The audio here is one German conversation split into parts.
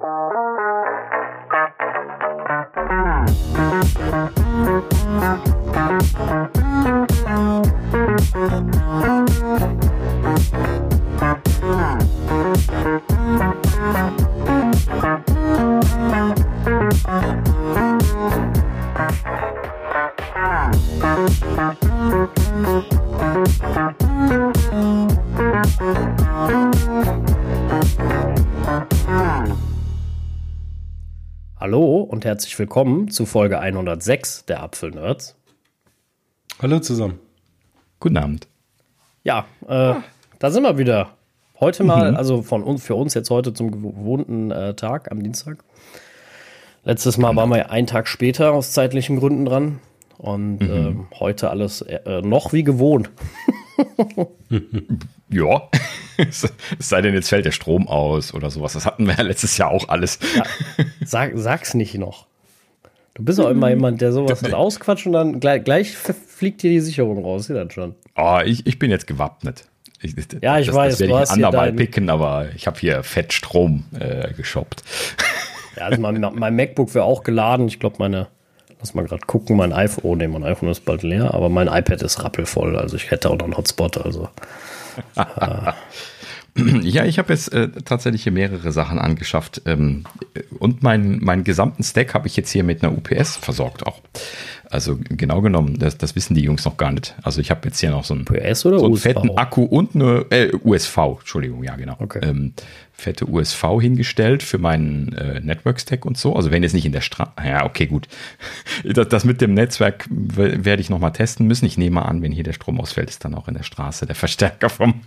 Hallo herzlich willkommen zu Folge 106 der Apfelnerds. Hallo zusammen. Guten Abend. Ja, äh, da sind wir wieder. Heute mal, mhm. also von uns, für uns jetzt heute zum gewohnten äh, Tag am Dienstag. Letztes Mal waren wir einen Tag später aus zeitlichen Gründen dran. Und mhm. äh, heute alles äh, noch wie gewohnt. ja, es sei denn, jetzt fällt der Strom aus oder sowas. Das hatten wir ja letztes Jahr auch alles. Ja, sag, sag's nicht noch. Du bist auch immer jemand, der sowas dann ausquatscht und dann gleich, gleich fliegt dir die Sicherung raus. Sieh das schon. Oh, ich, ich bin jetzt gewappnet. Ich, ja, ich das, weiß. Das werde ich andermal picken, aber ich habe hier Fettstrom äh, geshoppt. Ja, also mein, mein MacBook wäre auch geladen. Ich glaube, meine, lass mal gerade gucken, mein iPhone, oh nee, mein iPhone ist bald leer, aber mein iPad ist rappelvoll. Also ich hätte auch noch einen Hotspot. Also. äh, Ja, ich habe jetzt äh, tatsächlich hier mehrere Sachen angeschafft. Ähm, und meinen mein gesamten Stack habe ich jetzt hier mit einer UPS versorgt auch. Also genau genommen, das, das wissen die Jungs noch gar nicht. Also ich habe jetzt hier noch so einen, UPS oder so einen fetten Akku und eine äh, USV, Entschuldigung, ja genau. Okay. Ähm, fette USV hingestellt für meinen äh, Network-Stack und so. Also wenn jetzt nicht in der Straße, ja okay gut. Das, das mit dem Netzwerk werde ich nochmal testen müssen. Ich nehme an, wenn hier der Strom ausfällt, ist dann auch in der Straße der Verstärker vom,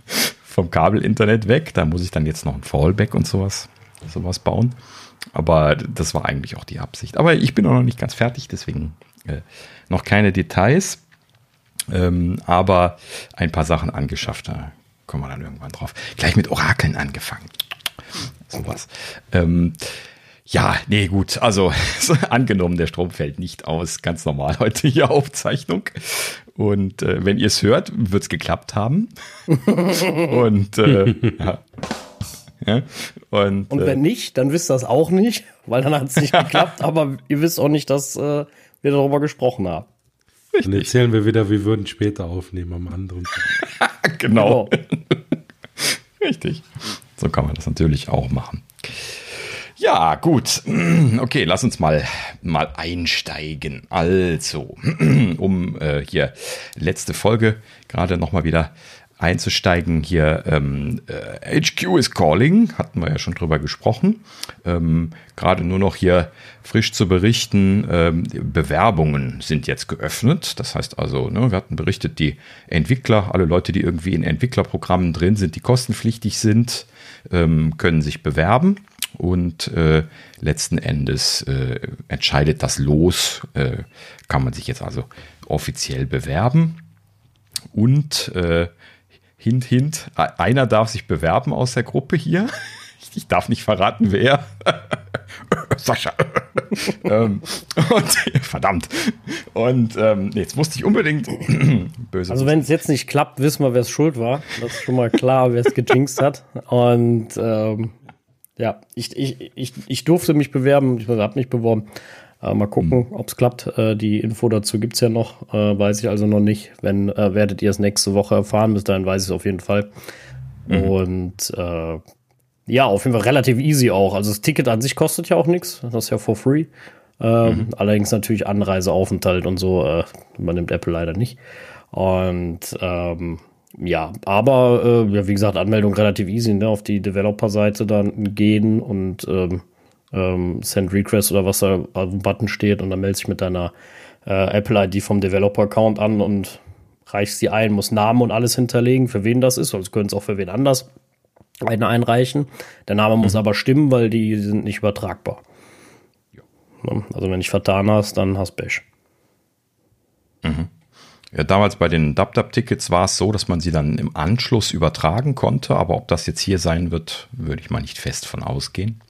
vom Kabelinternet weg. Da muss ich dann jetzt noch ein Fallback und sowas, sowas bauen. Aber das war eigentlich auch die Absicht. Aber ich bin auch noch nicht ganz fertig, deswegen äh, noch keine Details. Ähm, aber ein paar Sachen angeschafft. Da kommen wir dann irgendwann drauf. Gleich mit Orakeln angefangen. Sowas. Ähm, ja, nee, gut. Also angenommen, der Strom fällt nicht aus. Ganz normal heute hier Aufzeichnung. Und äh, wenn ihr es hört, wird es geklappt haben. und äh, ja. ja. Und, und wenn äh, nicht, dann wisst ihr das auch nicht, weil dann hat es nicht geklappt. Aber ihr wisst auch nicht, dass äh, wir darüber gesprochen haben. Dann erzählen wir wieder, wir würden später aufnehmen am anderen Tag. genau. genau. Richtig. So kann man das natürlich auch machen. Ja, gut. Okay, lass uns mal, mal einsteigen. Also, um äh, hier letzte Folge gerade nochmal wieder einzusteigen. Hier ähm, äh, HQ is calling, hatten wir ja schon drüber gesprochen. Ähm, Gerade nur noch hier frisch zu berichten, ähm, Bewerbungen sind jetzt geöffnet. Das heißt also, ne, wir hatten berichtet, die Entwickler, alle Leute, die irgendwie in Entwicklerprogrammen drin sind, die kostenpflichtig sind, ähm, können sich bewerben. Und äh, letzten Endes äh, entscheidet das Los, äh, kann man sich jetzt also offiziell bewerben. Und äh, Hint, hint. Einer darf sich bewerben aus der Gruppe hier. Ich darf nicht verraten, wer. Sascha. ähm, und, verdammt. Und ähm, jetzt musste ich unbedingt böse. Also wenn es jetzt nicht klappt, wissen wir, wer es schuld war. Das ist schon mal klar, wer es gejinxt hat. Und ähm, ja, ich, ich, ich, ich durfte mich bewerben. Ich habe mich beworben. Äh, mal gucken, mhm. ob es klappt. Äh, die Info dazu gibt es ja noch. Äh, weiß ich also noch nicht. Wenn, äh, werdet ihr es nächste Woche erfahren. Bis dahin weiß ich es auf jeden Fall. Mhm. Und äh, ja, auf jeden Fall relativ easy auch. Also das Ticket an sich kostet ja auch nichts. Das ist ja for free. Ähm, mhm. Allerdings natürlich Anreiseaufenthalt und so äh, übernimmt Apple leider nicht. Und ähm, ja, aber äh, ja, wie gesagt, Anmeldung relativ easy, ne? Auf die Developer-Seite dann gehen und ähm, ähm, Send Request oder was da auf dem Button steht und dann meldest dich mit deiner äh, Apple-ID vom Developer-Account an und reichst sie ein, muss Namen und alles hinterlegen, für wen das ist, sonst können es auch für wen anders eine einreichen. Der Name mhm. muss aber stimmen, weil die sind nicht übertragbar. Ja. Ne? Also wenn ich vertan hast, dann hast Bash. Mhm. Ja, damals bei den DubDub-Tickets war es so, dass man sie dann im Anschluss übertragen konnte, aber ob das jetzt hier sein wird, würde ich mal nicht fest von ausgehen.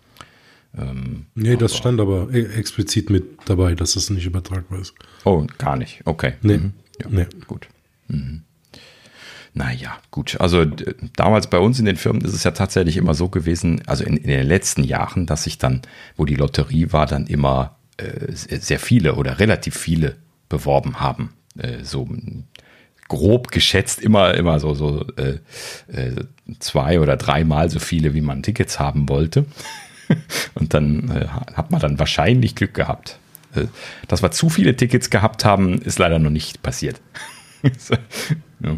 Ähm, nee, das stand aber e- explizit mit dabei, dass es nicht übertragbar ist. Oh, gar nicht. Okay. Nee. Mhm. Ja, nee. Gut. Mhm. Naja, gut. Also damals bei uns in den Firmen ist es ja tatsächlich immer so gewesen, also in, in den letzten Jahren, dass sich dann, wo die Lotterie war, dann immer äh, sehr viele oder relativ viele beworben haben. Äh, so grob geschätzt immer, immer so, so äh, äh, zwei oder dreimal so viele, wie man Tickets haben wollte. Und dann äh, hat man dann wahrscheinlich Glück gehabt. Äh, dass wir zu viele Tickets gehabt haben, ist leider noch nicht passiert. ja.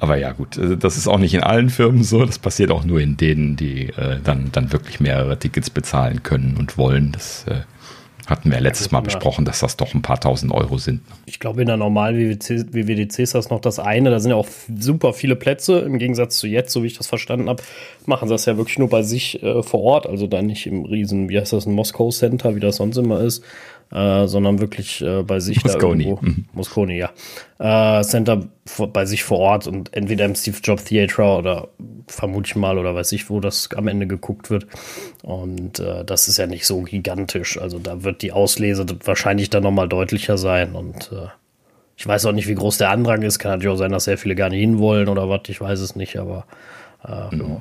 Aber ja, gut, das ist auch nicht in allen Firmen so. Das passiert auch nur in denen, die äh, dann, dann wirklich mehrere Tickets bezahlen können und wollen. Das hatten wir letztes Mal besprochen, dass das doch ein paar tausend Euro sind. Ich glaube, in der normalen WWDC, WWDC ist das noch das eine. Da sind ja auch super viele Plätze. Im Gegensatz zu jetzt, so wie ich das verstanden habe, machen sie das ja wirklich nur bei sich äh, vor Ort. Also dann nicht im riesen, wie heißt das, ein Moskau Center, wie das sonst immer ist, äh, sondern wirklich äh, bei sich Mosconi. da irgendwo. Mhm. Mosconi, ja. Äh, Center bei sich vor Ort und entweder im Steve Jobs Theater oder vermute ich mal oder weiß ich, wo das am Ende geguckt wird. Und äh, das ist ja nicht so gigantisch. Also da wird die Auslese wahrscheinlich dann nochmal deutlicher sein und äh, ich weiß auch nicht, wie groß der Andrang ist. Kann natürlich auch sein, dass sehr viele gar nicht hinwollen oder was. Ich weiß es nicht, aber äh, mhm. ja.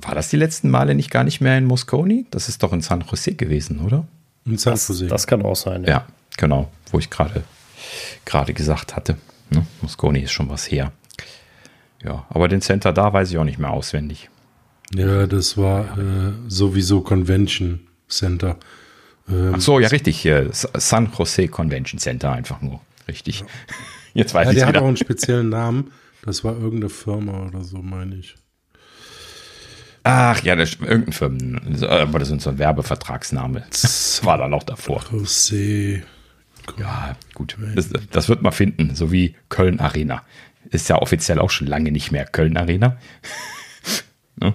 War das die letzten Male nicht gar nicht mehr in Mosconi? Das ist doch in San Jose gewesen, oder? In San Jose. Das, das kann auch sein, ja. Ja, genau. Wo ich gerade gerade gesagt hatte. Ne? Mosconi ist schon was her. Ja, aber den Center da weiß ich auch nicht mehr auswendig. Ja, das war äh, sowieso Convention Center. Ähm, Ach so, ja, richtig. Hier, San Jose Convention Center einfach nur. Richtig. Ja. Jetzt weiß ja, ich Der wieder. hat auch einen speziellen Namen. Das war irgendeine Firma oder so, meine ich. Ach ja, das, irgendein Firmen, aber das ist so ein Werbevertragsname. Das war da noch davor. José. Ja, gut. Das, das, wird man finden, so wie Köln Arena. Ist ja offiziell auch schon lange nicht mehr Köln Arena. ne?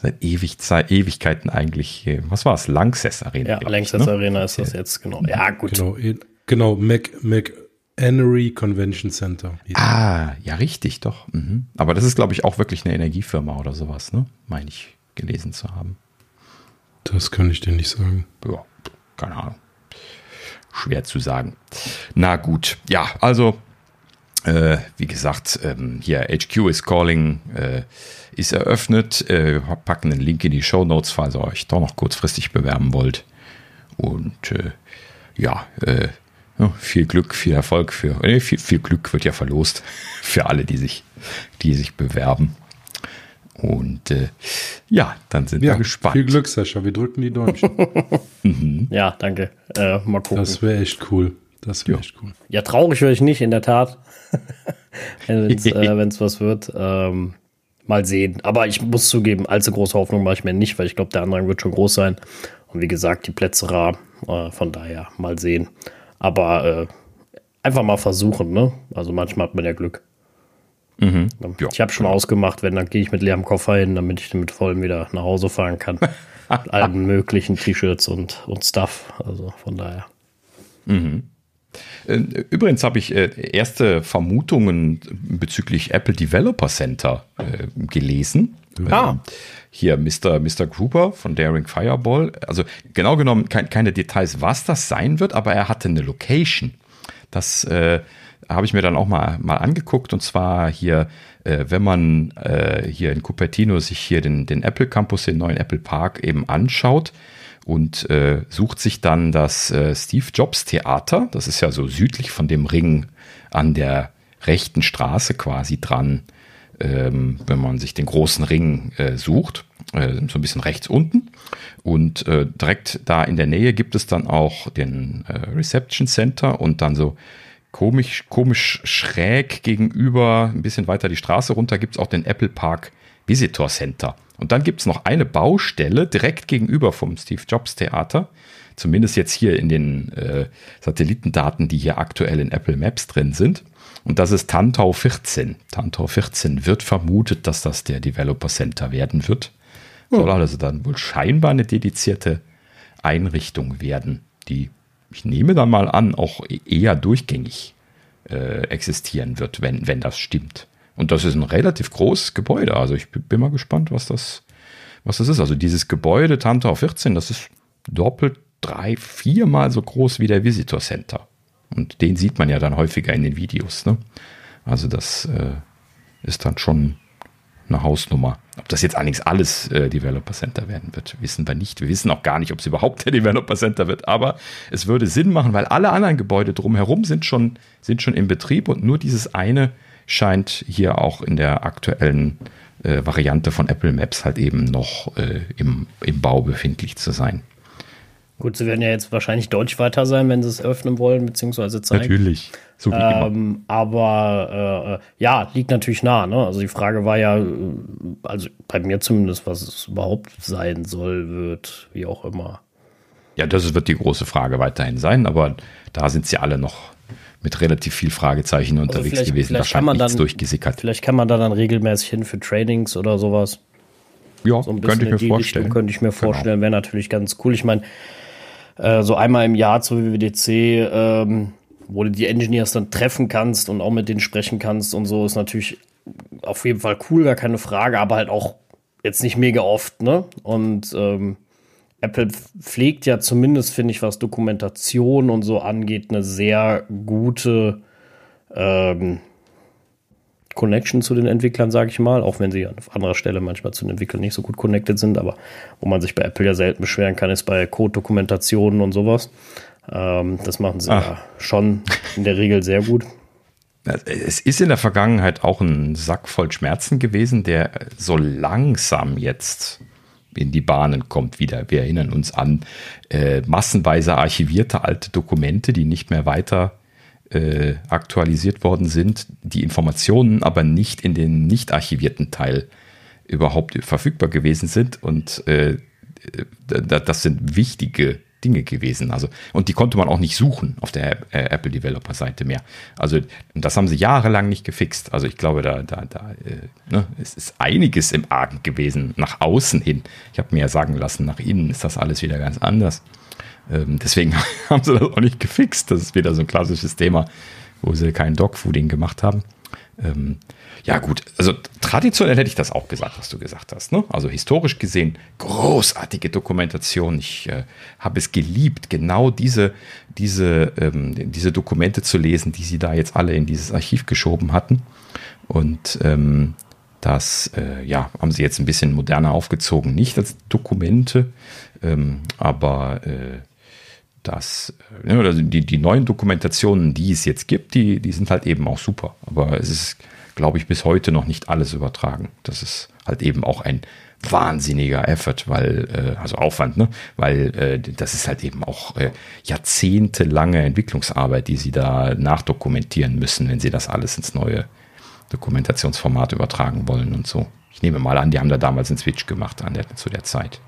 Seit ewig, Ewigkeiten eigentlich. Was war es? Lanxess Arena. Ja, Lanxess ne? Arena ist das jetzt, genau. Ja, gut. Genau, genau Mac, Mac Enery Convention Center. Ah, ja, richtig, doch. Mhm. Aber das ist, glaube ich, auch wirklich eine Energiefirma oder sowas, ne? Meine ich gelesen zu haben. Das kann ich dir nicht sagen. Ja, keine Ahnung. Schwer zu sagen. Na gut, ja, also, äh, wie gesagt, ähm, hier HQ is Calling äh, ist eröffnet. Äh, packen einen Link in die Show Notes, falls ihr euch doch noch kurzfristig bewerben wollt. Und äh, ja, äh, ja, viel Glück, viel Erfolg für, nee, viel, viel Glück wird ja verlost für alle, die sich, die sich bewerben. Und äh, ja, dann sind ja, wir gespannt. Viel Glück, Sascha. Wir drücken die Däumchen. mhm. Ja, danke. Äh, mal gucken. Das wäre echt cool. Das wäre echt cool. Ja, traurig wäre ich nicht, in der Tat. Wenn es äh, was wird. Ähm, mal sehen. Aber ich muss zugeben, allzu große Hoffnung mache ich mir nicht, weil ich glaube, der Andrang wird schon groß sein. Und wie gesagt, die Plätze rar. Äh, von daher mal sehen. Aber äh, einfach mal versuchen, ne? Also manchmal hat man ja Glück. Mhm. Ich habe schon ausgemacht, wenn, dann gehe ich mit leerem Koffer hin, damit ich mit vollem wieder nach Hause fahren kann. mit allen möglichen T-Shirts und, und Stuff. Also von daher. Mhm. Äh, übrigens habe ich äh, erste Vermutungen bezüglich Apple Developer Center äh, gelesen. Ah. Hier Mr. Mr. Gruber von Daring Fireball. Also genau genommen kein, keine Details, was das sein wird, aber er hatte eine Location. Das äh, habe ich mir dann auch mal, mal angeguckt. Und zwar hier, äh, wenn man äh, hier in Cupertino sich hier den, den Apple Campus, den neuen Apple Park eben anschaut und äh, sucht sich dann das äh, Steve Jobs Theater. Das ist ja so südlich von dem Ring an der rechten Straße quasi dran ähm, wenn man sich den großen Ring äh, sucht, äh, so ein bisschen rechts unten. Und äh, direkt da in der Nähe gibt es dann auch den äh, Reception Center und dann so komisch, komisch schräg gegenüber, ein bisschen weiter die Straße runter, gibt es auch den Apple Park Visitor Center. Und dann gibt es noch eine Baustelle direkt gegenüber vom Steve Jobs Theater. Zumindest jetzt hier in den äh, Satellitendaten, die hier aktuell in Apple Maps drin sind. Und das ist Tantau 14. Tantau 14 wird vermutet, dass das der Developer Center werden wird. Soll also dann wohl scheinbar eine dedizierte Einrichtung werden, die, ich nehme dann mal an, auch eher durchgängig äh, existieren wird, wenn, wenn das stimmt. Und das ist ein relativ großes Gebäude. Also ich bin mal gespannt, was das, was das ist. Also dieses Gebäude Tantau 14, das ist doppelt, drei, viermal so groß wie der Visitor Center. Und den sieht man ja dann häufiger in den Videos. Ne? Also das, äh, ist dann schon eine Hausnummer. Ob das jetzt allerdings alles äh, Developer Center werden wird, wissen wir nicht. Wir wissen auch gar nicht, ob es überhaupt der Developer Center wird, aber es würde Sinn machen, weil alle anderen Gebäude drumherum sind schon, sind schon in Betrieb und nur dieses eine scheint hier auch in der aktuellen äh, Variante von Apple Maps halt eben noch äh, im, im Bau befindlich zu sein. Gut, sie werden ja jetzt wahrscheinlich deutlich weiter sein, wenn sie es öffnen wollen, beziehungsweise zeigen. Natürlich. So wie ähm, immer. Aber äh, ja, liegt natürlich nah. Ne? Also die Frage war ja, äh, also bei mir zumindest, was es überhaupt sein soll, wird, wie auch immer. Ja, das wird die große Frage weiterhin sein, aber da sind sie alle noch mit relativ viel Fragezeichen also unterwegs also gewesen. Wahrscheinlich nichts durchgesickert. Vielleicht kann man da dann regelmäßig hin für Trainings oder sowas. Ja, so könnte ich mir vorstellen. Richtung könnte ich mir genau. vorstellen, genau. wäre natürlich ganz cool. Ich meine, äh, so einmal im Jahr zur WWDC, ähm, wo du die Engineers dann treffen kannst und auch mit denen sprechen kannst und so, ist natürlich auf jeden Fall cool, gar keine Frage, aber halt auch jetzt nicht mega oft, ne? Und ähm, Apple pflegt ja zumindest, finde ich, was Dokumentation und so angeht, eine sehr gute ähm, Connection zu den Entwicklern, sage ich mal, auch wenn sie an anderer Stelle manchmal zu den Entwicklern nicht so gut connected sind, aber wo man sich bei Apple ja selten beschweren kann, ist bei Code-Dokumentationen und sowas. Ähm, das machen sie Ach. ja schon in der Regel sehr gut. Es ist in der Vergangenheit auch ein Sack voll Schmerzen gewesen, der so langsam jetzt in die Bahnen kommt wieder. Wir erinnern uns an äh, massenweise archivierte alte Dokumente, die nicht mehr weiter äh, aktualisiert worden sind, die Informationen aber nicht in den nicht archivierten Teil überhaupt verfügbar gewesen sind. Und äh, das sind wichtige Dinge gewesen. Also, und die konnte man auch nicht suchen auf der äh, Apple Developer Seite mehr. Also, das haben sie jahrelang nicht gefixt. Also, ich glaube, da, da, da äh, ne, es ist einiges im Argen gewesen nach außen hin. Ich habe mir ja sagen lassen, nach innen ist das alles wieder ganz anders. Ähm, deswegen haben sie das auch nicht gefixt. Das ist wieder so ein klassisches Thema, wo sie kein Dogfooding gemacht haben. Ähm, ja, gut, also traditionell hätte ich das auch gesagt, was du gesagt hast. Ne? Also historisch gesehen, großartige Dokumentation. Ich äh, habe es geliebt, genau diese, diese, ähm, diese Dokumente zu lesen, die sie da jetzt alle in dieses Archiv geschoben hatten. Und ähm, das äh, ja, haben sie jetzt ein bisschen moderner aufgezogen, nicht als Dokumente, ähm, aber äh, das, äh, also die, die neuen Dokumentationen, die es jetzt gibt, die, die sind halt eben auch super. Aber es ist, glaube ich, bis heute noch nicht alles übertragen. Das ist halt eben auch ein wahnsinniger Effort, weil, äh, also Aufwand, ne? Weil äh, das ist halt eben auch äh, jahrzehntelange Entwicklungsarbeit, die sie da nachdokumentieren müssen, wenn sie das alles ins neue Dokumentationsformat übertragen wollen und so. Ich nehme mal an, die haben da damals einen Switch gemacht an der, zu der Zeit.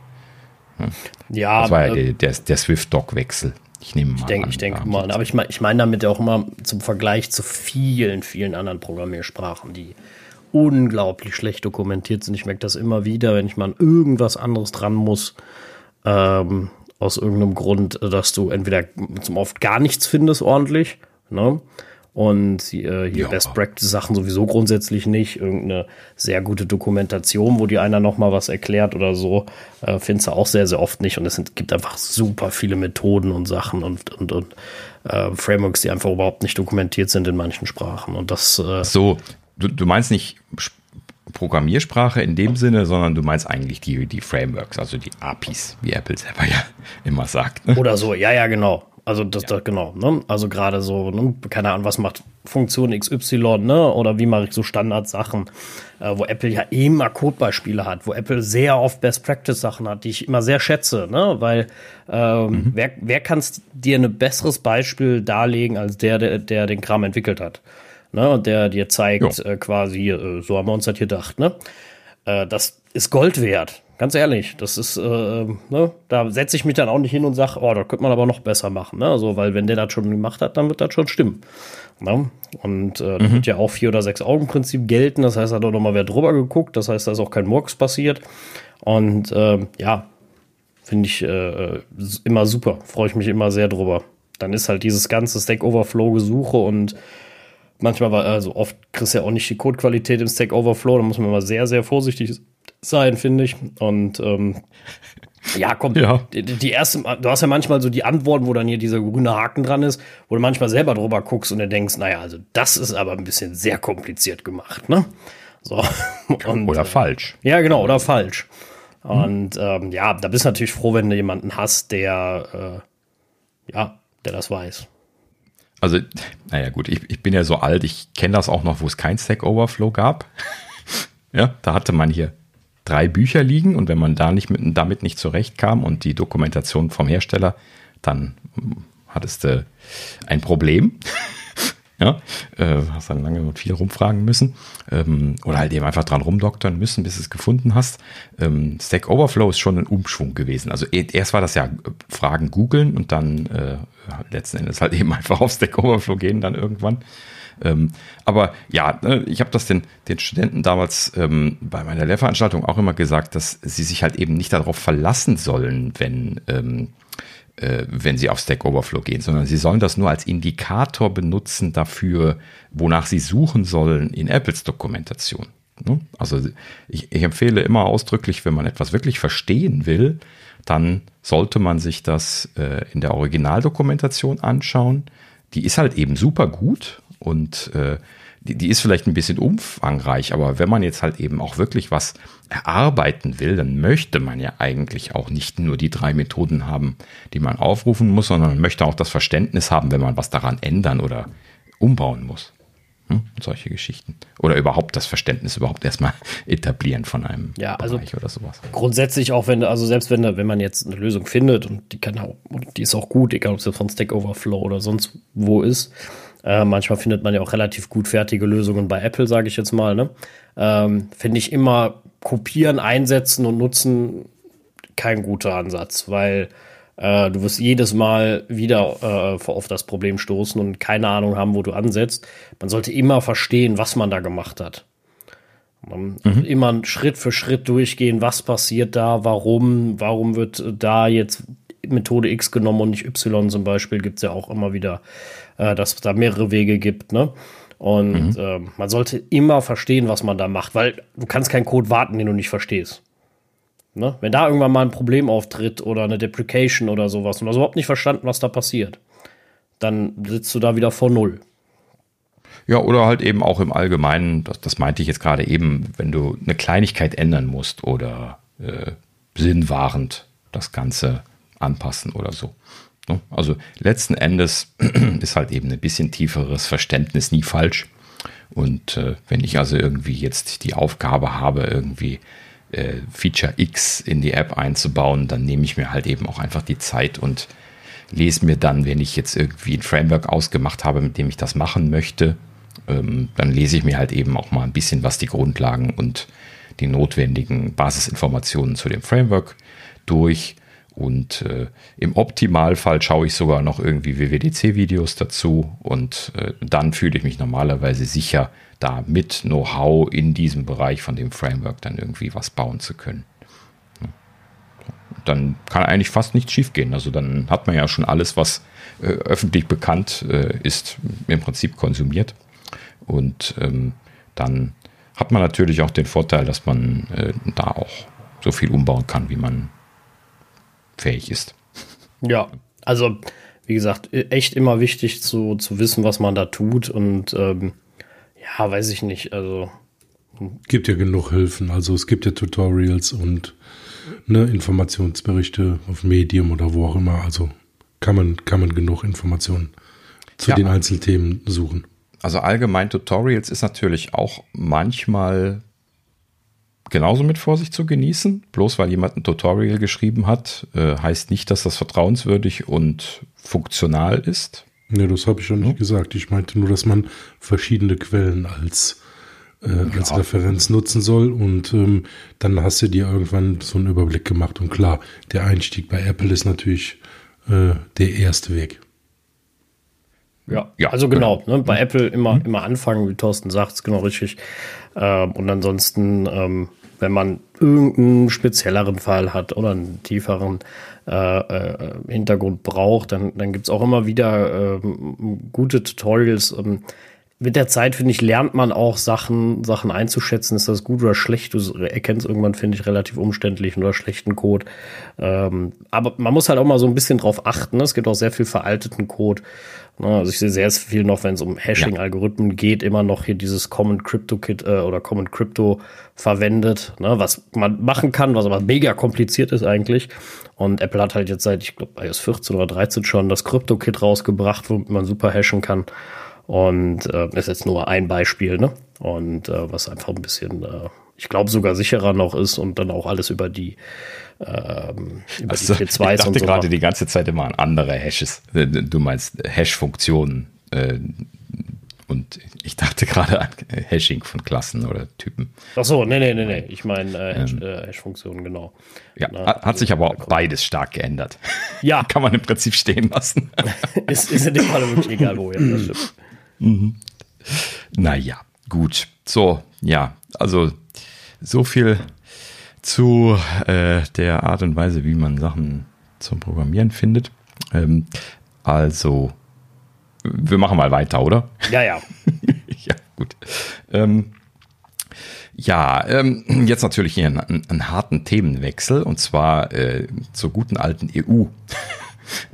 Ja, das war ja der, der, der Swift-Dock-Wechsel. Ich nehme mal. Ich denke, ich denke mal. Aber ich meine ich mein damit auch immer zum Vergleich zu vielen, vielen anderen Programmiersprachen, die unglaublich schlecht dokumentiert sind. Ich merke das immer wieder, wenn ich mal an irgendwas anderes dran muss, ähm, aus irgendeinem Grund, dass du entweder zum oft gar nichts findest ordentlich, ne? Und äh, hier ja. Best Practice Sachen sowieso grundsätzlich nicht. Irgendeine sehr gute Dokumentation, wo dir einer nochmal was erklärt oder so, äh, findest du auch sehr, sehr oft nicht. Und es gibt einfach super viele Methoden und Sachen und, und, und äh, Frameworks, die einfach überhaupt nicht dokumentiert sind in manchen Sprachen. Und das. Äh, so, du, du meinst nicht Programmiersprache in dem Sinne, sondern du meinst eigentlich die, die Frameworks, also die APIs, wie Apple selber ja immer sagt. Ne? Oder so, ja, ja, genau. Also das, ja. das genau, ne? Also gerade so, ne? keine Ahnung, was macht Funktion XY, ne? Oder wie mache ich so Standardsachen, äh, wo Apple ja immer Codebeispiele hat, wo Apple sehr oft Best Practice Sachen hat, die ich immer sehr schätze, ne? Weil ähm, mhm. wer, wer kann dir ein besseres Beispiel darlegen als der, der, der den Kram entwickelt hat? Ne? Und der dir zeigt äh, quasi, äh, so haben wir uns das hier gedacht, ne? Äh, das ist Gold wert. Ganz ehrlich, das ist, äh, ne, da setze ich mich dann auch nicht hin und sage, oh, da könnte man aber noch besser machen. Ne? Also, weil wenn der das schon gemacht hat, dann wird das schon stimmen. Ne? Und äh, mhm. wird ja auch vier oder sechs Augen-Prinzip gelten. Das heißt, da hat auch nochmal wer drüber geguckt. Das heißt, da ist auch kein Murks passiert. Und äh, ja, finde ich äh, immer super. Freue ich mich immer sehr drüber. Dann ist halt dieses ganze Stack Overflow-Gesuche und manchmal war, also oft kriegst du ja auch nicht die Codequalität im Stack Overflow. Da muss man immer sehr, sehr vorsichtig sein, finde ich. Und ähm, ja, komm, ja. Die, die, erste, du hast ja manchmal so die Antworten, wo dann hier dieser grüne Haken dran ist, wo du manchmal selber drüber guckst und du denkst, naja, also das ist aber ein bisschen sehr kompliziert gemacht, ne? So. Und, oder äh, falsch. Ja, genau, oder falsch. Und ähm, ja, da bist du natürlich froh, wenn du jemanden hast, der äh, ja, der das weiß. Also, naja, gut, ich, ich bin ja so alt, ich kenne das auch noch, wo es kein Stack Overflow gab. ja, da hatte man hier drei Bücher liegen und wenn man da nicht mit, damit nicht zurechtkam und die Dokumentation vom Hersteller, dann hattest du ein Problem. Ja, äh, hast dann lange und viel rumfragen müssen ähm, oder halt eben einfach dran rumdoktern müssen, bis du es gefunden hast. Ähm, Stack Overflow ist schon ein Umschwung gewesen. Also e, erst war das ja äh, Fragen googeln und dann äh, letzten Endes halt eben einfach auf Stack Overflow gehen dann irgendwann. Ähm, aber ja, ne, ich habe das den, den Studenten damals ähm, bei meiner Lehrveranstaltung auch immer gesagt, dass sie sich halt eben nicht darauf verlassen sollen, wenn ähm, äh, wenn sie auf Stack Overflow gehen, sondern sie sollen das nur als Indikator benutzen dafür, wonach sie suchen sollen in Apples Dokumentation. Ne? Also ich, ich empfehle immer ausdrücklich, wenn man etwas wirklich verstehen will, dann sollte man sich das äh, in der Originaldokumentation anschauen. Die ist halt eben super gut und äh, die, die ist vielleicht ein bisschen umfangreich, aber wenn man jetzt halt eben auch wirklich was erarbeiten will, dann möchte man ja eigentlich auch nicht nur die drei Methoden haben, die man aufrufen muss, sondern man möchte auch das Verständnis haben, wenn man was daran ändern oder umbauen muss. Hm? Solche Geschichten. Oder überhaupt das Verständnis überhaupt erstmal etablieren von einem ja, also Bereich oder sowas. Grundsätzlich auch, wenn, also selbst wenn, wenn man jetzt eine Lösung findet und die kann auch, die ist auch gut, egal ob es von Stack Overflow oder sonst wo ist, äh, manchmal findet man ja auch relativ gut fertige Lösungen bei Apple, sage ich jetzt mal. Ne? Ähm, Finde ich immer kopieren, einsetzen und nutzen kein guter Ansatz, weil äh, du wirst jedes Mal wieder äh, auf das Problem stoßen und keine Ahnung haben, wo du ansetzt. Man sollte immer verstehen, was man da gemacht hat. Man mhm. Immer Schritt für Schritt durchgehen, was passiert da, warum, warum wird da jetzt Methode X genommen und nicht Y zum Beispiel, gibt es ja auch immer wieder äh, dass es da mehrere Wege gibt, ne? Und mhm. äh, man sollte immer verstehen, was man da macht, weil du kannst keinen Code warten, den du nicht verstehst. Ne? Wenn da irgendwann mal ein Problem auftritt oder eine Deprecation oder sowas und du hast überhaupt nicht verstanden, was da passiert, dann sitzt du da wieder vor Null. Ja, oder halt eben auch im Allgemeinen, das, das meinte ich jetzt gerade eben, wenn du eine Kleinigkeit ändern musst oder äh, sinnwahrend das Ganze anpassen oder so. Ne? Also letzten Endes ist halt eben ein bisschen tieferes Verständnis nie falsch. Und äh, wenn ich also irgendwie jetzt die Aufgabe habe, irgendwie äh, Feature X in die App einzubauen, dann nehme ich mir halt eben auch einfach die Zeit und lese mir dann, wenn ich jetzt irgendwie ein Framework ausgemacht habe, mit dem ich das machen möchte, ähm, dann lese ich mir halt eben auch mal ein bisschen, was die Grundlagen und die notwendigen Basisinformationen zu dem Framework durch und äh, im Optimalfall schaue ich sogar noch irgendwie WWDC-Videos dazu und äh, dann fühle ich mich normalerweise sicher, da mit Know-how in diesem Bereich von dem Framework dann irgendwie was bauen zu können. Dann kann eigentlich fast nichts schiefgehen. Also dann hat man ja schon alles, was äh, öffentlich bekannt äh, ist, im Prinzip konsumiert. Und ähm, dann hat man natürlich auch den Vorteil, dass man äh, da auch so viel umbauen kann, wie man fähig ist. Ja, also wie gesagt, echt immer wichtig zu, zu wissen, was man da tut und ähm, ja, weiß ich nicht, also gibt ja genug Hilfen, also es gibt ja Tutorials und ne, Informationsberichte auf Medium oder wo auch immer, also kann man, kann man genug Informationen zu ja. den Einzelthemen suchen. Also allgemein Tutorials ist natürlich auch manchmal genauso mit Vorsicht zu genießen. Bloß weil jemand ein Tutorial geschrieben hat, äh, heißt nicht, dass das vertrauenswürdig und funktional ist. Ne, das habe ich schon nicht ja. gesagt. Ich meinte nur, dass man verschiedene Quellen als, äh, als ja. Referenz nutzen soll und ähm, dann hast du dir irgendwann so einen Überblick gemacht. Und klar, der Einstieg bei Apple ist natürlich äh, der erste Weg. Ja, ja also genau. genau. Ne, bei Apple immer, mhm. immer anfangen, wie Thorsten sagt, ist genau richtig. Ähm, und ansonsten, ähm, wenn man irgendeinen spezielleren Fall hat oder einen tieferen äh, äh, Hintergrund braucht, dann, dann gibt es auch immer wieder äh, gute Tutorials. Ähm, mit der Zeit, finde ich, lernt man auch Sachen, Sachen einzuschätzen. Ist das gut oder schlecht? Du erkennst irgendwann, finde ich, relativ umständlich oder schlechten Code. Ähm, aber man muss halt auch mal so ein bisschen drauf achten. Ne? Es gibt auch sehr viel veralteten Code. Ne? Also ich sehe sehr viel noch, wenn es um Hashing-Algorithmen geht, immer noch hier dieses Common Crypto Kit äh, oder Common Crypto verwendet, ne? was man machen kann, was aber mega kompliziert ist eigentlich. Und Apple hat halt jetzt seit, ich glaube, iOS 14 oder 13 schon das Crypto Kit rausgebracht, womit man super hashen kann. Und äh, ist jetzt nur ein Beispiel, ne? Und äh, was einfach ein bisschen, äh, ich glaube, sogar sicherer noch ist und dann auch alles über die ähm, über also, die P2s ich dachte so gerade die ganze Zeit immer an andere Hashes. Äh, du meinst Hash-Funktionen. Äh, und ich dachte gerade an Hashing von Klassen oder Typen. Ach so, nee, nee, nee, nee. Ich meine äh, Hash, ähm, äh, Hash-Funktionen, genau. Ja, Na, hat also, sich aber auch beides stark geändert. Ja. Kann man im Prinzip stehen lassen. ist, ist in dem Fall wirklich egal, wo. Ja, das stimmt. Mhm. Naja, gut. So, ja, also so viel zu äh, der Art und Weise, wie man Sachen zum Programmieren findet. Ähm, also, wir machen mal weiter, oder? Ja, ja. ja, gut. Ähm, ja, ähm, jetzt natürlich hier einen, einen, harten Themenwechsel und zwar äh, zur guten alten EU.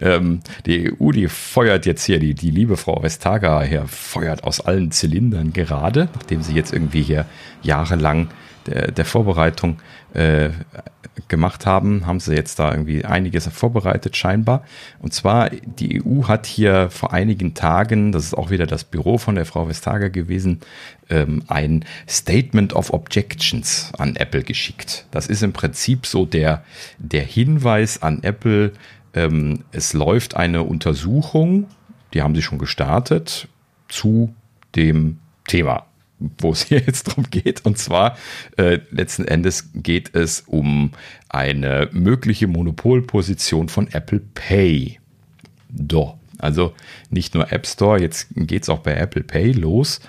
Ähm, die EU, die feuert jetzt hier, die, die liebe Frau Vestager hier, feuert aus allen Zylindern gerade, nachdem sie jetzt irgendwie hier jahrelang der, der Vorbereitung äh, gemacht haben, haben sie jetzt da irgendwie einiges vorbereitet scheinbar. Und zwar, die EU hat hier vor einigen Tagen, das ist auch wieder das Büro von der Frau Vestager gewesen, ähm, ein Statement of Objections an Apple geschickt. Das ist im Prinzip so der, der Hinweis an Apple, ähm, es läuft eine Untersuchung, die haben sie schon gestartet, zu dem Thema, wo es hier jetzt drum geht. Und zwar äh, letzten Endes geht es um eine mögliche Monopolposition von Apple Pay. Doch. Also nicht nur App Store, jetzt geht es auch bei Apple Pay los.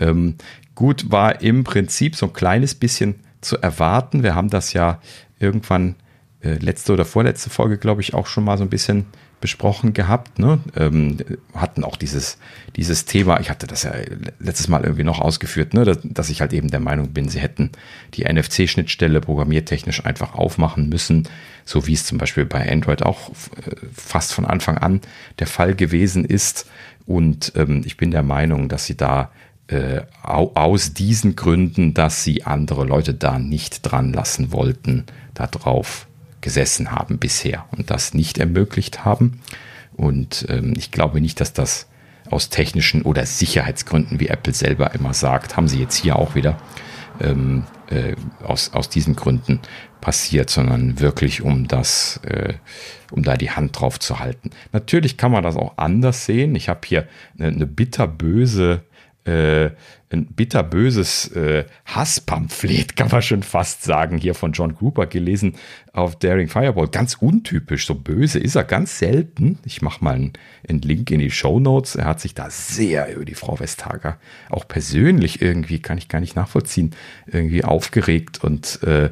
Ähm, gut, war im Prinzip so ein kleines bisschen zu erwarten. Wir haben das ja irgendwann äh, letzte oder vorletzte Folge, glaube ich, auch schon mal so ein bisschen besprochen gehabt. Ne? Ähm, hatten auch dieses, dieses Thema, ich hatte das ja letztes Mal irgendwie noch ausgeführt, ne? dass, dass ich halt eben der Meinung bin, sie hätten die NFC-Schnittstelle programmiertechnisch einfach aufmachen müssen, so wie es zum Beispiel bei Android auch äh, fast von Anfang an der Fall gewesen ist. Und ähm, ich bin der Meinung, dass sie da äh, aus diesen Gründen, dass sie andere Leute da nicht dran lassen wollten, darauf gesessen haben bisher und das nicht ermöglicht haben. Und ähm, ich glaube nicht, dass das aus technischen oder Sicherheitsgründen, wie Apple selber immer sagt, haben sie jetzt hier auch wieder, ähm, äh, aus, aus diesen Gründen passiert, sondern wirklich um das, äh, um da die Hand drauf zu halten. Natürlich kann man das auch anders sehen. Ich habe hier eine, eine bitterböse äh, ein bitterböses äh, Hasspamphlet, kann man schon fast sagen, hier von John Gruber gelesen auf Daring Fireball. Ganz untypisch, so böse ist er ganz selten. Ich mache mal einen, einen, Link in die Show Notes. Er hat sich da sehr über die Frau Westhager, auch persönlich irgendwie, kann ich gar nicht nachvollziehen, irgendwie aufgeregt und äh,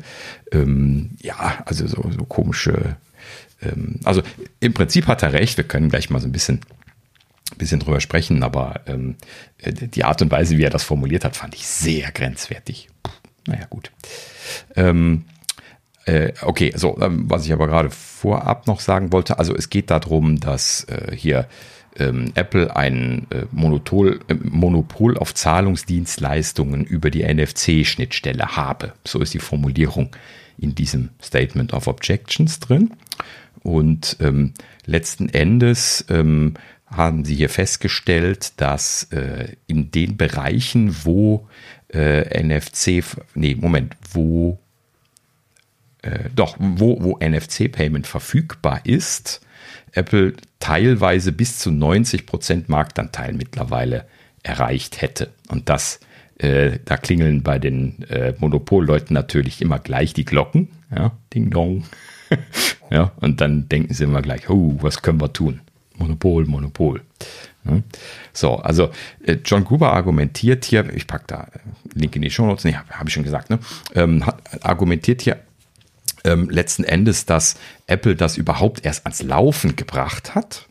ähm, ja, also so, so komische. Ähm, also im Prinzip hat er recht, wir können gleich mal so ein bisschen bisschen drüber sprechen, aber ähm, äh, die Art und Weise, wie er das formuliert hat, fand ich sehr grenzwertig. Naja, gut. Ähm, äh, okay, so, ähm, was ich aber gerade vorab noch sagen wollte, also es geht darum, dass äh, hier ähm, Apple ein äh, Monopol, äh, Monopol auf Zahlungsdienstleistungen über die NFC-Schnittstelle habe. So ist die Formulierung in diesem Statement of Objections drin. Und ähm, letzten Endes ähm, haben sie hier festgestellt, dass äh, in den Bereichen, wo äh, NFC, nee, Moment, wo äh, doch, wo, wo NFC-Payment verfügbar ist, Apple teilweise bis zu 90% Marktanteil mittlerweile erreicht hätte. Und das, äh, da klingeln bei den äh, Monopolleuten natürlich immer gleich die Glocken. Ja, ding dong. ja, und dann denken sie immer gleich, oh, was können wir tun? Monopol, Monopol. Ne? So, also äh, John Gruber argumentiert hier, ich packe da äh, Link in die Show Notes, nee, habe ich schon gesagt, ne? Ähm, hat, argumentiert hier ähm, letzten Endes, dass Apple das überhaupt erst ans Laufen gebracht hat.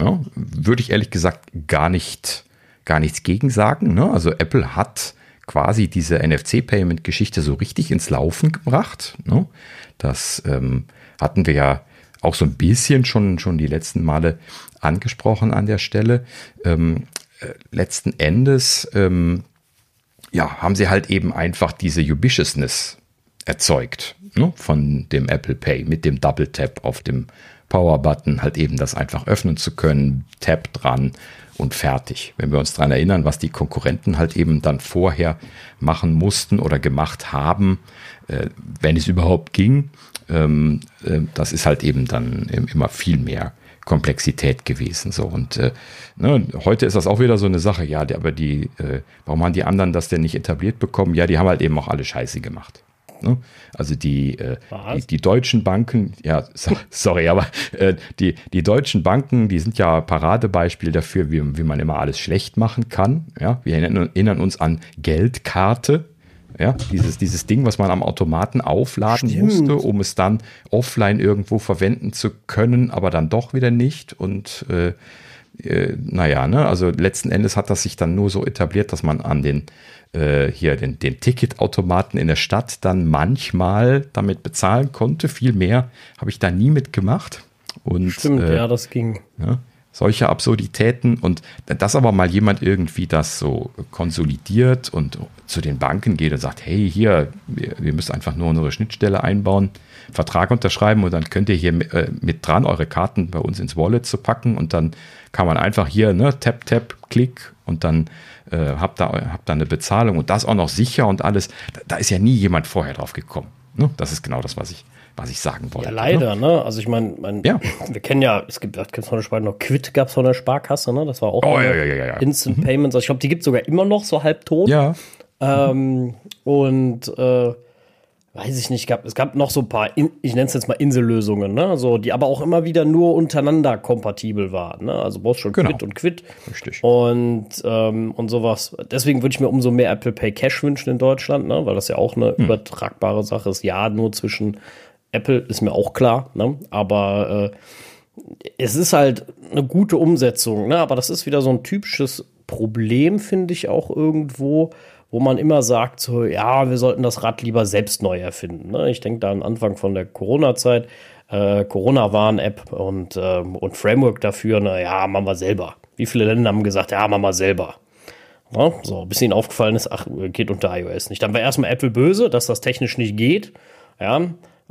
Ja, würde ich ehrlich gesagt gar nicht gar nichts gegen sagen. Ne? Also Apple hat quasi diese NFC-Payment-Geschichte so richtig ins Laufen gebracht. Ne? Das ähm, hatten wir ja auch so ein bisschen schon, schon die letzten Male angesprochen an der Stelle. Ähm, äh, letzten Endes ähm, ja, haben sie halt eben einfach diese Ubiciousness erzeugt ne, von dem Apple Pay mit dem Double Tap auf dem Power-Button, halt eben das einfach öffnen zu können, Tap dran und fertig. Wenn wir uns daran erinnern, was die Konkurrenten halt eben dann vorher machen mussten oder gemacht haben, äh, wenn es überhaupt ging, ähm, äh, das ist halt eben dann immer viel mehr Komplexität gewesen. So und äh, ne, heute ist das auch wieder so eine Sache. Ja, aber die, äh, warum haben die anderen das denn nicht etabliert bekommen? Ja, die haben halt eben auch alle Scheiße gemacht. Ne? Also die, äh, die, die, deutschen Banken, ja, so, sorry, aber äh, die, die deutschen Banken, die sind ja Paradebeispiel dafür, wie, wie man immer alles schlecht machen kann. Ja, wir erinnern, uns an Geldkarte. Ja, dieses, dieses Ding, was man am Automaten aufladen Stimmt. musste, um es dann offline irgendwo verwenden zu können, aber dann doch wieder nicht. Und äh, äh, naja, ne, also letzten Endes hat das sich dann nur so etabliert, dass man an den äh, hier den, den Ticketautomaten in der Stadt dann manchmal damit bezahlen konnte. Viel mehr habe ich da nie mitgemacht. Und, Stimmt, äh, ja, das ging. Ja, solche Absurditäten und dass aber mal jemand irgendwie das so konsolidiert und zu den Banken geht und sagt, hey, hier, wir, müssen einfach nur unsere Schnittstelle einbauen, Vertrag unterschreiben und dann könnt ihr hier mit, äh, mit dran, eure Karten bei uns ins Wallet zu packen und dann kann man einfach hier, ne, tap, tap, klick und dann äh, habt da, habt da eine Bezahlung und das auch noch sicher und alles. Da, da ist ja nie jemand vorher drauf gekommen. Ne? Das ist genau das, was ich, was ich sagen wollte. Ja, leider, ne? ne? Also ich meine, mein, ja. wir kennen ja, es gibt, von der Sparkasse noch Quid gab es von der Sparkasse, ne? Das war auch oh, ja, ja. Instant mhm. Payments. Also ich glaube, die gibt es sogar immer noch so halbtot. Ja. Ähm, und äh, weiß ich nicht, gab, es gab noch so ein paar, ich nenne es jetzt mal Insellösungen, ne? So, die aber auch immer wieder nur untereinander kompatibel waren. Ne? Also brauchst schon genau. Quid und Quid. Richtig. Und, ähm, und sowas. Deswegen würde ich mir umso mehr Apple Pay Cash wünschen in Deutschland, ne? weil das ja auch eine hm. übertragbare Sache ist. Ja, nur zwischen Apple ist mir auch klar, ne? aber äh, es ist halt eine gute Umsetzung, ne? aber das ist wieder so ein typisches Problem, finde ich auch irgendwo wo man immer sagt, so, ja, wir sollten das Rad lieber selbst neu erfinden. Ne? Ich denke da am Anfang von der Corona-Zeit, äh, Corona-Warn-App und, äh, und Framework dafür, na ja, machen wir selber. Wie viele Länder haben gesagt, ja, machen wir selber. Ja, so, bis ihnen aufgefallen ist, ach, geht unter iOS nicht. Dann war erstmal Apple böse, dass das technisch nicht geht. Ja,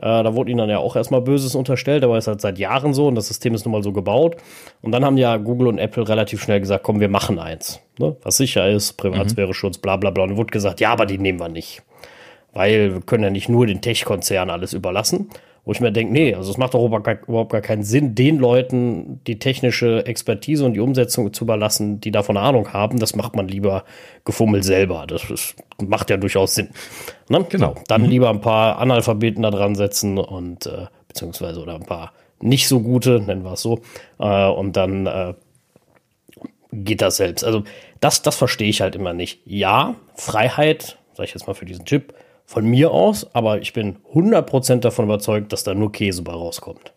äh, da wurde ihnen dann ja auch erstmal Böses unterstellt, aber es ist halt seit Jahren so und das System ist nun mal so gebaut. Und dann haben ja Google und Apple relativ schnell gesagt, komm, wir machen eins. Ne? Was sicher ist, Privatsphäre-Schutz, bla bla bla. Und wurde gesagt, ja, aber die nehmen wir nicht. Weil wir können ja nicht nur den Tech-Konzern alles überlassen. Wo ich mir denke, nee, also es macht doch überhaupt gar keinen Sinn, den Leuten die technische Expertise und die Umsetzung zu überlassen, die davon Ahnung haben. Das macht man lieber gefummelt selber. Das ist, macht ja durchaus Sinn. Ne? Genau. Dann mhm. lieber ein paar Analphabeten da dran setzen und äh, beziehungsweise oder ein paar nicht so gute, nennen wir es so, äh, und dann äh, geht das selbst. Also das, das verstehe ich halt immer nicht. Ja, Freiheit, sage ich jetzt mal für diesen Chip, von mir aus, aber ich bin 100% davon überzeugt, dass da nur Käse bei rauskommt.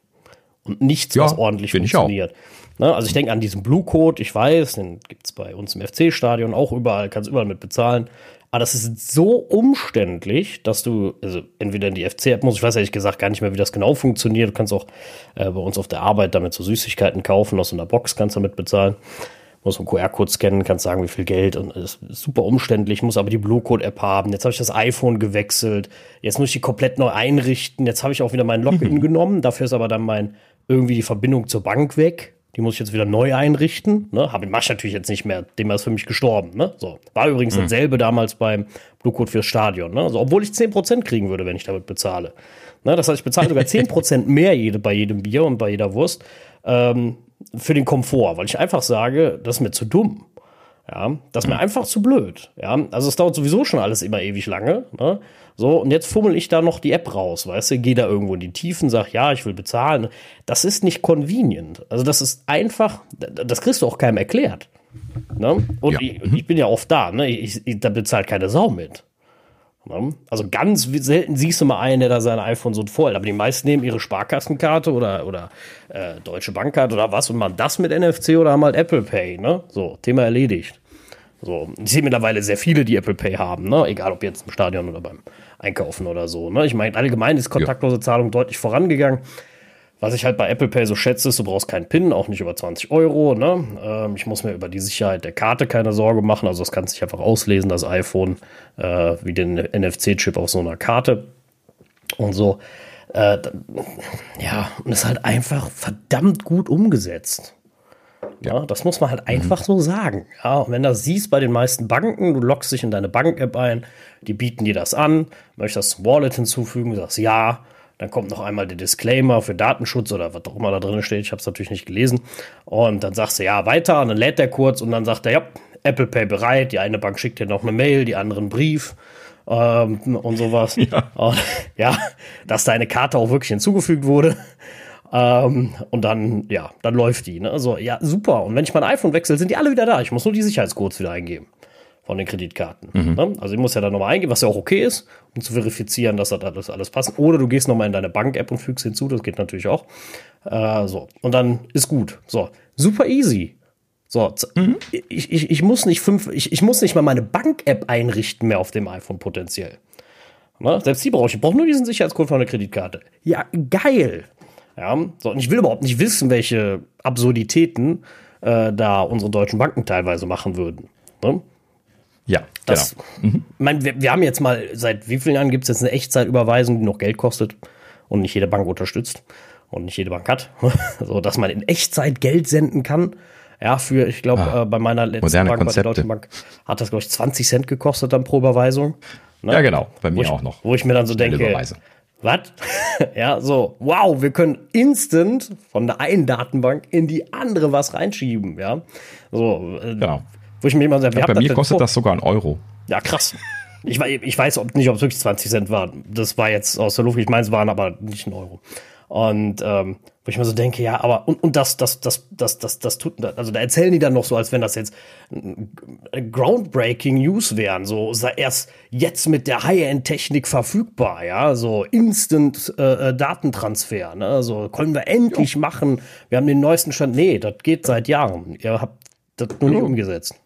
Und nichts, ja, was ordentlich funktioniert. Ne? Also ich denke an diesen Blue Code, ich weiß, den gibt es bei uns im FC-Stadion auch überall, kannst überall mit bezahlen. Aber das ist so umständlich, dass du, also entweder in die FC-App musst, ich weiß ehrlich gesagt gar nicht mehr, wie das genau funktioniert. Du kannst auch äh, bei uns auf der Arbeit damit so Süßigkeiten kaufen, aus so einer Box kannst du damit bezahlen muss einen QR-Code scannen, kannst sagen, wie viel Geld und ist super umständlich, muss aber die Blue-Code-App haben. Jetzt habe ich das iPhone gewechselt, jetzt muss ich die komplett neu einrichten, jetzt habe ich auch wieder meinen Login mhm. genommen, dafür ist aber dann mein irgendwie die Verbindung zur Bank weg. Die muss ich jetzt wieder neu einrichten. Ne? Habe mach ich natürlich jetzt nicht mehr. Dem ist für mich gestorben. Ne? So. War übrigens mhm. dasselbe damals beim Blue Code fürs Stadion. Ne? Also, obwohl ich 10% kriegen würde, wenn ich damit bezahle. Ne? Das heißt, ich bezahle sogar 10% mehr jede, bei jedem Bier und bei jeder Wurst. Ähm, für den Komfort, weil ich einfach sage, das ist mir zu dumm. Ja, das ist mir einfach zu blöd. Ja, also es dauert sowieso schon alles immer ewig lange. Ne? So, und jetzt fummel ich da noch die App raus, weißt du, gehe da irgendwo in die Tiefen, sag, ja, ich will bezahlen. Das ist nicht convenient. Also das ist einfach, das kriegst du auch keinem erklärt. Ne? Und ja. ich, ich, bin ja oft da, ne? Ich, ich, da bezahlt keine Sau mit. Ne? Also ganz selten siehst du mal einen, der da sein iPhone so voll. Aber die meisten nehmen ihre Sparkassenkarte oder, oder äh, Deutsche Bankkarte oder was und machen das mit NFC oder haben halt Apple Pay. Ne? So, Thema erledigt. So, ich sehe mittlerweile sehr viele, die Apple Pay haben, ne? egal ob jetzt im Stadion oder beim Einkaufen oder so. Ne? Ich meine, allgemein ist kontaktlose Zahlung deutlich vorangegangen. Was ich halt bei Apple Pay so schätze, ist, du brauchst keinen PIN, auch nicht über 20 Euro. Ne? Ähm, ich muss mir über die Sicherheit der Karte keine Sorge machen. Also das kannst du einfach auslesen, das iPhone, äh, wie den NFC-Chip auf so einer Karte. Und so. Äh, ja, und ist halt einfach verdammt gut umgesetzt. Ja, das muss man halt einfach mhm. so sagen. Ja, und wenn du das siehst bei den meisten Banken, du loggst dich in deine Bank-App ein, die bieten dir das an, möchtest das Wallet hinzufügen, du sagst ja, dann kommt noch einmal der Disclaimer für Datenschutz oder was auch immer da drin steht. Ich habe es natürlich nicht gelesen. Und dann sagst du ja weiter und dann lädt er kurz und dann sagt er, ja, Apple Pay bereit. Die eine Bank schickt dir noch eine Mail, die andere einen Brief ähm, und sowas. Ja. Und, ja, dass deine Karte auch wirklich hinzugefügt wurde. Ähm, und dann, ja, dann läuft die. Ne? Also, ja, super. Und wenn ich mein iPhone wechsle, sind die alle wieder da. Ich muss nur die Sicherheitscodes wieder eingeben von den Kreditkarten. Mhm. Ne? Also ich muss ja da nochmal eingeben, was ja auch okay ist, um zu verifizieren, dass das alles, alles passt. Oder du gehst nochmal in deine Bank-App und fügst hinzu, das geht natürlich auch. Äh, so, und dann ist gut. So, super easy. So, mhm. ich, ich, ich muss nicht fünf, ich, ich muss nicht mal meine Bank-App einrichten mehr auf dem iPhone potenziell. Ne? Selbst die brauche ich. Ich brauche nur diesen Sicherheitscode von der Kreditkarte. Ja, geil. Ja, so, und ich will überhaupt nicht wissen, welche Absurditäten äh, da unsere deutschen Banken teilweise machen würden. Ne? Ja, das, genau. Mhm. Mein, wir, wir, haben jetzt mal, seit wie vielen Jahren gibt es jetzt eine Echtzeitüberweisung, die noch Geld kostet und nicht jede Bank unterstützt und nicht jede Bank hat. so, dass man in Echtzeit Geld senden kann. Ja, für, ich glaube, ah, äh, bei meiner letzten Bank, Konzepte. bei der Deutschen Bank, hat das, glaube ich, 20 Cent gekostet dann pro Überweisung. Ne? Ja, genau, bei mir ich, auch noch. Wo ich mir dann so denke, was? ja, so, wow, wir können instant von der einen Datenbank in die andere was reinschieben, ja. So, äh, genau. Wo ich mir immer sage, ja, bei mir kostet das sogar einen Euro. Ja, krass. Ich, ich weiß ob, nicht, ob es wirklich 20 Cent waren. Das war jetzt aus der Luft. Ich meine, es waren aber nicht ein Euro. Und ähm, wo ich mir so denke, ja, aber und, und das, das, das, das, das, das tut, also da erzählen die dann noch so, als wenn das jetzt groundbreaking News wären, so erst jetzt mit der High-End-Technik verfügbar, ja, so Instant äh, äh Datentransfer, ne, so können wir endlich jo. machen. Wir haben den neuesten Stand. Nee, das geht seit Jahren. Ihr habt das nur nicht umgesetzt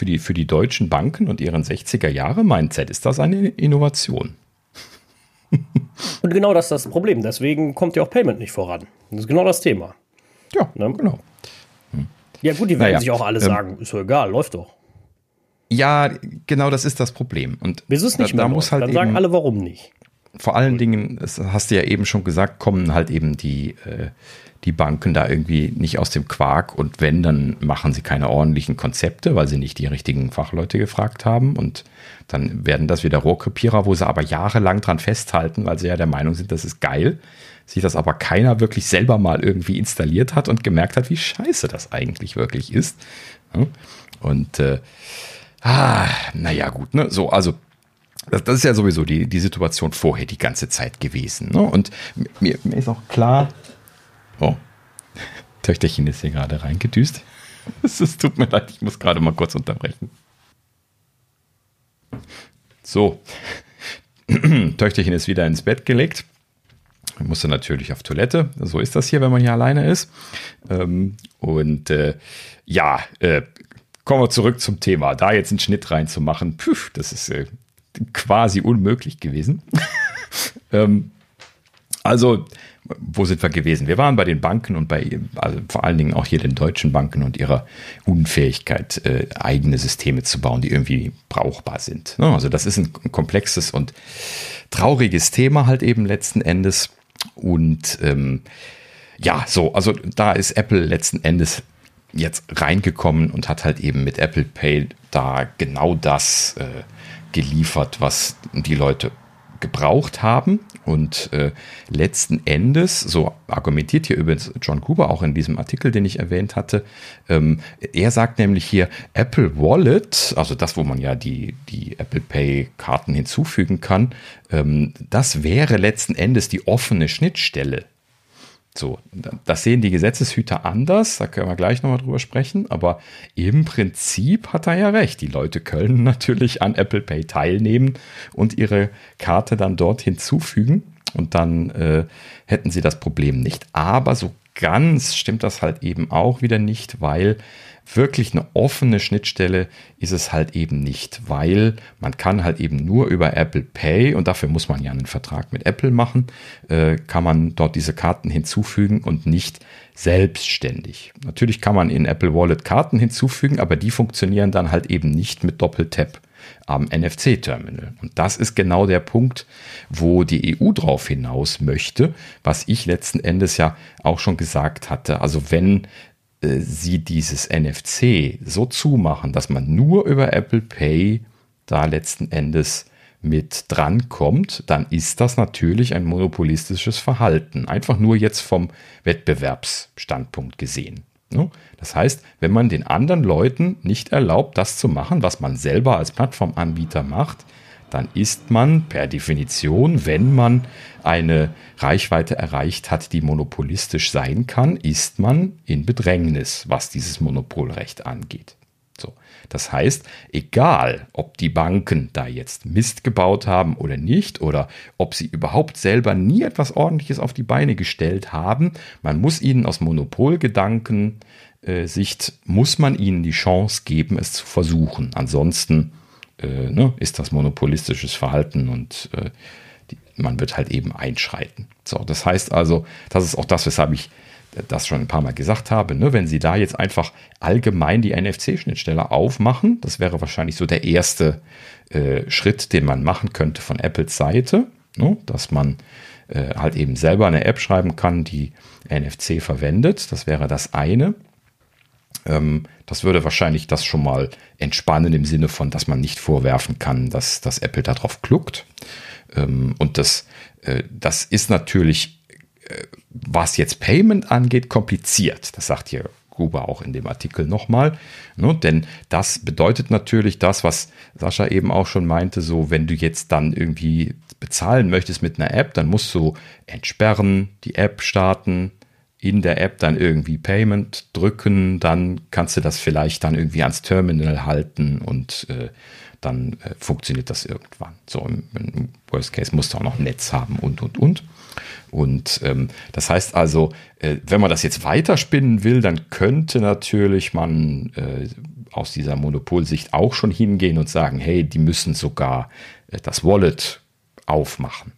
für die, für die deutschen Banken und ihren 60er-Jahre-Mindset ist das eine Innovation. und genau das ist das Problem. Deswegen kommt ja auch Payment nicht voran. Das ist genau das Thema. Ja, ne? genau. Hm. Ja, gut, die werden naja, sich auch alle ähm, sagen, ist doch egal, läuft doch. Ja, genau das ist das Problem. Und Wieso es nicht da, mehr da muss halt Dann sagen alle, warum nicht. Vor allen Dingen, das hast du ja eben schon gesagt, kommen halt eben die, äh, die Banken da irgendwie nicht aus dem Quark und wenn, dann machen sie keine ordentlichen Konzepte, weil sie nicht die richtigen Fachleute gefragt haben und dann werden das wieder Rohrkrepierer, wo sie aber jahrelang dran festhalten, weil sie ja der Meinung sind, das ist geil, sich das aber keiner wirklich selber mal irgendwie installiert hat und gemerkt hat, wie scheiße das eigentlich wirklich ist. Und äh, ah, naja, gut, ne? So, also das, ist ja sowieso die, die Situation vorher die ganze Zeit gewesen. Ne? Und mir, mir ist auch klar, Oh, Töchterchen ist hier gerade reingedüst. Es tut mir leid, ich muss gerade mal kurz unterbrechen. So, Töchterchen ist wieder ins Bett gelegt. Musste natürlich auf Toilette. So ist das hier, wenn man hier alleine ist. Ähm, und äh, ja, äh, kommen wir zurück zum Thema. Da jetzt einen Schnitt reinzumachen, püff, das ist äh, quasi unmöglich gewesen. ähm, also wo sind wir gewesen? Wir waren bei den Banken und bei also vor allen Dingen auch hier den deutschen Banken und ihrer Unfähigkeit, äh, eigene Systeme zu bauen, die irgendwie brauchbar sind. Ne? Also das ist ein komplexes und trauriges Thema halt eben letzten Endes. Und ähm, ja, so, also da ist Apple letzten Endes jetzt reingekommen und hat halt eben mit Apple Pay da genau das äh, geliefert, was die Leute gebraucht haben. Und äh, letzten Endes, so argumentiert hier übrigens John Cooper auch in diesem Artikel, den ich erwähnt hatte, ähm, er sagt nämlich hier, Apple Wallet, also das, wo man ja die, die Apple Pay-Karten hinzufügen kann, ähm, das wäre letzten Endes die offene Schnittstelle so, das sehen die Gesetzeshüter anders, da können wir gleich nochmal drüber sprechen, aber im Prinzip hat er ja recht. Die Leute können natürlich an Apple Pay teilnehmen und ihre Karte dann dort hinzufügen. und dann äh, hätten sie das Problem nicht. Aber so ganz stimmt das halt eben auch wieder nicht, weil wirklich eine offene Schnittstelle ist es halt eben nicht, weil man kann halt eben nur über Apple Pay und dafür muss man ja einen Vertrag mit Apple machen, äh, kann man dort diese Karten hinzufügen und nicht selbstständig. Natürlich kann man in Apple Wallet Karten hinzufügen, aber die funktionieren dann halt eben nicht mit Doppeltap am NFC-Terminal. Und das ist genau der Punkt, wo die EU drauf hinaus möchte, was ich letzten Endes ja auch schon gesagt hatte. Also wenn äh, sie dieses NFC so zumachen, dass man nur über Apple Pay da letzten Endes mit drankommt, dann ist das natürlich ein monopolistisches Verhalten. Einfach nur jetzt vom Wettbewerbsstandpunkt gesehen. Ne? Das heißt, wenn man den anderen Leuten nicht erlaubt, das zu machen, was man selber als Plattformanbieter macht, dann ist man per Definition, wenn man eine Reichweite erreicht hat, die monopolistisch sein kann, ist man in Bedrängnis, was dieses Monopolrecht angeht. So. Das heißt, egal, ob die Banken da jetzt Mist gebaut haben oder nicht, oder ob sie überhaupt selber nie etwas Ordentliches auf die Beine gestellt haben, man muss ihnen aus Monopolgedanken äh, Sicht, muss man ihnen die Chance geben, es zu versuchen. Ansonsten äh, ne, ist das monopolistisches Verhalten und äh, die, man wird halt eben einschreiten. So, das heißt also, das ist auch das, weshalb ich das schon ein paar Mal gesagt habe, ne, wenn Sie da jetzt einfach allgemein die NFC-Schnittstelle aufmachen, das wäre wahrscheinlich so der erste äh, Schritt, den man machen könnte von Apples Seite, ne, dass man äh, halt eben selber eine App schreiben kann, die NFC verwendet. Das wäre das eine. Ähm, das würde wahrscheinlich das schon mal entspannen im Sinne von, dass man nicht vorwerfen kann, dass, dass Apple darauf kluckt. Ähm, und das, äh, das ist natürlich was jetzt Payment angeht, kompliziert. Das sagt hier Gruber auch in dem Artikel nochmal. Ne? Denn das bedeutet natürlich das, was Sascha eben auch schon meinte, so wenn du jetzt dann irgendwie bezahlen möchtest mit einer App, dann musst du entsperren, die App starten, in der App dann irgendwie Payment drücken, dann kannst du das vielleicht dann irgendwie ans Terminal halten und äh, dann äh, funktioniert das irgendwann. So im, im Worst Case musst du auch noch Netz haben und und und. Und ähm, das heißt also, äh, wenn man das jetzt weiterspinnen will, dann könnte natürlich man äh, aus dieser Monopolsicht auch schon hingehen und sagen, hey, die müssen sogar äh, das Wallet aufmachen.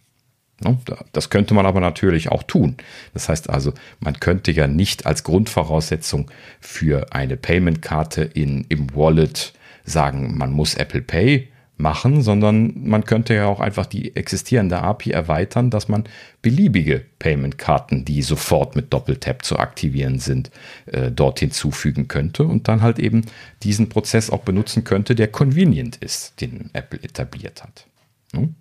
Ne? Das könnte man aber natürlich auch tun. Das heißt also, man könnte ja nicht als Grundvoraussetzung für eine Payment-Karte im Wallet sagen, man muss Apple Pay machen, sondern man könnte ja auch einfach die existierende API erweitern, dass man beliebige Payment-Karten, die sofort mit Doppeltap zu aktivieren sind, äh, dort hinzufügen könnte und dann halt eben diesen Prozess auch benutzen könnte, der convenient ist, den Apple etabliert hat. Hm?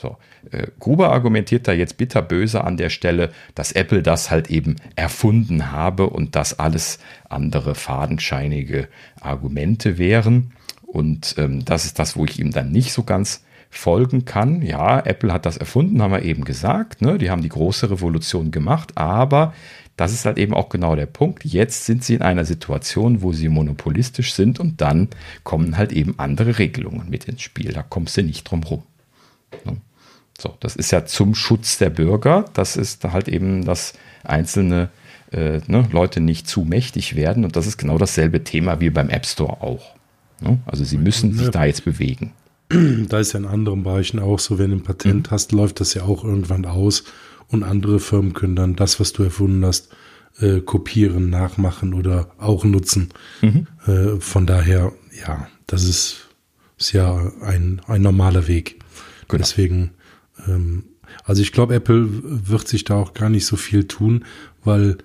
So, äh, Gruber argumentiert da jetzt bitterböse an der Stelle, dass Apple das halt eben erfunden habe und dass alles andere fadenscheinige Argumente wären. Und ähm, das ist das, wo ich ihm dann nicht so ganz folgen kann. Ja, Apple hat das erfunden, haben wir eben gesagt. Ne? Die haben die große Revolution gemacht, aber das ist halt eben auch genau der Punkt. Jetzt sind sie in einer Situation, wo sie monopolistisch sind und dann kommen halt eben andere Regelungen mit ins Spiel. Da kommst du nicht drum rum. Ne? So, das ist ja zum Schutz der Bürger. Das ist halt eben, dass einzelne äh, ne, Leute nicht zu mächtig werden. Und das ist genau dasselbe Thema wie beim App Store auch. Ne? Also sie müssen sich da jetzt bewegen. Da ist ja in anderen Bereichen auch so, wenn du ein Patent mhm. hast, läuft das ja auch irgendwann aus und andere Firmen können dann das, was du erfunden hast, äh, kopieren, nachmachen oder auch nutzen. Mhm. Äh, von daher, ja, das ist, ist ja ein, ein normaler Weg. Genau. Deswegen, also ich glaube, Apple wird sich da auch gar nicht so viel tun, weil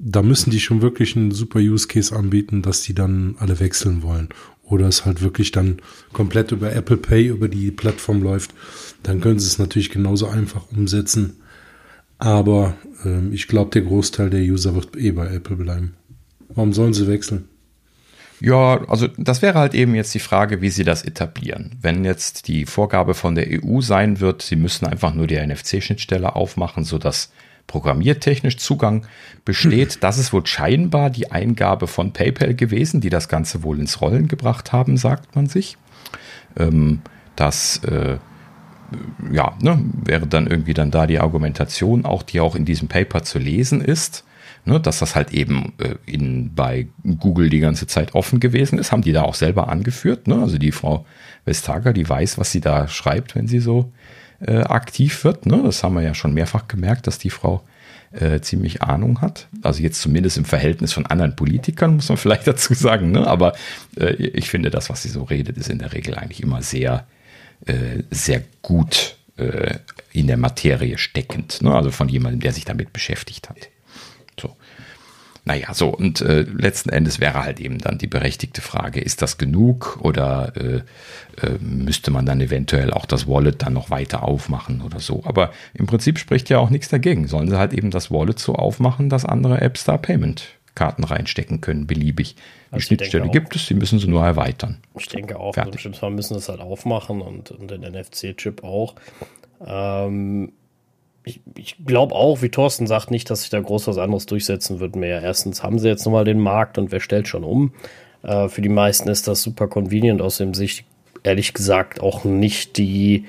da müssen die schon wirklich einen super Use Case anbieten, dass die dann alle wechseln wollen. Oder es halt wirklich dann komplett über Apple Pay, über die Plattform läuft. Dann können sie es natürlich genauso einfach umsetzen. Aber ähm, ich glaube, der Großteil der User wird eh bei Apple bleiben. Warum sollen sie wechseln? Ja, also das wäre halt eben jetzt die Frage, wie sie das etablieren. Wenn jetzt die Vorgabe von der EU sein wird, sie müssen einfach nur die NFC-Schnittstelle aufmachen, sodass programmiertechnisch Zugang besteht. Das ist wohl scheinbar die Eingabe von PayPal gewesen, die das Ganze wohl ins Rollen gebracht haben, sagt man sich. Ähm, das äh, ja, ne, wäre dann irgendwie dann da die Argumentation, auch die auch in diesem Paper zu lesen ist, ne, dass das halt eben äh, in, bei Google die ganze Zeit offen gewesen ist, haben die da auch selber angeführt. Ne? Also die Frau Vestager, die weiß, was sie da schreibt, wenn sie so äh, aktiv wird. Ne? Das haben wir ja schon mehrfach gemerkt, dass die Frau äh, ziemlich Ahnung hat. Also jetzt zumindest im Verhältnis von anderen Politikern, muss man vielleicht dazu sagen. Ne? Aber äh, ich finde, das, was sie so redet, ist in der Regel eigentlich immer sehr, äh, sehr gut äh, in der Materie steckend. Ne? Also von jemandem, der sich damit beschäftigt hat. Naja, so, und äh, letzten Endes wäre halt eben dann die berechtigte Frage, ist das genug oder äh, äh, müsste man dann eventuell auch das Wallet dann noch weiter aufmachen oder so. Aber im Prinzip spricht ja auch nichts dagegen. Sollen sie halt eben das Wallet so aufmachen, dass andere Apps da Payment-Karten reinstecken können, beliebig. Die also Schnittstelle gibt es, die müssen sie nur erweitern. Ich denke auch, Fertig. im Fall müssen sie es halt aufmachen und, und den NFC-Chip auch. Ähm, ich, ich glaube auch, wie Thorsten sagt, nicht, dass sich da groß was anderes durchsetzen wird mehr. Erstens haben sie jetzt nochmal den Markt und wer stellt schon um. Äh, für die meisten ist das super convenient, aus dem Sicht, ehrlich gesagt, auch nicht die,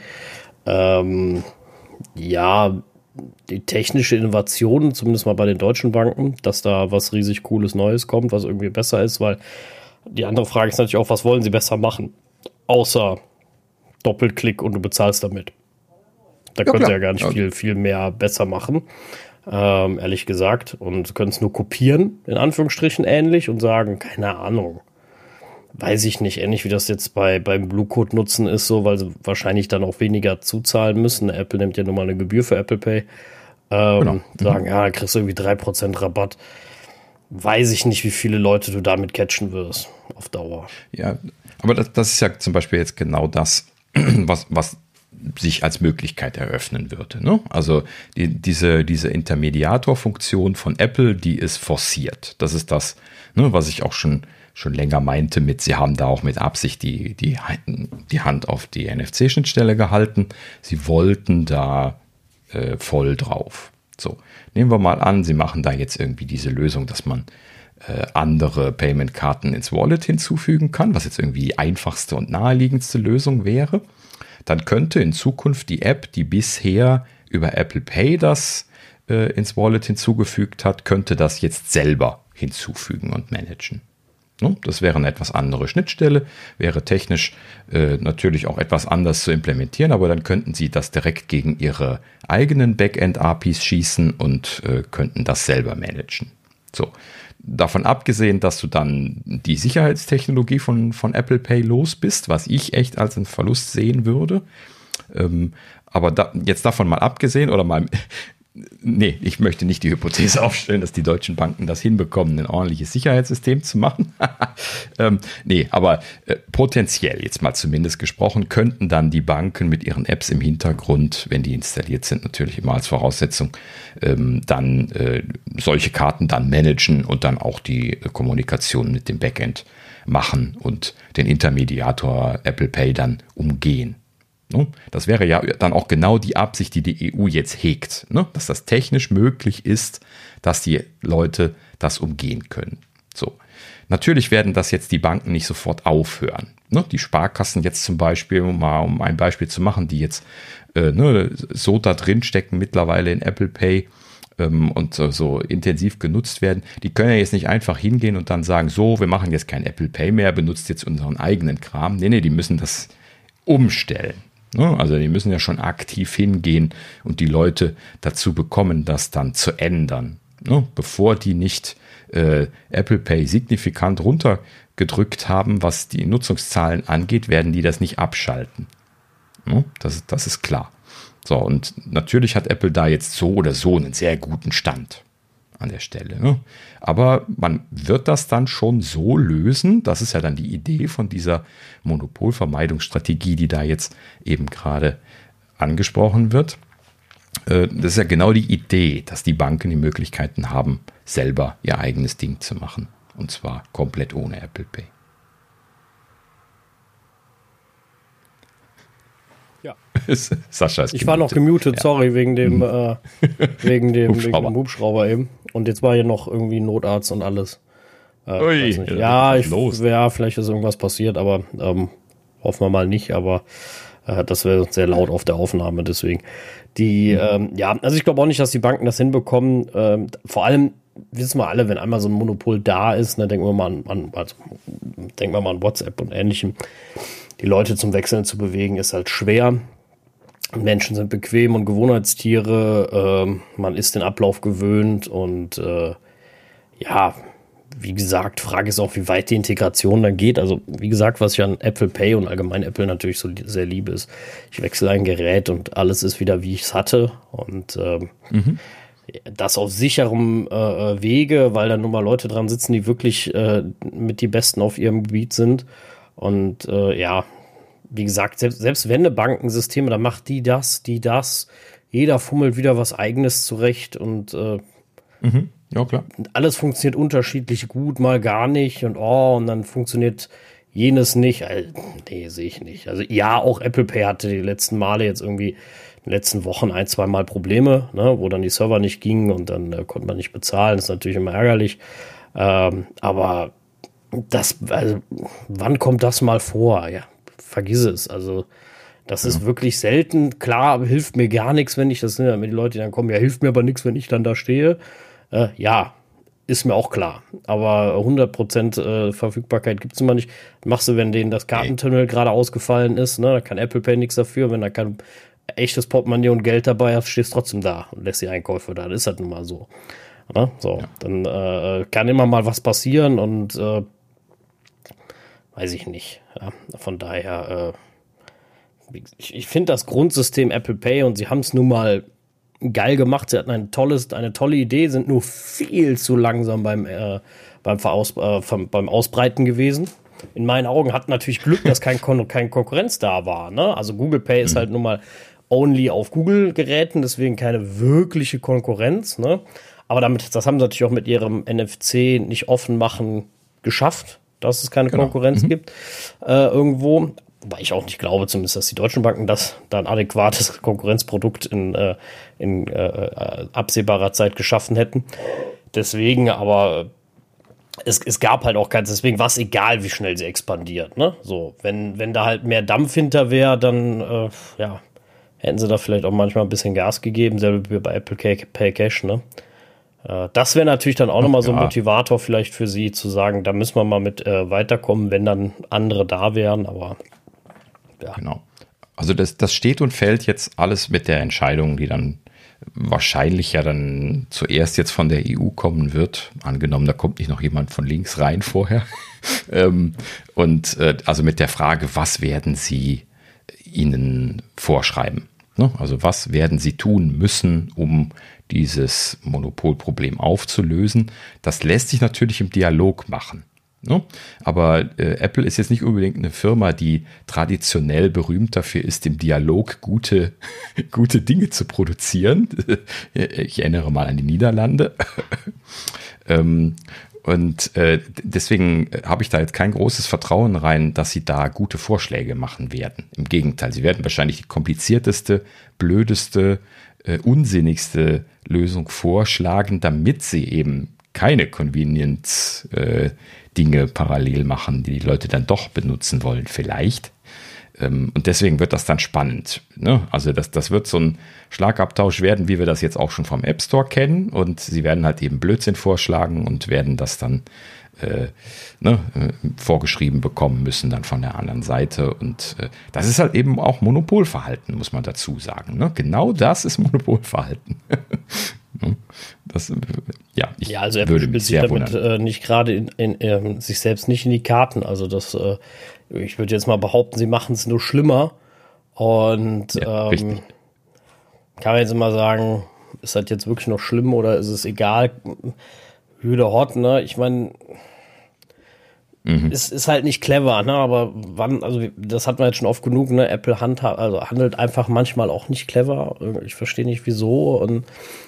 ähm, ja, die technische Innovation, zumindest mal bei den deutschen Banken, dass da was riesig cooles Neues kommt, was irgendwie besser ist, weil die andere Frage ist natürlich auch, was wollen sie besser machen? Außer Doppelklick und du bezahlst damit. Da ja, können sie ja gar nicht ja. viel, viel mehr besser machen. Ähm, ehrlich gesagt. Und können es nur kopieren, in Anführungsstrichen ähnlich, und sagen, keine Ahnung. Weiß ich nicht, ähnlich wie das jetzt bei, beim Blue Code nutzen ist, so, weil sie wahrscheinlich dann auch weniger zuzahlen müssen. Apple nimmt ja nochmal eine Gebühr für Apple Pay. Ähm, genau. Sagen, ja, da kriegst du irgendwie 3% Rabatt. Weiß ich nicht, wie viele Leute du damit catchen wirst auf Dauer. Ja, aber das, das ist ja zum Beispiel jetzt genau das, was, was sich als Möglichkeit eröffnen würde. Ne? Also die, diese, diese Intermediatorfunktion von Apple, die ist forciert. Das ist das, ne, was ich auch schon, schon länger meinte mit, sie haben da auch mit Absicht die, die, die Hand auf die NFC-Schnittstelle gehalten. Sie wollten da äh, voll drauf. So, nehmen wir mal an, sie machen da jetzt irgendwie diese Lösung, dass man äh, andere Payment-Karten ins Wallet hinzufügen kann, was jetzt irgendwie die einfachste und naheliegendste Lösung wäre dann könnte in Zukunft die App, die bisher über Apple Pay das äh, ins Wallet hinzugefügt hat, könnte das jetzt selber hinzufügen und managen. Ne? Das wäre eine etwas andere Schnittstelle, wäre technisch äh, natürlich auch etwas anders zu implementieren, aber dann könnten Sie das direkt gegen Ihre eigenen Backend-APIs schießen und äh, könnten das selber managen. So, davon abgesehen, dass du dann die Sicherheitstechnologie von, von Apple Pay los bist, was ich echt als einen Verlust sehen würde. Ähm, aber da, jetzt davon mal abgesehen oder mal nee, ich möchte nicht die Hypothese aufstellen, dass die deutschen Banken das hinbekommen, ein ordentliches Sicherheitssystem zu machen. ähm, nee, aber äh, potenziell, jetzt mal zumindest gesprochen, könnten dann die Banken mit ihren Apps im Hintergrund, wenn die installiert sind, natürlich immer als Voraussetzung, ähm, dann äh, solche Karten dann managen und dann auch die äh, Kommunikation mit dem Backend machen und den Intermediator Apple Pay dann umgehen. Ne? Das wäre ja dann auch genau die Absicht, die die EU jetzt hegt, ne? dass das technisch möglich ist, dass die Leute das umgehen können. So. Natürlich werden das jetzt die Banken nicht sofort aufhören. Ne? Die Sparkassen jetzt zum Beispiel, um mal um ein Beispiel zu machen, die jetzt äh, so da drin stecken mittlerweile in Apple Pay ähm, und so, intensiv genutzt werden, die können ja jetzt nicht einfach hingehen und dann sagen, so, wir machen jetzt kein Apple Pay mehr, benutzt jetzt unseren eigenen Kram. Nee, nee, die müssen das umstellen. Ne? Also die müssen ja schon aktiv hingehen und die Leute dazu bekommen, das dann zu ändern, ne? bevor die nicht äh, Apple Pay signifikant runtergedrückt haben, was die Nutzungszahlen angeht, werden die das nicht abschalten. Ne? Das, das ist klar. So, und natürlich hat Apple da jetzt so oder so einen sehr guten Stand an der Stelle. Ne? Aber man wird das dann schon so lösen, das ist ja dann die Idee von dieser Monopolvermeidungsstrategie, die da jetzt eben gerade angesprochen wird. Äh, das ist ja genau die Idee, dass die Banken die Möglichkeiten haben, selber ihr eigenes Ding zu machen. Und zwar komplett ohne Apple Pay. Sascha ist Ich gemutet. war noch gemutet, ja. sorry, wegen dem, äh, wegen, dem, Hubschrauber. wegen dem Hubschrauber eben. Und jetzt war hier noch irgendwie Notarzt und alles. Äh, Ui, ja, ich, los. ja, vielleicht ist irgendwas passiert, aber ähm, hoffen wir mal nicht. Aber Äh, das wäre sehr laut auf der Aufnahme, deswegen. Die, mhm. ähm, ja, also ich glaube auch nicht, dass die Banken das hinbekommen. Ähm, vor allem wissen wir alle, wenn einmal so ein Monopol da ist, dann ne, denken wir mal an, an also, denken wir mal an WhatsApp und ähnlichem. Die Leute zum Wechseln zu bewegen, ist halt schwer. Menschen sind bequem und Gewohnheitstiere. Ähm, man ist den Ablauf gewöhnt und äh, ja, wie gesagt, Frage ist auch, wie weit die Integration dann geht. Also, wie gesagt, was ich an Apple Pay und allgemein Apple natürlich so sehr liebe, ist, ich wechsle ein Gerät und alles ist wieder, wie ich es hatte. Und ähm, mhm. das auf sicherem äh, Wege, weil da nun mal Leute dran sitzen, die wirklich äh, mit die Besten auf ihrem Gebiet sind. Und äh, ja, wie gesagt, selbst, selbst wenn eine Bankensysteme, dann macht die das, die das. Jeder fummelt wieder was Eigenes zurecht und äh, mhm. Ja, klar. Alles funktioniert unterschiedlich gut, mal gar nicht und oh, und dann funktioniert jenes nicht. Also, nee, sehe ich nicht. Also ja, auch Apple Pay hatte die letzten Male jetzt irgendwie in den letzten Wochen ein, zwei Mal Probleme, ne, wo dann die Server nicht gingen und dann äh, konnte man nicht bezahlen. Das ist natürlich immer ärgerlich. Ähm, aber das, also, wann kommt das mal vor? Ja, vergiss es. Also, das ja. ist wirklich selten. Klar, hilft mir gar nichts, wenn ich, das sind ja die Leute, die dann kommen, ja, hilft mir aber nichts, wenn ich dann da stehe. Äh, ja, ist mir auch klar. Aber 100% äh, Verfügbarkeit gibt es immer nicht. Machst du, wenn denen das Kartentunnel gerade ausgefallen ist, ne, da kann Apple Pay nichts dafür. Wenn da kein echtes Portemonnaie und Geld dabei hast, stehst du trotzdem da und lässt die Einkäufe da. Das ist halt nun mal so. Ne? So, ja. dann äh, kann immer mal was passieren und äh, weiß ich nicht. Ja, von daher, äh, ich, ich finde das Grundsystem Apple Pay und sie haben es nun mal geil gemacht. Sie hatten ein tolles, eine tolle Idee, sind nur viel zu langsam beim, äh, beim, Veraus, äh, beim Ausbreiten gewesen. In meinen Augen hat natürlich Glück, dass kein, Kon kein Konkurrenz da war. Ne? Also Google Pay ist mhm. halt nun mal only auf Google-Geräten, deswegen keine wirkliche Konkurrenz. Ne? Aber damit, das haben sie natürlich auch mit ihrem NFC nicht offen machen geschafft, dass es keine genau. Konkurrenz mhm. gibt äh, irgendwo. Wobei ich auch nicht glaube, zumindest, dass die deutschen Banken das da ein adäquates Konkurrenzprodukt in, äh, in äh, absehbarer Zeit geschaffen hätten. Deswegen, aber es, es gab halt auch keins, deswegen war es egal, wie schnell sie expandiert. Ne? So, wenn, wenn da halt mehr Dampf hinter wäre, dann äh, ja, hätten sie da vielleicht auch manchmal ein bisschen Gas gegeben, selber wie bei Apple Pay Cash, ne? Äh, das wäre natürlich dann auch nochmal so ein Motivator vielleicht für sie zu sagen, da müssen wir mal mit äh, weiterkommen, wenn dann andere da wären, aber ja. Genau. Also das, das steht und fällt jetzt alles mit der Entscheidung, die dann wahrscheinlich ja dann zuerst jetzt von der EU kommen wird. Angenommen, da kommt nicht noch jemand von links rein vorher. ähm, und äh, also mit der Frage, was werden sie ihnen vorschreiben? Ne? Also was werden sie tun müssen, um dieses Monopolproblem aufzulösen? Das lässt sich natürlich im Dialog machen. Ne? Aber äh, Apple ist jetzt nicht unbedingt eine Firma, die traditionell berühmt dafür ist, im Dialog gute, gute Dinge zu produzieren. ich erinnere mal an die Niederlande. ähm, und äh, deswegen habe ich da jetzt kein großes Vertrauen rein, dass sie da gute Vorschläge machen werden. Im Gegenteil, sie werden wahrscheinlich die komplizierteste, blödeste, äh, unsinnigste Lösung vorschlagen, damit sie eben keine Convenience äh, parallel machen, die die Leute dann doch benutzen wollen, vielleicht. Ähm, und deswegen wird das dann spannend. Ne? Also das, das wird so ein Schlagabtausch werden, wie wir das jetzt auch schon vom App Store kennen. Und sie werden halt eben Blödsinn vorschlagen und werden das dann äh, ne, äh, vorgeschrieben bekommen müssen dann von der anderen Seite. Und äh, das ist halt eben auch Monopolverhalten, muss man dazu sagen. Ne? Genau das ist Monopolverhalten. Ne? Das, ja, ich ja, also er würde spielt sich damit äh, nicht gerade in, in, ähm, sich selbst nicht in die Karten. Also das, äh, ich würde jetzt mal behaupten, sie machen es nur schlimmer. Und ja, ähm, kann man jetzt immer sagen, ist das jetzt wirklich noch schlimm oder ist es egal? Hüde Hot, ne? Ich meine, Mhm. Ist, ist halt nicht clever, ne? Aber wann, also das hat man jetzt schon oft genug, ne? Apple handhabt, also handelt einfach manchmal auch nicht clever. Ich verstehe nicht wieso. Und,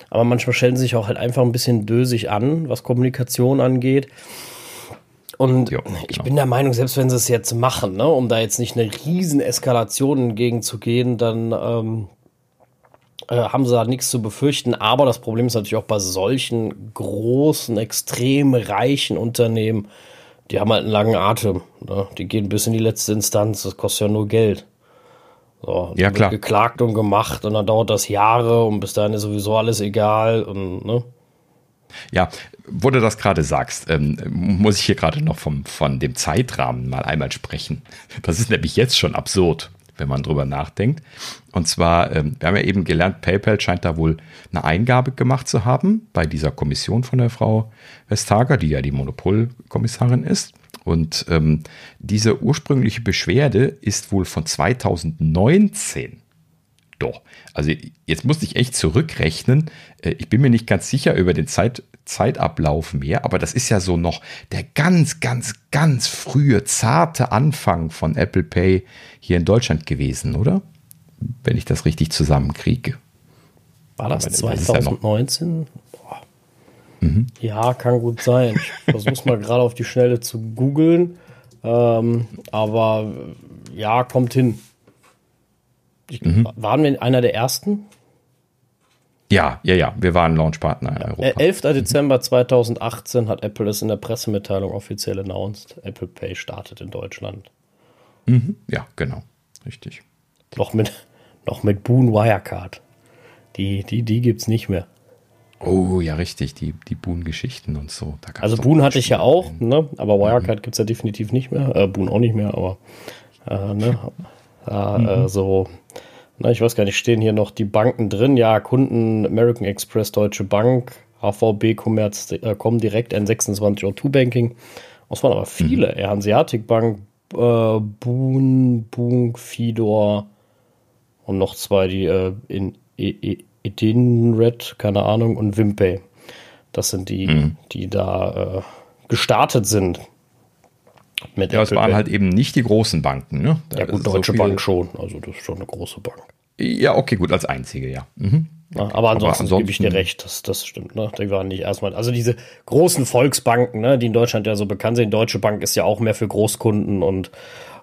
aber manchmal stellen sie sich auch halt einfach ein bisschen dösig an, was Kommunikation angeht. Und jo, genau. ich bin der Meinung, selbst wenn sie es jetzt machen, ne, um da jetzt nicht eine riesen Eskalation entgegenzugehen, dann ähm, äh, haben sie da nichts zu befürchten. Aber das Problem ist natürlich auch bei solchen großen, extrem reichen Unternehmen, die haben halt einen langen Atem. Ne? Die gehen bis in die letzte Instanz. Das kostet ja nur Geld. So, ja, klar. geklagt und gemacht und dann dauert das Jahre und bis dahin ist sowieso alles egal und ne? Ja, wo du das gerade sagst, ähm, muss ich hier gerade noch vom, von dem Zeitrahmen mal einmal sprechen. Das ist nämlich jetzt schon absurd, wenn man drüber nachdenkt. Und zwar, ähm, wir haben ja eben gelernt, PayPal scheint da wohl eine Eingabe gemacht zu haben bei dieser Kommission von der Frau Vestager, die ja die Monopolkommissarin ist. Und ähm, diese ursprüngliche Beschwerde ist wohl von 2019. Doch. Also jetzt musste ich echt zurückrechnen. Äh, ich bin mir nicht ganz sicher über den Zeit, Zeitablauf mehr, aber das ist ja so noch der ganz, ganz, ganz frühe, zarte Anfang von Apple Pay hier in Deutschland gewesen, oder? Wenn ich das richtig zusammenkriege. War das 2019? Ja, mhm. ja, kann gut sein. Ich versuche mal gerade auf die Schnelle zu googeln. Ähm, aber ja, kommt hin. Ich, mhm. Waren wir einer der ersten? Ja, ja, ja. Wir waren Launchpartner in Europa. 11. Mhm. Dezember 2018 hat Apple es in der Pressemitteilung offiziell announced. Apple Pay startet in Deutschland. Mhm. Ja, genau. Richtig. Noch mit, noch mit Boon Wirecard. Die, die, die gibt es nicht mehr. Oh, ja, richtig. Die, die Boon-Geschichten und so. also Boon hatte ich ja auch, ne? aber Wirecard mhm. gibt es ja definitiv nicht mehr. Äh, Boon auch nicht mehr, aber äh, ne? Äh, mhm. so na, ich weiß gar nicht, stehen hier noch die Banken drin? Ja, Kunden American Express, Deutsche Bank, HVB, Commerz, äh, Comdirect, N26 O2 Banking. Das waren aber viele. Mhm. Hanseatic Bank, äh, Boon, Boon, Fidor und noch zwei, die äh, in Edenred, keine Ahnung, und Wimpay. Das sind die, mhm. die da äh, gestartet sind. Mit ja, es waren halt eben nicht die großen Banken. Ne? ja, gut, Deutsche so Bank schon. Also, das ist schon eine große Bank. Ja, okay, gut, als einzige, ja. Mhm. Ja, aber, ansonsten aber ansonsten gebe ich dir recht, das, das stimmt. Ne? Die waren nicht erstmal, also diese großen Volksbanken, ne, die in Deutschland ja so bekannt sind. Deutsche Bank ist ja auch mehr für Großkunden und,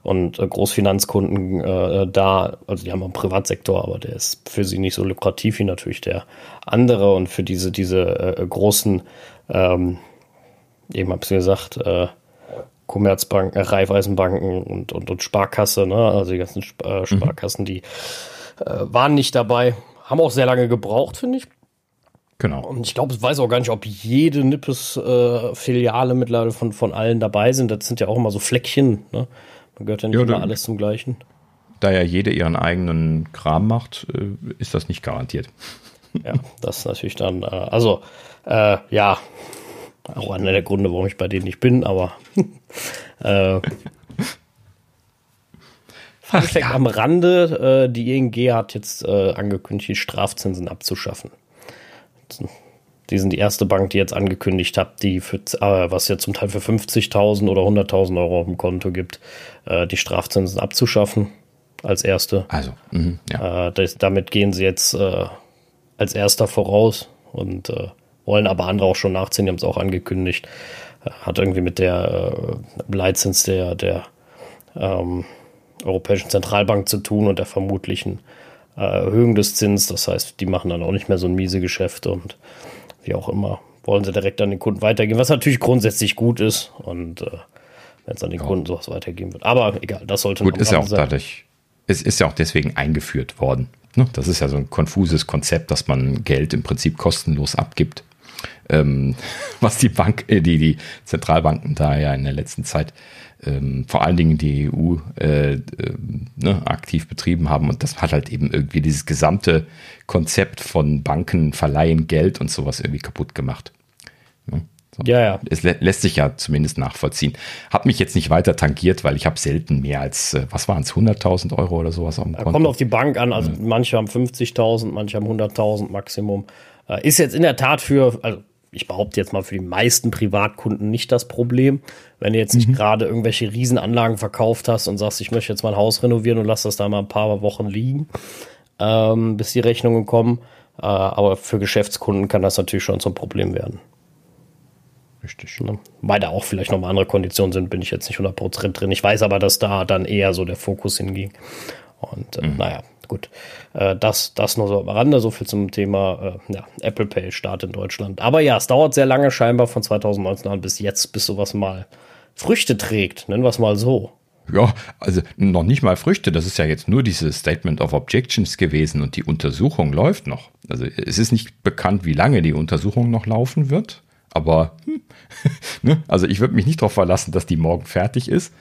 und äh, Großfinanzkunden äh, da. Also die haben einen Privatsektor, aber der ist für sie nicht so lukrativ wie natürlich der andere. Und für diese, diese äh, großen, ähm, eben hab's gesagt, äh, Commerzbanken, äh, Raiffeisenbanken und, und, und Sparkasse, ne? also die ganzen Sp äh, mhm. Sparkassen, die äh, waren nicht dabei. Haben auch sehr lange gebraucht, finde ich. Genau. Und ich glaube, ich weiß auch gar nicht, ob jede Nippes-Filiale äh, mittlerweile von, von allen dabei sind. Das sind ja auch immer so Fleckchen. Ne? Man gehört ja nicht ja, immer alles zum Gleichen. Da ja jede ihren eigenen Kram macht, äh, ist das nicht garantiert. Ja, das ist natürlich dann, äh, also, äh, ja, auch einer der Gründe, warum ich bei denen nicht bin, aber äh, Fact ja. am Rande, äh, die ING hat jetzt äh, angekündigt, die Strafzinsen abzuschaffen. Die sind die erste Bank, die jetzt angekündigt hat, die für, äh, was ja zum Teil für 50.000 oder 100.000 Euro auf dem Konto gibt, äh, die Strafzinsen abzuschaffen als erste. Also, mh, ja. Äh, das, damit gehen sie jetzt äh, als erster voraus und wollen aber andere auch schon nachziehen, die haben es auch angekündigt. Hat irgendwie mit der Leitzins der, der ähm, Europäischen Zentralbank zu tun und der vermutlichen äh, Erhöhung des Zins. Das heißt, die machen dann auch nicht mehr so ein miese Geschäft und wie auch immer wollen sie direkt an den Kunden weitergeben, was natürlich grundsätzlich gut ist und äh, wenn es an den ja. Kunden sowas weitergeben wird. Aber egal, das sollte gut ist ja auch sein. dadurch. Es ist ja auch deswegen eingeführt worden. Ne? Das ist ja so ein konfuses Konzept, dass man Geld im Prinzip kostenlos abgibt. Ähm, was die Bank, äh, die, die Zentralbanken da ja in der letzten Zeit ähm, vor allen Dingen die EU äh, äh, ne, aktiv betrieben haben. Und das hat halt eben irgendwie dieses gesamte Konzept von Banken verleihen Geld und sowas irgendwie kaputt gemacht. Ja, so. ja, ja. Es lä lässt sich ja zumindest nachvollziehen. Hat mich jetzt nicht weiter tangiert, weil ich habe selten mehr als, äh, was waren es, 100.000 Euro oder sowas auf dem Konto. Kommt auf die Bank an. Also ja. manche haben 50.000, manche haben 100.000 Maximum. Äh, ist jetzt in der Tat für, also ich behaupte jetzt mal für die meisten Privatkunden nicht das Problem. Wenn du jetzt nicht mhm. gerade irgendwelche Riesenanlagen verkauft hast und sagst, ich möchte jetzt mein Haus renovieren und lass das da mal ein paar Wochen liegen, ähm, bis die Rechnungen kommen. Äh, aber für Geschäftskunden kann das natürlich schon zum Problem werden. Richtig. Ne? Weil da auch vielleicht nochmal andere Konditionen sind, bin ich jetzt nicht 100% drin. Ich weiß aber, dass da dann eher so der Fokus hinging. Und äh, mhm. naja, gut. Äh, das, das nur so am Rande, so viel zum Thema äh, ja, Apple Pay Start in Deutschland. Aber ja, es dauert sehr lange scheinbar von 2019 an bis jetzt, bis sowas mal Früchte trägt, nennen wir es mal so. Ja, also noch nicht mal Früchte. Das ist ja jetzt nur dieses Statement of Objections gewesen und die Untersuchung läuft noch. Also es ist nicht bekannt, wie lange die Untersuchung noch laufen wird. Aber hm, ne? also ich würde mich nicht darauf verlassen, dass die morgen fertig ist.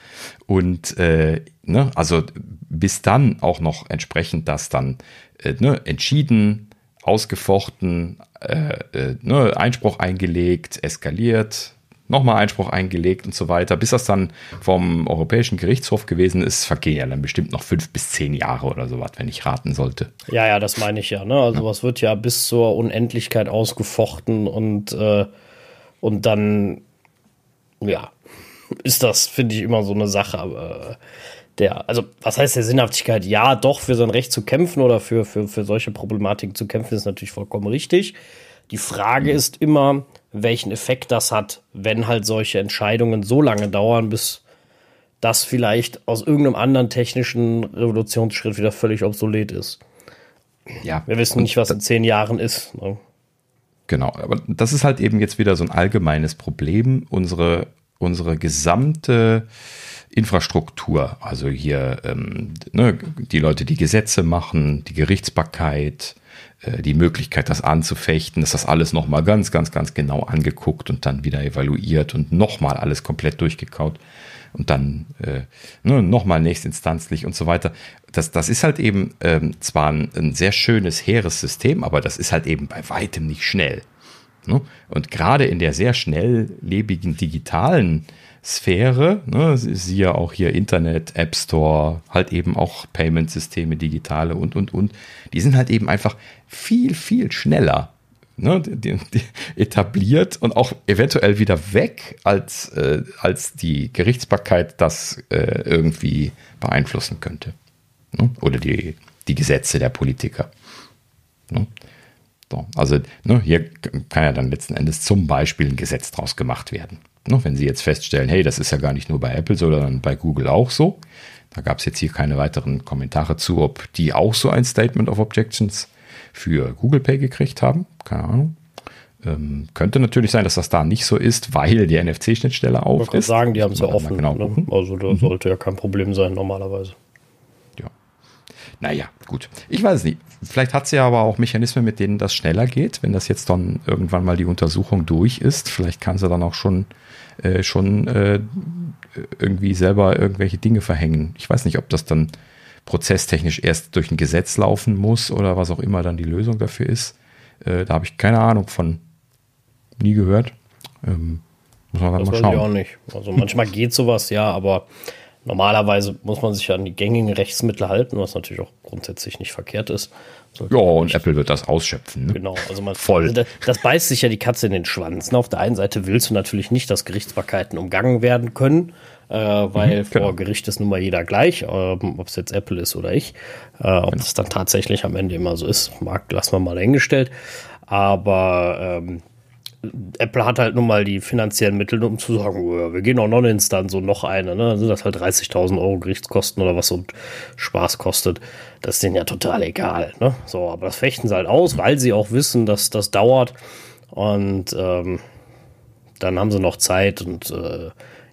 Und äh, ne? also bis dann auch noch entsprechend das dann äh, ne? entschieden, ausgefochten, äh, äh ne? Einspruch eingelegt, eskaliert, nochmal Einspruch eingelegt und so weiter. Bis das dann vom Europäischen Gerichtshof gewesen ist, vergehen ja dann bestimmt noch fünf bis zehn Jahre oder sowas, wenn ich raten sollte. Ja, ja, das meine ich ja. Ne? Also ja. was wird ja bis zur Unendlichkeit ausgefochten und, äh, und dann, ja, ist das, finde ich, immer so eine Sache. Aber der, also was heißt der Sinnhaftigkeit? Ja, doch, für sein Recht zu kämpfen oder für, für, für solche Problematiken zu kämpfen, ist natürlich vollkommen richtig. Die Frage ist immer, welchen Effekt das hat, wenn halt solche Entscheidungen so lange dauern, bis das vielleicht aus irgendeinem anderen technischen Revolutionsschritt wieder völlig obsolet ist. Ja. Wir wissen nicht, was in zehn Jahren ist. Ne? Genau, aber das ist halt eben jetzt wieder so ein allgemeines Problem. Unsere, unsere gesamte Infrastruktur, also hier ähm, ne, die Leute, die Gesetze machen, die Gerichtsbarkeit, äh, die Möglichkeit, das anzufechten, dass das alles nochmal ganz, ganz, ganz genau angeguckt und dann wieder evaluiert und nochmal alles komplett durchgekaut und dann äh, ne, nochmal nächstinstanzlich und so weiter. Das, das ist halt eben ähm, zwar ein, ein, sehr schönes, hehres System, aber das ist halt eben bei weitem nicht schnell. Ne? Und gerade in der sehr schnelllebigen digitalen Sphäre, ne, siehe auch hier Internet, App Store, halt eben auch Payment-Systeme, digitale und, und, und, die sind halt eben einfach viel, viel schneller ne, die, die etabliert und auch eventuell wieder weg, als, äh, als die Gerichtsbarkeit das äh, irgendwie beeinflussen könnte. Ne? Oder die, die Gesetze der Politiker. Ne? So, also ne, hier kann ja dann letzten Endes zum Beispiel ein Gesetz draus gemacht werden. Ne, wenn Sie jetzt feststellen, hey, das ist ja gar nicht nur bei Apple, sondern bei Google auch so. Da gab es jetzt hier keine weiteren Kommentare zu, ob die auch so ein Statement of Objections für Google Pay gekriegt haben. Keine Ahnung. Ähm, könnte natürlich sein, dass das da nicht so ist, weil die NFC-Schnittstelle auf ich ist. Ich sagen, die haben es ja offen. Genau ne? Also da mhm. sollte ja kein Problem sein normalerweise. Ja. Naja, gut. Ich weiß es nicht. Vielleicht hat sie ja aber auch Mechanismen, mit denen das schneller geht, wenn das jetzt dann irgendwann mal die Untersuchung durch ist. Vielleicht kann sie dann auch schon äh, schon äh, irgendwie selber irgendwelche Dinge verhängen. Ich weiß nicht, ob das dann prozesstechnisch erst durch ein Gesetz laufen muss oder was auch immer dann die Lösung dafür ist. Äh, da habe ich keine Ahnung von. Nie gehört. Ähm, muss man das mal schauen. Ich auch nicht. Also manchmal geht sowas, ja, aber normalerweise muss man sich an die gängigen Rechtsmittel halten, was natürlich auch grundsätzlich nicht verkehrt ist. Ja, und Apple wird das ausschöpfen. Ne? Genau, also man, voll. Also das, das, beißt sich ja die Katze in den Schwanz. Ne? Auf der einen Seite willst du natürlich nicht, dass Gerichtsbarkeiten umgangen werden können, äh, weil mhm, vor genau. Gericht ist nun mal jeder gleich, äh, ob es jetzt Apple ist oder ich. Äh, ob genau. das dann tatsächlich am Ende immer so ist, mag, lassen wir mal dahingestellt. Aber ähm, Apple hat halt nun mal die finanziellen Mittel, um zu sagen, oh wir gehen auch Instanz und noch eine. Ne? Dann sind das halt 30.000 Euro Gerichtskosten oder was so Spaß kostet. Das ist denen ja total egal. Ne? So, aber das fechten sie halt aus, weil sie auch wissen, dass das dauert. Und ähm, dann haben sie noch Zeit und äh,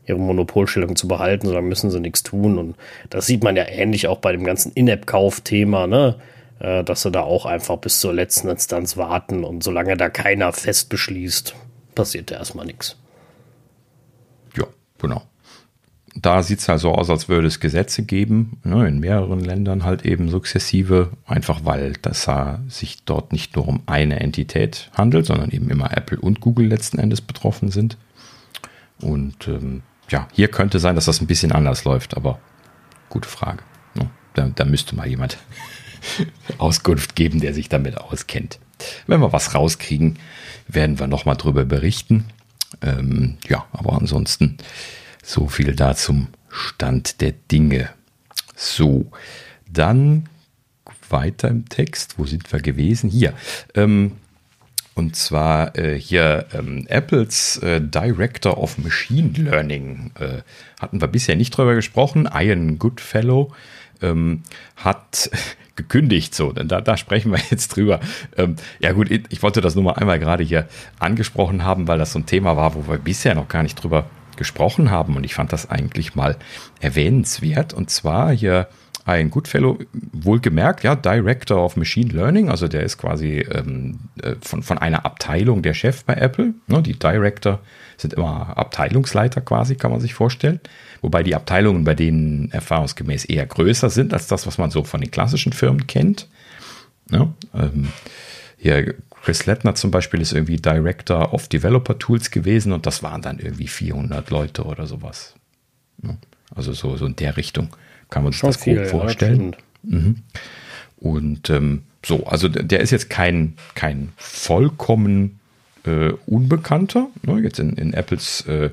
ihre Monopolstellung zu behalten, sondern müssen sie nichts tun. Und das sieht man ja ähnlich auch bei dem ganzen In-App-Kauf-Thema. Ne? äh, dass sie da auch einfach bis zur letzten Instanz warten und solange da keiner fest beschließt, passiert da erstmal nichts. Ja, genau. Da sieht es halt so aus, als würde es Gesetze geben, ne, in mehreren Ländern halt eben sukzessive, einfach weil das sich dort nicht nur um eine Entität handelt, sondern eben immer Apple und Google letzten Endes betroffen sind. Und ähm, ja, hier könnte sein, dass das ein bisschen anders läuft, aber gute Frage. Da, da müsste mal jemand Auskunft geben, der sich damit auskennt. Wenn wir was rauskriegen, werden wir nochmal drüber berichten. Ähm, ja, aber ansonsten so viel da zum Stand der Dinge. So, dann weiter im Text. Wo sind wir gewesen? Hier. Ähm, und zwar äh, hier ähm, Apples äh, Director of Machine Learning. Äh, hatten wir bisher nicht drüber gesprochen. Ian Goodfellow ähm, hat gekündigt. So, da, da sprechen wir jetzt drüber. Ähm, ja gut, ich wollte das nur mal einmal gerade hier angesprochen haben, weil das so ein Thema war, wo wir bisher noch gar nicht drüber gesprochen haben. Und ich fand das eigentlich mal erwähnenswert. Und zwar hier ein Goodfellow, wohlgemerkt, ja, Director of Machine Learning, also der ist quasi ähm, äh, von, von einer Abteilung der Chef bei Apple. Ne, die Director sind immer Abteilungsleiter quasi, kann man sich vorstellen. Wobei die Abteilungen bei denen erfahrungsgemäß eher größer sind als das, was man so von den klassischen Firmen kennt. Ja, ähm, hier Chris Lettner zum Beispiel ist irgendwie Director of Developer Tools gewesen und das waren dann irgendwie 400 Leute oder sowas. Ja, also so, so in der Richtung kann man sich das viel, grob vorstellen. Ja, mhm. Und ähm, so, also der ist jetzt kein, kein vollkommen äh, Unbekannter, ne, jetzt in, in Apples äh,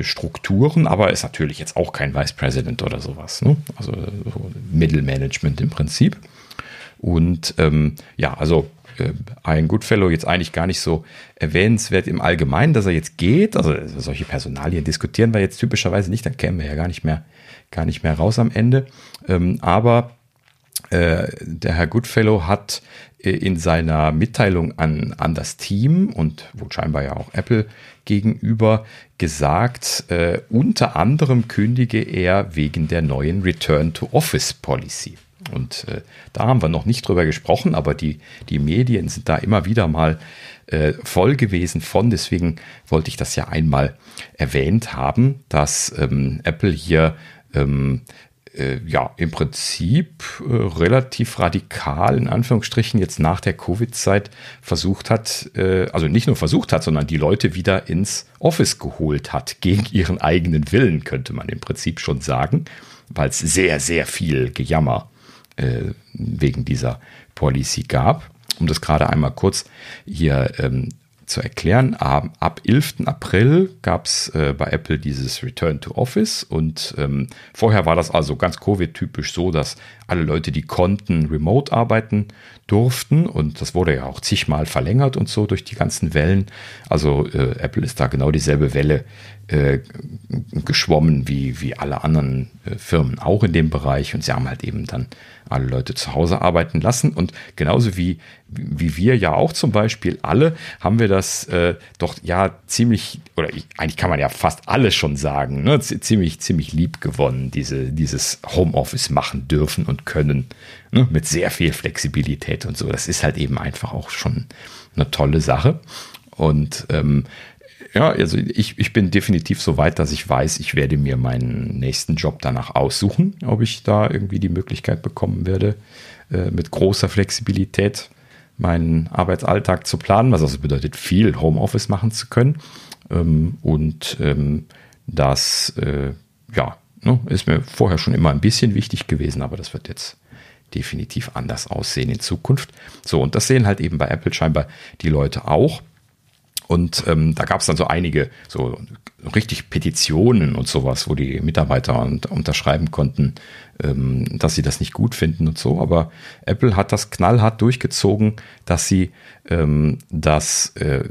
Strukturen, aber ist natürlich jetzt auch kein Vice President oder sowas. Ne? Also so Mittelmanagement im Prinzip. Und ähm, ja, also äh, ein Goodfellow jetzt eigentlich gar nicht so erwähnenswert im Allgemeinen, dass er jetzt geht. Also solche Personalien diskutieren wir jetzt typischerweise nicht, dann kämen wir ja gar nicht mehr, gar nicht mehr raus am Ende. Ähm, aber äh, der Herr Goodfellow hat äh, in seiner Mitteilung an, an das Team und wohl scheinbar ja auch Apple gegenüber gesagt, äh, unter anderem kündige er wegen der neuen Return to Office Policy. Und äh, da haben wir noch nicht drüber gesprochen, aber die, die Medien sind da immer wieder mal äh, voll gewesen von. Deswegen wollte ich das ja einmal erwähnt haben, dass ähm, Apple hier ähm, äh, ja im Prinzip äh, relativ radikal in Anführungsstrichen jetzt nach der Covid-Zeit versucht hat, äh, also nicht nur versucht hat, sondern die Leute wieder ins Office geholt hat, gegen ihren eigenen Willen, könnte man im Prinzip schon sagen, weil es sehr, sehr viel Gejammer äh, wegen dieser Policy gab. Um das gerade einmal kurz hier ähm, zu erklären, ab, ab 11. April gab es äh, bei Apple dieses Return to Office und ähm, vorher war das also ganz Covid-typisch so, dass alle Leute, die konnten, remote arbeiten durften. Und das wurde ja auch zigmal verlängert und so durch die ganzen Wellen. Also äh, Apple ist da genau dieselbe Welle äh, geschwommen wie, wie alle anderen äh, Firmen auch in dem Bereich. Und sie haben halt eben dann alle Leute zu Hause arbeiten lassen. Und genauso wie, wie wir ja auch zum Beispiel alle, haben wir das äh, doch ja ziemlich, oder eigentlich kann man ja fast alles schon sagen, ne, ziemlich, ziemlich lieb gewonnen, diese, dieses Homeoffice machen dürfen und können, ne, mit sehr viel Flexibilität und so. Das ist halt eben einfach auch schon eine tolle Sache. Und ähm, ja, also ich, ich bin definitiv so weit, dass ich weiß, ich werde mir meinen nächsten Job danach aussuchen, ob ich da irgendwie die Möglichkeit bekommen werde, äh, mit großer Flexibilität meinen Arbeitsalltag zu planen, was also bedeutet, viel Homeoffice machen zu können. Ähm, und ähm, das, äh, ja, ne, ist mir vorher schon immer ein bisschen wichtig gewesen, aber das wird jetzt definitiv anders aussehen in Zukunft. So, und das sehen halt eben bei Apple scheinbar die Leute auch. Und ähm, da gab es dann so einige, so richtig Petitionen und sowas, wo die Mitarbeiter unterschreiben konnten, ähm, dass sie das nicht gut finden und so. Aber Apple hat das knallhart durchgezogen, dass sie ähm, das äh,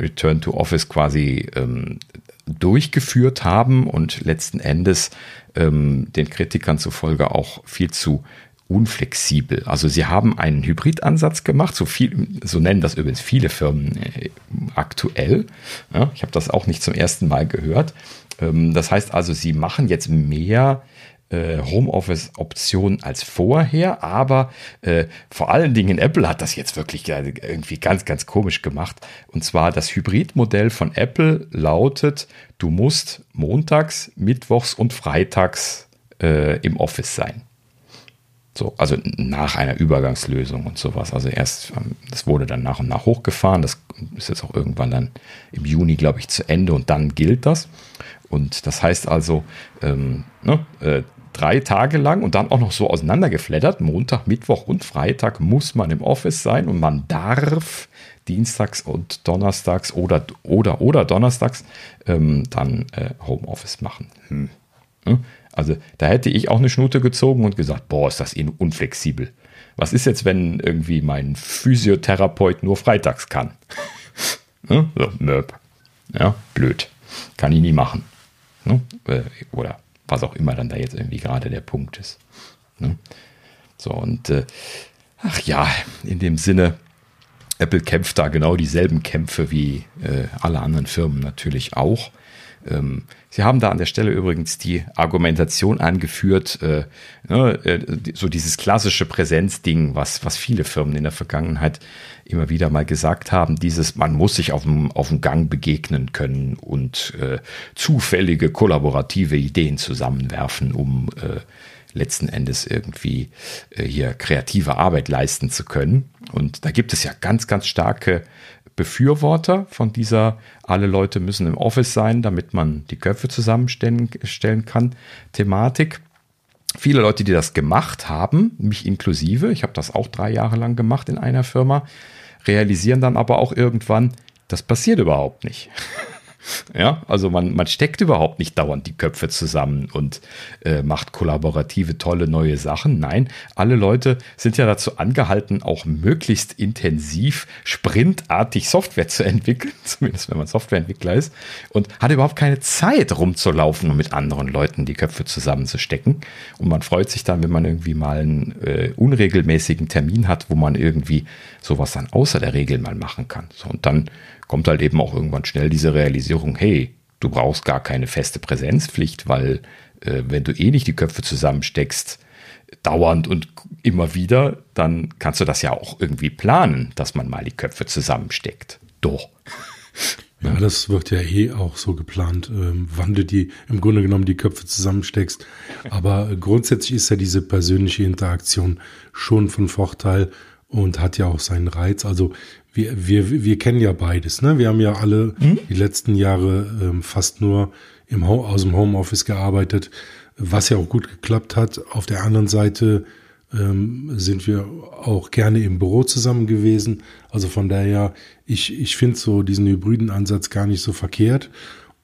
Return to Office quasi ähm, durchgeführt haben und letzten Endes ähm, den Kritikern zufolge auch viel zu unflexibel. Also sie haben einen Hybridansatz gemacht, so viel, so nennen das übrigens viele Firmen äh, aktuell. Ja, ich habe das auch nicht zum ersten Mal gehört. Ähm, das heißt also, sie machen jetzt mehr äh, Homeoffice-Optionen als vorher, aber äh, vor allen Dingen Apple hat das jetzt wirklich irgendwie ganz, ganz komisch gemacht. Und zwar das Hybridmodell von Apple lautet, du musst montags, mittwochs und freitags äh, im Office sein. So, also nach einer Übergangslösung und sowas. Also erst, ähm, das wurde dann nach und nach hochgefahren. Das ist jetzt auch irgendwann dann im Juni, glaube ich, zu Ende und dann gilt das. Und das heißt also, ähm, ne, äh, drei Tage lang und dann auch noch so auseinandergeflattert. Montag, Mittwoch und Freitag muss man im Office sein und man darf dienstags und donnerstags oder oder oder donnerstags ähm, dann äh, Homeoffice machen. Hm. Also da hätte ich auch eine Schnute gezogen und gesagt, boah, ist das unflexibel. Was ist jetzt, wenn irgendwie mein Physiotherapeut nur freitags kann? ne? so, nöp. Ja, blöd. Kann ich nie machen. Ne? Äh, oder was auch immer dann da jetzt irgendwie gerade der Punkt ist. Ne? So, und äh, ach ja, in dem Sinne, Apple kämpft da genau dieselben Kämpfe wie äh, alle anderen Firmen natürlich auch. Ähm, Sie haben da an der Stelle übrigens die Argumentation angeführt, äh, ne, äh, so dieses klassische Präsenzding, was, was viele Firmen in der Vergangenheit immer wieder mal gesagt haben, dieses, man muss sich auf dem, auf dem Gang begegnen können und äh, zufällige kollaborative Ideen zusammenwerfen, um äh, letzten Endes irgendwie äh, hier kreative Arbeit leisten zu können. Und da gibt es ja ganz, ganz starke Befürworter von dieser alle Leute müssen im Office sein, damit man die Köpfe zusammenstellen stellen kann, Thematik. Viele Leute, die das gemacht haben, mich inklusive, ich habe das auch drei Jahre lang gemacht in einer Firma, realisieren dann aber auch irgendwann, das passiert überhaupt nicht. Ja, also man, man steckt überhaupt nicht dauernd die Köpfe zusammen und äh, macht kollaborative, tolle neue Sachen. Nein, alle Leute sind ja dazu angehalten, auch möglichst intensiv, sprintartig Software zu entwickeln, zumindest wenn man Softwareentwickler ist, und hat überhaupt keine Zeit rumzulaufen und mit anderen Leuten die Köpfe zusammenzustecken. Und man freut sich dann, wenn man irgendwie mal einen äh, unregelmäßigen Termin hat, wo man irgendwie sowas dann außer der Regel mal machen kann. So, und dann kommt halt eben auch irgendwann schnell diese Realisierung, hey, du brauchst gar keine feste Präsenzpflicht, weil äh, wenn du eh nicht die Köpfe zusammensteckst, dauernd und immer wieder, dann kannst du das ja auch irgendwie planen, dass man mal die Köpfe zusammensteckt. Doch. Ja, das wird ja eh auch so geplant, ähm, wann du die im Grunde genommen die Köpfe zusammensteckst. Aber grundsätzlich ist ja diese persönliche Interaktion schon von Vorteil und hat ja auch seinen Reiz. Also wir, wir, wir kennen ja beides. Ne? Wir haben ja alle mhm. die letzten Jahre ähm, fast nur im aus dem Homeoffice gearbeitet, was ja auch gut geklappt hat. Auf der anderen Seite ähm, sind wir auch gerne im Büro zusammen gewesen. Also von daher, ich, ich finde so diesen hybriden Ansatz gar nicht so verkehrt.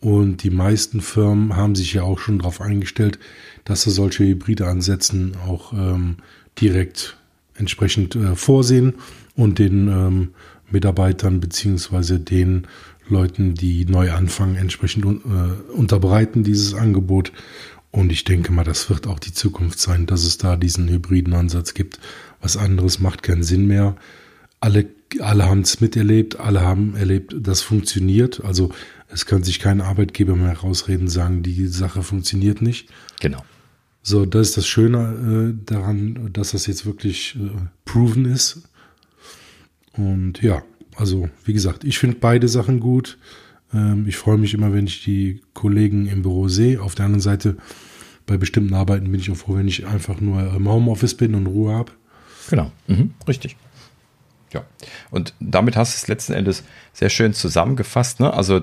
Und die meisten Firmen haben sich ja auch schon darauf eingestellt, dass sie solche hybride Ansätzen auch ähm, direkt entsprechend äh, vorsehen und den ähm, Mitarbeitern beziehungsweise den Leuten, die neu anfangen, entsprechend äh, unterbreiten dieses Angebot. Und ich denke mal, das wird auch die Zukunft sein, dass es da diesen hybriden Ansatz gibt. Was anderes macht keinen Sinn mehr. Alle, alle haben es miterlebt, alle haben erlebt, das funktioniert. Also es kann sich kein Arbeitgeber mehr rausreden, sagen, die Sache funktioniert nicht. Genau. So, das ist das Schöne äh, daran, dass das jetzt wirklich äh, proven ist. Und ja, also wie gesagt, ich finde beide Sachen gut. Ähm, ich freue mich immer, wenn ich die Kollegen im Büro sehe. Auf der anderen Seite, bei bestimmten Arbeiten bin ich auch froh, wenn ich einfach nur im Homeoffice bin und Ruhe habe. Genau, mhm. richtig. Ja, und damit hast du es letzten Endes sehr schön zusammengefasst. Ne? Also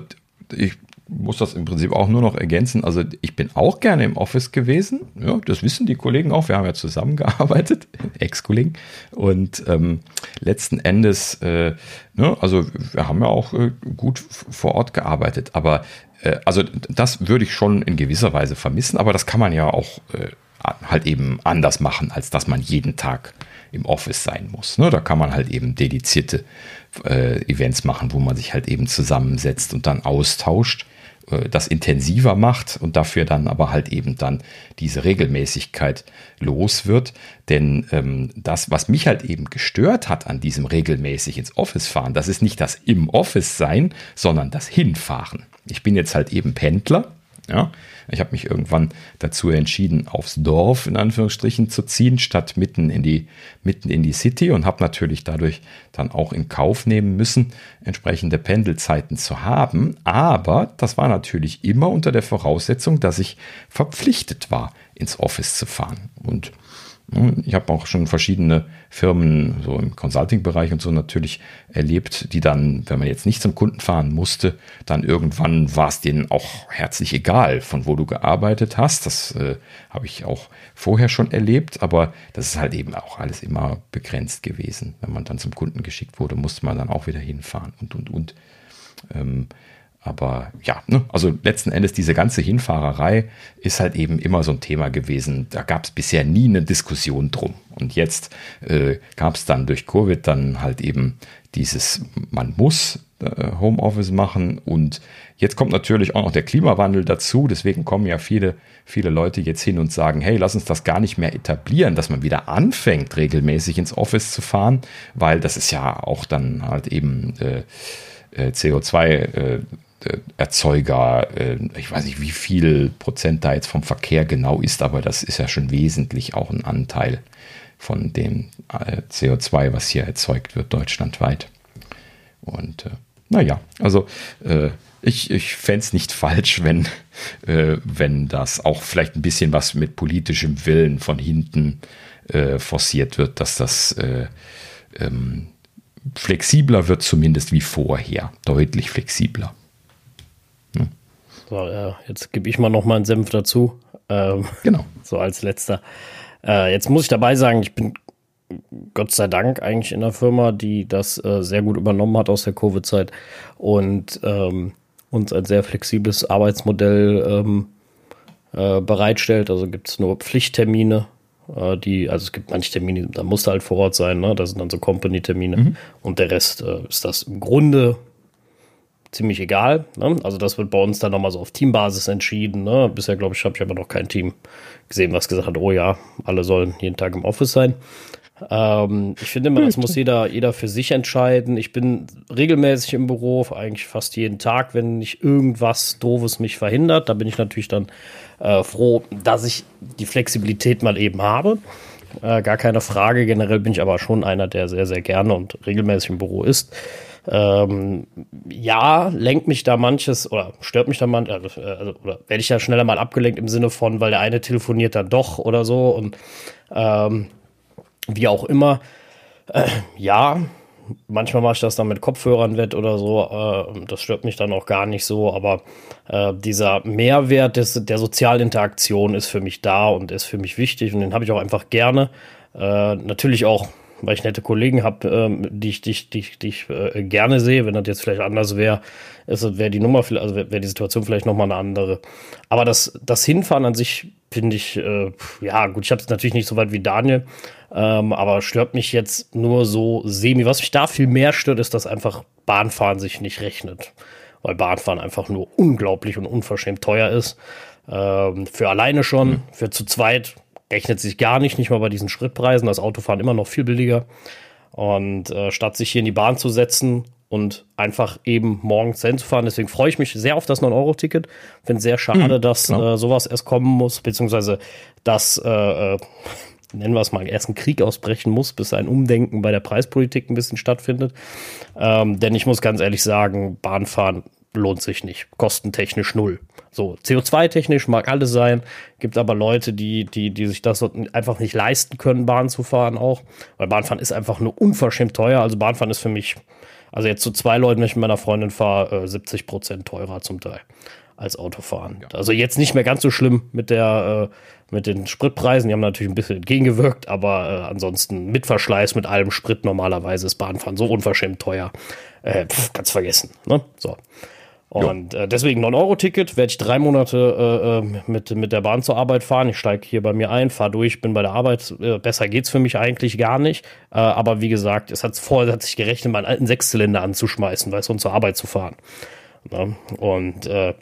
ich muss das im Prinzip auch nur noch ergänzen. Also ich bin auch gerne im Office gewesen. Ja, das wissen die Kollegen auch. Wir haben ja zusammengearbeitet, Ex-Kollegen. Und ähm, letzten Endes, äh, ne, also wir haben ja auch äh, gut vor Ort gearbeitet. Aber äh, also das würde ich schon in gewisser Weise vermissen. Aber das kann man ja auch äh, halt eben anders machen, als dass man jeden Tag im Office sein muss. Ne? Da kann man halt eben dedizierte äh, Events machen, wo man sich halt eben zusammensetzt und dann austauscht. Äh, das intensiver macht und dafür dann aber halt eben dann diese Regelmäßigkeit los wird. Denn ähm, das, was mich halt eben gestört hat an diesem regelmäßig ins Office fahren, das ist nicht das im Office sein, sondern das Hinfahren. Ich bin jetzt halt eben Pendler ja, ich habe mich irgendwann dazu entschieden, aufs Dorf in Anführungsstrichen zu ziehen, statt mitten in die, mitten in die City und habe natürlich dadurch dann auch in Kauf nehmen müssen, entsprechende Pendelzeiten zu haben. Aber das war natürlich immer unter der Voraussetzung, dass ich verpflichtet war, ins Office zu fahren. Und ich habe auch schon verschiedene Firmen so im Consulting-Bereich und so natürlich erlebt, die dann, wenn man jetzt nicht zum Kunden fahren musste, dann irgendwann war es denen auch herzlich egal, von wo du gearbeitet hast. Das äh, habe ich auch vorher schon erlebt, aber das ist halt eben auch alles immer begrenzt gewesen. Wenn man dann zum Kunden geschickt wurde, musste man dann auch wieder hinfahren und, und, und. Ähm, aber ja, ne, also letzten Endes diese ganze Hinfahrerei ist halt eben immer so ein Thema gewesen. Da gab es bisher nie eine Diskussion drum. Und jetzt äh, gab es dann durch Covid dann halt eben dieses, man muss äh, Homeoffice machen. Und jetzt kommt natürlich auch noch der Klimawandel dazu. Deswegen kommen ja viele, viele Leute jetzt hin und sagen, hey, lass uns das gar nicht mehr etablieren, dass man wieder anfängt, regelmäßig ins Office zu fahren, weil das ist ja auch dann halt eben äh, äh CO2 äh, äh, Erzeuger, äh, ich weiß nicht, wie viel Prozent da jetzt vom Verkehr genau ist, aber das ist ja schon wesentlich auch ein Anteil von dem äh, CO2, was hier erzeugt wird, deutschlandweit. Und äh, naja, also äh, ich, ich fände es nicht falsch, wenn, äh, wenn das auch vielleicht ein bisschen was mit politischem Willen von hinten äh, forciert wird, dass das äh, ähm, flexibler wird, zumindest wie vorher. Deutlich flexibler. So, äh, jetzt gebe ich mal noch mal einen Senf dazu. Ähm, genau. So als letzter. Äh, jetzt muss ich dabei sagen, ich bin Gott sei Dank eigentlich in der Firma, die das äh, sehr gut übernommen hat aus der Covid-Zeit und ähm, uns ein sehr flexibles Arbeitsmodell ähm, äh, bereitstellt. Also gibt es nur Pflichttermine, äh, die, also es gibt manche Termine, da musst du halt vor Ort sein, ne? Das sind dann so Company-Termine. Mhm. Und der Rest äh, ist das im Grunde ziemlich egal. Ne? Also das wird bei uns dann nochmal so auf Teambasis entschieden. Ne? Bisher, glaube ich, habe ich aber noch kein Team gesehen, was gesagt hat, oh ja, alle sollen jeden Tag im Office sein. Ähm, ich finde immer, das muss jeder, jeder für sich entscheiden. Ich bin regelmäßig im Büro, eigentlich fast jeden Tag, wenn nicht irgendwas Doofes mich verhindert. Da bin ich natürlich dann äh, froh, dass ich die Flexibilität mal eben habe. Äh, gar keine Frage. Generell bin ich aber schon einer, der sehr, sehr gerne und regelmäßig im Büro ist. Ähm, ja, lenkt mich da manches oder stört mich da manches, also, also, oder werde ich ja schneller mal abgelenkt im Sinne von, weil der eine telefoniert dann doch oder so und ähm, wie auch immer. Äh, ja, manchmal mache ich das dann mit Kopfhörern wett oder so. Äh, das stört mich dann auch gar nicht so. Aber äh, dieser Mehrwert des, der Sozialinteraktion ist für mich da und ist für mich wichtig. Und den habe ich auch einfach gerne. Äh, natürlich auch, weil ich nette Kollegen habe, ähm, die ich, die, die, die ich äh, gerne sehe. Wenn das jetzt vielleicht anders wäre, wäre die Nummer, also wäre die Situation vielleicht nochmal eine andere. Aber das, das Hinfahren an sich finde ich, äh, ja gut, ich habe es natürlich nicht so weit wie Daniel, ähm, aber stört mich jetzt nur so semi. Was mich da viel mehr stört, ist, dass einfach Bahnfahren sich nicht rechnet. Weil Bahnfahren einfach nur unglaublich und unverschämt teuer ist. Ähm, für alleine schon, mhm. für zu zweit rechnet sich gar nicht, nicht mal bei diesen Schrittpreisen. Das Autofahren immer noch viel billiger. Und äh, statt sich hier in die Bahn zu setzen und einfach eben morgens hinzufahren. Deswegen freue ich mich sehr auf das 9-Euro-Ticket. Finde sehr schade, mhm, dass genau. äh, sowas erst kommen muss, beziehungsweise dass äh, äh nennen wir es mal, erst ein Krieg ausbrechen muss, bis ein Umdenken bei der Preispolitik ein bisschen stattfindet. Ähm, denn ich muss ganz ehrlich sagen, Bahnfahren lohnt sich nicht. Kostentechnisch null. So, CO2-technisch mag alles sein, gibt aber Leute, die, die, die sich das einfach nicht leisten können, Bahn zu fahren auch. Weil Bahnfahren ist einfach nur unverschämt teuer. Also Bahnfahren ist für mich, also jetzt zu zwei Leuten, wenn ich mit meiner Freundin fahre, äh, 70 Prozent teurer zum Teil als Autofahren. Ja. Also jetzt nicht mehr ganz so schlimm mit der, äh, mit den Spritpreisen. Die haben natürlich ein bisschen entgegengewirkt, aber äh, ansonsten mit Verschleiß, mit allem Sprit normalerweise ist Bahnfahren so unverschämt teuer. Äh, pf, ganz vergessen. Ne? So. Und äh, deswegen 9-Euro-Ticket werde ich drei Monate äh, äh, mit, mit der Bahn zur Arbeit fahren. Ich steige hier bei mir ein, fahre durch, bin bei der Arbeit. Äh, besser geht's für mich eigentlich gar nicht. Äh, aber wie gesagt, es hat vorher hat sich gerechnet, meinen alten Sechszylinder anzuschmeißen, weißt du, und zur Arbeit zu fahren. Ne? Und äh,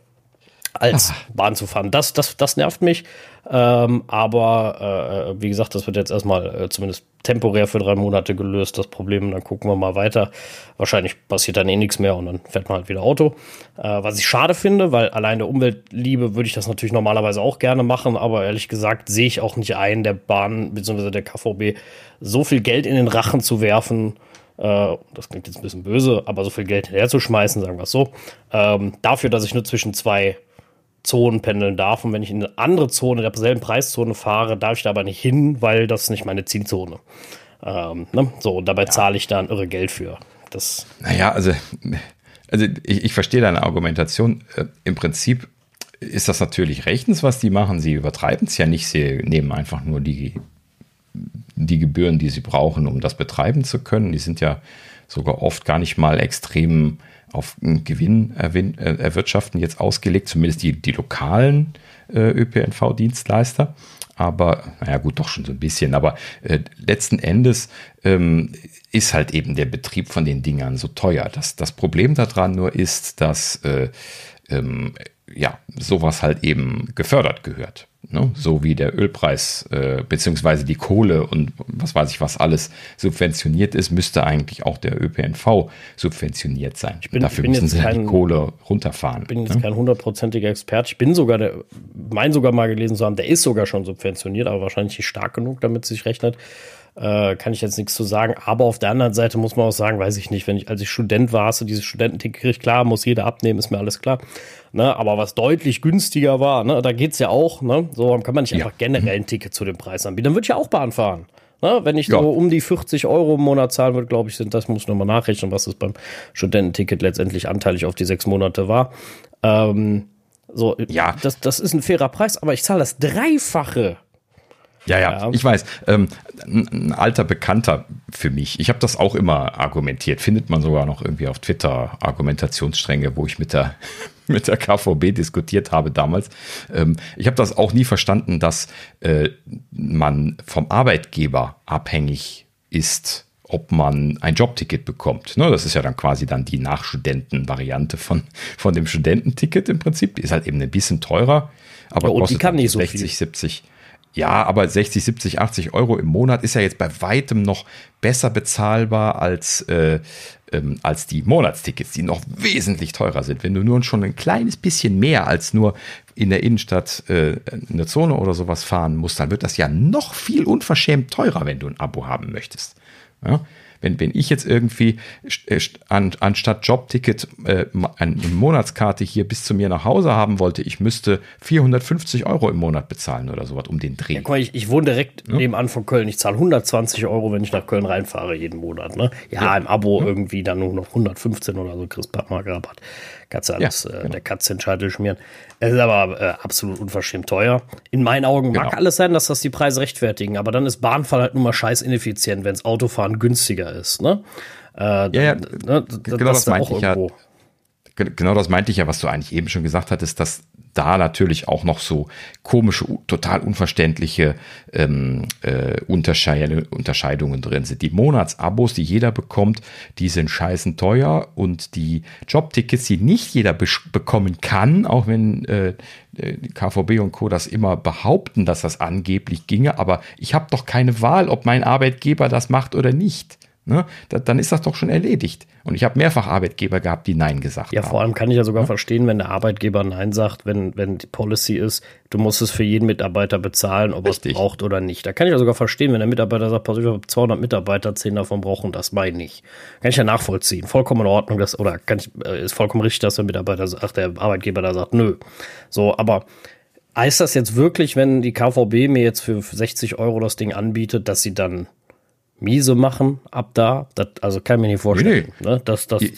als Ach. Bahn zu fahren. Das, das, das nervt mich. Ähm, aber äh, wie gesagt, das wird jetzt erstmal äh, zumindest temporär für drei Monate gelöst, das Problem. Dann gucken wir mal weiter. Wahrscheinlich passiert dann eh nichts mehr und dann fährt man halt wieder Auto. Äh, was ich schade finde, weil allein der Umweltliebe würde ich das natürlich normalerweise auch gerne machen, aber ehrlich gesagt sehe ich auch nicht ein, der Bahn bzw. der KVB so viel Geld in den Rachen zu werfen, äh, das klingt jetzt ein bisschen böse, aber so viel Geld hinterherzuschmeißen, sagen wir es so, ähm, dafür, dass ich nur zwischen zwei Zonen pendeln darf. Und wenn ich in eine andere Zone, derselben Preiszone fahre, darf ich da aber nicht hin, weil das ist nicht meine Zielzone. Ähm, ne? So, und dabei ja. zahle ich dann irre Geld für. Das naja, also, also ich, ich verstehe deine Argumentation. Äh, Im Prinzip ist das natürlich rechtens, was die machen. Sie übertreiben es ja nicht. Sie nehmen einfach nur die, die Gebühren, die sie brauchen, um das betreiben zu können. Die sind ja sogar oft gar nicht mal extrem auf Gewinn erwirtschaften jetzt ausgelegt, zumindest die, die lokalen äh, ÖPNV-Dienstleister. Aber, naja, gut, doch schon so ein bisschen. Aber äh, letzten Endes ähm, ist halt eben der Betrieb von den Dingern so teuer. Das, das Problem daran nur ist, dass äh, ähm, ja, sowas halt eben gefördert gehört. Ne? So wie der Ölpreis äh, beziehungsweise die Kohle und was weiß ich was alles subventioniert ist, müsste eigentlich auch der ÖPNV subventioniert sein. Ich bin, Dafür müssen sie kein, die Kohle runterfahren. Ich bin jetzt ne? kein hundertprozentiger Experte. Ich bin sogar der, mein sogar mal gelesen zu haben, der ist sogar schon subventioniert, aber wahrscheinlich nicht stark genug, damit es sich rechnet. Äh, kann ich jetzt nichts zu sagen. Aber auf der anderen Seite muss man auch sagen, weiß ich nicht, wenn ich, als ich Student war, hast du dieses Studententicket gekriegt, klar, muss jeder abnehmen, ist mir alles klar. Ne, aber was deutlich günstiger war, ne, da geht's ja auch, ne, so kann man nicht ja. einfach generell ein Ticket zu dem Preis anbieten. Dann würde ich ja auch Bahn fahren. Ne, wenn ich ja. so um die 40 Euro im Monat zahlen würde, glaube ich, sind das, muss ich nochmal nachrechnen, was es beim Studententicket letztendlich anteilig auf die sechs Monate war. Ähm, so, ja. das, das ist ein fairer Preis, aber ich zahle das Dreifache ja, ja, ja, ich weiß. Ähm, ein, alter Bekannter für mich. Ich habe das auch immer argumentiert. Findet man sogar noch irgendwie auf Twitter Argumentationsstränge, wo ich mit der, mit der KVB diskutiert habe damals. Ähm, ich habe das auch nie verstanden, dass äh, man vom Arbeitgeber abhängig ist, ob man ein Jobticket bekommt. Ne, das ist ja dann quasi dann die Nachstudenten-Variante von, von dem Studententicket im Prinzip. Die ist halt eben ein bisschen teurer, aber ja, kostet die kann nicht 60, so viel. 70 ja, aber 60, 70, 80 Euro im Monat ist ja jetzt bei weitem noch besser bezahlbar als, äh, ähm, als die Monatstickets, die noch wesentlich teurer sind. Wenn du nur schon ein kleines bisschen mehr als nur in der Innenstadt äh, eine Zone oder sowas fahren musst, dann wird das ja noch viel unverschämt teurer, wenn du ein Abo haben möchtest. Ja? Wenn, wenn ich jetzt irgendwie äh, an, anstatt Jobticket äh, eine Monatskarte hier bis zu mir nach Hause haben wollte, ich müsste 450 Euro im Monat bezahlen oder sowas um den Dreh. Ja, guck, ich, ich wohne direkt ja? nebenan von Köln. Ich zahle 120 Euro, wenn ich nach Köln reinfahre jeden Monat. Ne? Ja, ja. im Abo irgendwie dann nur noch 115 oder so kriegst Rabatt. Kannst du alles ja, äh, genau. der Katze den Scheitel schmieren. Es ist aber äh, absolut unverschämt teuer. In meinen Augen genau. mag alles sein, dass das die Preise rechtfertigen, aber dann ist Bahnfahren halt nun mal scheiß ineffizient, wenn es Autofahren günstiger ist. Ne? Äh, ja, ja, ne, genau das, das meinte ich ja. Genau das meinte ich ja, was du eigentlich eben schon gesagt hattest, dass da natürlich auch noch so komische, total unverständliche ähm, äh, Unterscheid Unterscheidungen drin sind. Die Monatsabos, die jeder bekommt, die sind scheißen teuer und die Jobtickets, die nicht jeder bekommen kann, auch wenn äh, KVB und Co. das immer behaupten, dass das angeblich ginge, aber ich habe doch keine Wahl, ob mein Arbeitgeber das macht oder nicht. Ne? Da, dann ist das doch schon erledigt. Und ich habe mehrfach Arbeitgeber gehabt, die Nein gesagt ja, haben. Ja, vor allem kann ich ja sogar ja? verstehen, wenn der Arbeitgeber Nein sagt, wenn, wenn die Policy ist, du musst es für jeden Mitarbeiter bezahlen, ob er es braucht oder nicht. Da kann ich ja sogar verstehen, wenn der Mitarbeiter sagt, pass auf, ich habe 200 Mitarbeiter, 10 davon brauchen das, meine ich. Kann ich ja nachvollziehen. Vollkommen in Ordnung, dass, oder kann ich, äh, ist vollkommen richtig, dass der Mitarbeiter sagt, der Arbeitgeber da sagt, nö. So, aber heißt das jetzt wirklich, wenn die KVB mir jetzt für 60 Euro das Ding anbietet, dass sie dann miese machen ab da. Das, also kann ich mir nicht vorstellen. Nee. Ne? Das, das, die,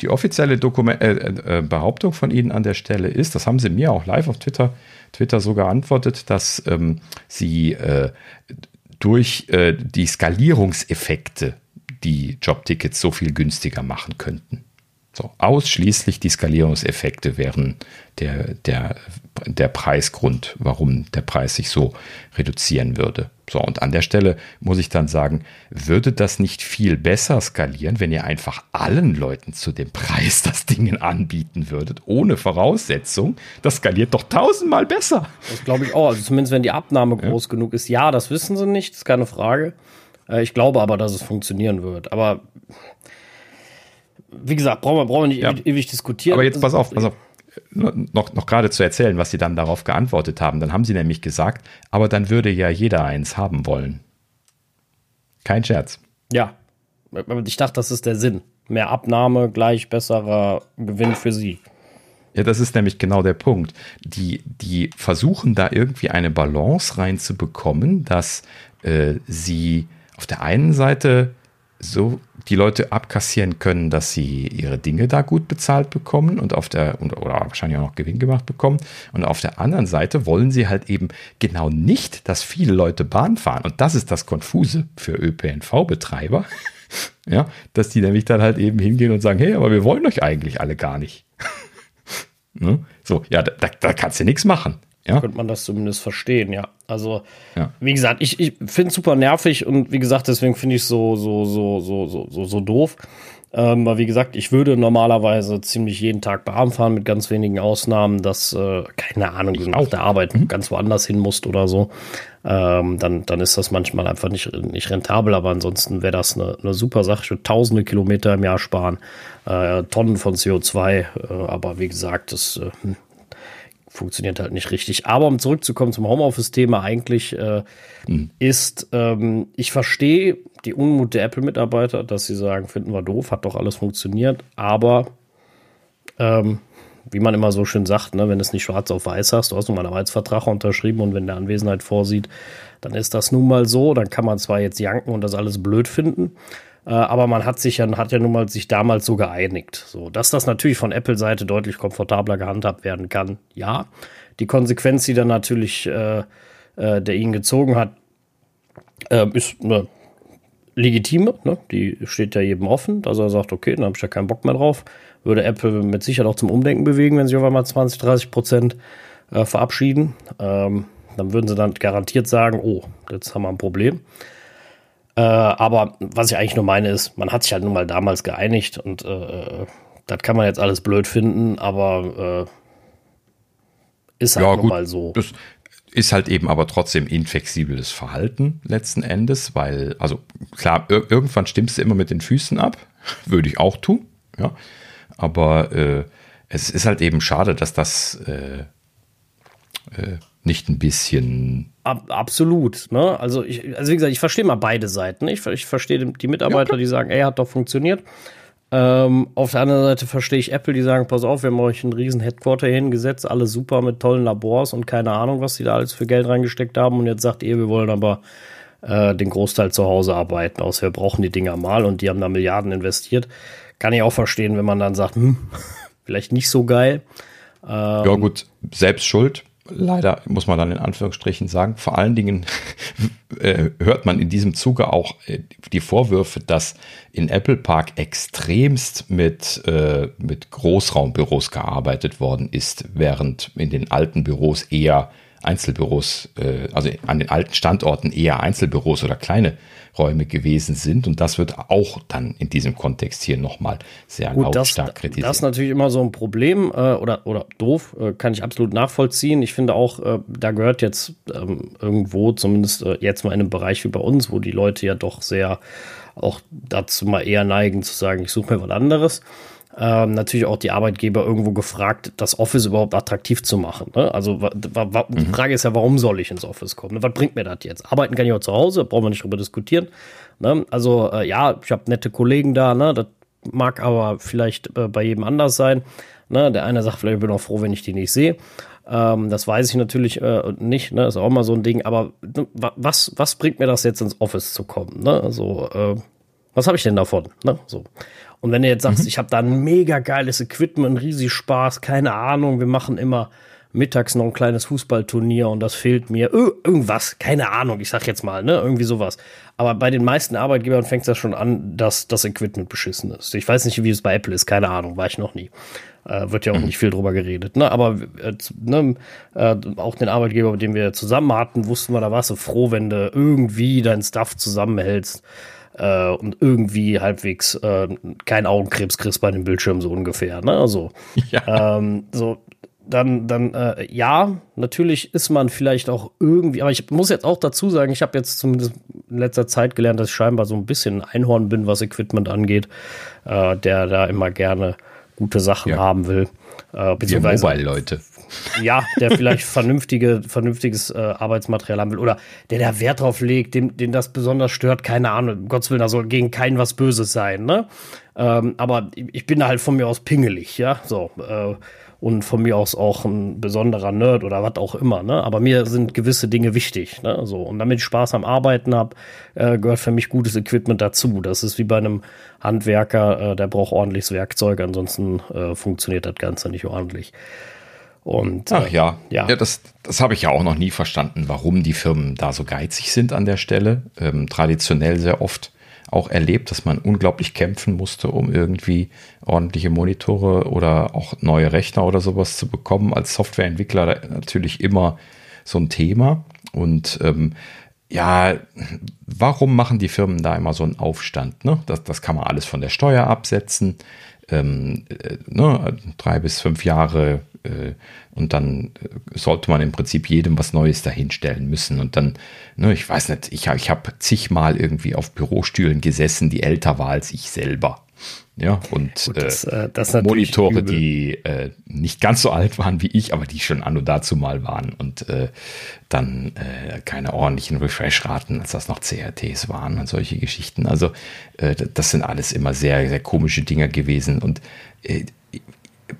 die offizielle Dokument, äh, äh, Behauptung von Ihnen an der Stelle ist, das haben Sie mir auch live auf Twitter, Twitter so geantwortet, dass ähm, Sie äh, durch äh, die Skalierungseffekte die Jobtickets so viel günstiger machen könnten. So, ausschließlich die Skalierungseffekte wären der, der, der Preisgrund, warum der Preis sich so reduzieren würde. So, und an der Stelle muss ich dann sagen, würde das nicht viel besser skalieren, wenn ihr einfach allen Leuten zu dem Preis das Ding anbieten würdet, ohne Voraussetzung? Das skaliert doch tausendmal besser. Das glaube ich auch. Also zumindest wenn die Abnahme groß ja. genug ist. Ja, das wissen sie nicht, ist keine Frage. Äh, ich glaube aber, dass es funktionieren wird. Aber wie gesagt, brauchen wir, brauchen wir nicht ja. ewig diskutieren. Aber jetzt pass auf, pass auf. Noch, noch gerade zu erzählen, was sie dann darauf geantwortet haben. Dann haben sie nämlich gesagt, aber dann würde ja jeder eins haben wollen. Kein Scherz. Ja. Ich dachte, das ist der Sinn. Mehr Abnahme, gleich besserer Gewinn für sie. Ja, das ist nämlich genau der Punkt. Die, die versuchen da irgendwie eine Balance reinzubekommen, dass äh, sie auf der einen Seite so die Leute abkassieren können, dass sie ihre Dinge da gut bezahlt bekommen und auf der oder wahrscheinlich auch noch Gewinn gemacht bekommen. Und auf der anderen Seite wollen sie halt eben genau nicht, dass viele Leute Bahn fahren. Und das ist das Konfuse für ÖPNV-Betreiber. ja, dass die nämlich dann halt eben hingehen und sagen, hey, aber wir wollen euch eigentlich alle gar nicht. ne? So, ja, da, da kannst du nichts machen. Ja? könnte man das zumindest verstehen, ja. Also, ja. wie gesagt, ich, ich finde es super nervig und wie gesagt, deswegen finde ich es so, so, so, so, so, so, so doof. Ähm, weil wie gesagt, ich würde normalerweise ziemlich jeden Tag Bahn fahren, mit ganz wenigen Ausnahmen, dass, äh, keine Ahnung, du nach der Arbeit mhm. ganz woanders hin musst oder so. Ähm, dann, dann ist das manchmal einfach nicht, nicht rentabel, aber ansonsten wäre das eine, eine super Sache. Ich würde tausende Kilometer im Jahr sparen, äh, Tonnen von CO2, äh, aber wie gesagt, das äh, hm, funktioniert halt nicht richtig. Aber um zurückzukommen zum Homeoffice-Thema, eigentlich äh, mhm. ist, ähm, ich verstehe die Unmut der Apple-Mitarbeiter, dass sie sagen, finden wir doof, hat doch alles funktioniert, aber ähm, wie man immer so schön sagt, ne, wenn du es nicht schwarz auf weiß hast, du hast nun mal einen Arbeitsvertrag unterschrieben und wenn der Anwesenheit vorsieht, dann ist das nun mal so. Dann kann man zwar jetzt janken und das alles blöd finden, aber man hat sich ja, hat ja nun mal sich damals so geeinigt. So, dass das natürlich von Apple-Seite deutlich komfortabler gehandhabt werden kann, ja. Die Konsequenz, die dann natürlich äh, äh, der ihn gezogen hat, äh, ist eine legitime, ne? die steht ja jedem offen, dass er sagt, okay, dann habe ich ja keinen Bock mehr drauf. Würde Apple mit Sicherheit auch zum Umdenken bewegen, wenn sie auf einmal 20, 30 Prozent äh, verabschieden. Ähm, dann würden sie dann garantiert sagen, oh, jetzt haben wir ein Problem. Äh, aber was ich eigentlich nur meine ist, man hat sich halt nun mal damals geeinigt und äh, das kann man jetzt alles blöd finden, aber äh, ist halt ja, nun mal so. Das ist halt eben aber trotzdem inflexibles Verhalten letzten Endes, weil, also klar, ir irgendwann stimmst du immer mit den Füßen ab, würde ich auch tun, ja. Aber äh, es ist halt eben schade, dass das äh, äh, nicht ein bisschen. Ab, absolut, ne? Also, ich, also wie gesagt, ich verstehe mal beide Seiten. Ich, ich verstehe die Mitarbeiter, ja, die sagen, ey, hat doch funktioniert. Ähm, auf der anderen Seite verstehe ich Apple, die sagen, pass auf, wir haben euch einen riesen Headquarter hingesetzt, alles super mit tollen Labors und keine Ahnung, was die da alles für Geld reingesteckt haben. Und jetzt sagt ihr, wir wollen aber äh, den Großteil zu Hause arbeiten, außer wir brauchen die Dinger mal und die haben da Milliarden investiert. Kann ich auch verstehen, wenn man dann sagt, hm, vielleicht nicht so geil. Ähm, ja gut, selbst schuld leider muss man dann in Anführungsstrichen sagen. Vor allen Dingen äh, hört man in diesem Zuge auch äh, die Vorwürfe, dass in Apple Park extremst mit, äh, mit Großraumbüros gearbeitet worden ist, während in den alten Büros eher Einzelbüros, äh, also an den alten Standorten eher Einzelbüros oder kleine Räume gewesen sind. Und das wird auch dann in diesem Kontext hier nochmal sehr Gut, lautstark das, kritisiert. Das ist natürlich immer so ein Problem äh, oder, oder doof, äh, kann ich absolut nachvollziehen. Ich finde auch, äh, da gehört jetzt ähm, irgendwo, zumindest äh, jetzt mal in einem Bereich wie bei uns, wo die Leute ja doch sehr auch dazu mal eher neigen zu sagen, ich suche mir was anderes ähm, natürlich auch die Arbeitgeber irgendwo gefragt, das Office überhaupt attraktiv zu machen. Ne? Also die mhm. Frage ist ja, warum soll ich ins Office kommen? Ne? Was bringt mir das jetzt? Arbeiten kann ich auch zu Hause, brauchen wir nicht drüber diskutieren. Ne? Also äh, ja, ich habe nette Kollegen da, ne? das mag aber vielleicht äh, bei jedem anders sein. Ne? Der eine sagt, vielleicht bin ich auch froh, wenn ich die nicht sehe. Ähm, das weiß ich natürlich äh, nicht, ist auch mal so ein Ding. Aber was, was bringt mir das jetzt ins Office zu kommen? Also, was habe ich denn davon? So. Und wenn du jetzt sagst, mhm. ich habe da ein mega geiles Equipment, riesig Spaß, keine Ahnung, wir machen immer mittags noch ein kleines Fußballturnier und das fehlt mir. Ö irgendwas, keine Ahnung, ich sag jetzt mal, ne, irgendwie sowas. Aber bei den meisten Arbeitgebern fängt das schon an, dass das Equipment beschissen ist. Ich weiß nicht, wie es bei Apple ist, keine Ahnung, war ich noch nie. Äh, wird ja auch mhm. nicht viel drüber geredet. Ne? Aber äh, ne, äh, auch den Arbeitgeber, mit dem wir zusammen hatten, wussten wir, da warst du froh, wenn du irgendwie dein Stuff zusammenhältst äh, und irgendwie halbwegs äh, kein Augenkrebs kriegst bei dem Bildschirm so ungefähr. Ne? Also, ja. ähm, so, dann, dann äh, ja, natürlich ist man vielleicht auch irgendwie, aber ich muss jetzt auch dazu sagen, ich habe jetzt zumindest in letzter Zeit gelernt, dass ich scheinbar so ein bisschen ein Einhorn bin, was Equipment angeht, äh, der da immer gerne gute Sachen ja. haben will. Äh, beziehungsweise Mobile-Leute ja, der vielleicht vernünftige, vernünftiges äh, Arbeitsmaterial haben will oder der da Wert drauf legt, dem, den das besonders stört, keine Ahnung, um Gottes Willen, da soll gegen keinen was Böses sein, ne? Ähm, aber ich bin da halt von mir aus pingelig, ja, so, äh, und von mir aus auch ein besonderer Nerd oder was auch immer, ne? Aber mir sind gewisse Dinge wichtig, ne? So, und damit ich Spaß am Arbeiten habe, äh, gehört für mich gutes Equipment dazu. Das ist wie bei einem Handwerker, äh, der braucht ordentliches Werkzeug, ansonsten äh, funktioniert das Ganze nicht ordentlich. Und, Ach äh, ja, ja. ja das, das habe ich ja auch noch nie verstanden, warum die Firmen da so geizig sind an der Stelle. Ähm, traditionell sehr oft auch erlebt, dass man unglaublich kämpfen musste, um irgendwie ordentliche Monitore oder auch neue Rechner oder sowas zu bekommen. Als Softwareentwickler natürlich immer so ein Thema. Und ähm, ja, warum machen die Firmen da immer so einen Aufstand? Ne? Das, das kann man alles von der Steuer absetzen. Ähm, äh, ne? Drei bis fünf Jahre äh, und dann äh, sollte man im Prinzip jedem was Neues dahinstellen müssen. Und dann, ne, ich weiß nicht, ich, ich habe zigmal irgendwie auf Bürostühlen gesessen, die älter war als ich selber. Ja, und Gut, das, äh, das Monitore, übel. die äh, nicht ganz so alt waren wie ich, aber die schon anno dazu mal waren und äh, dann äh, keine ordentlichen Refresh-Raten, als das noch CRTs waren und solche Geschichten. Also äh, das sind alles immer sehr, sehr komische Dinge gewesen und äh,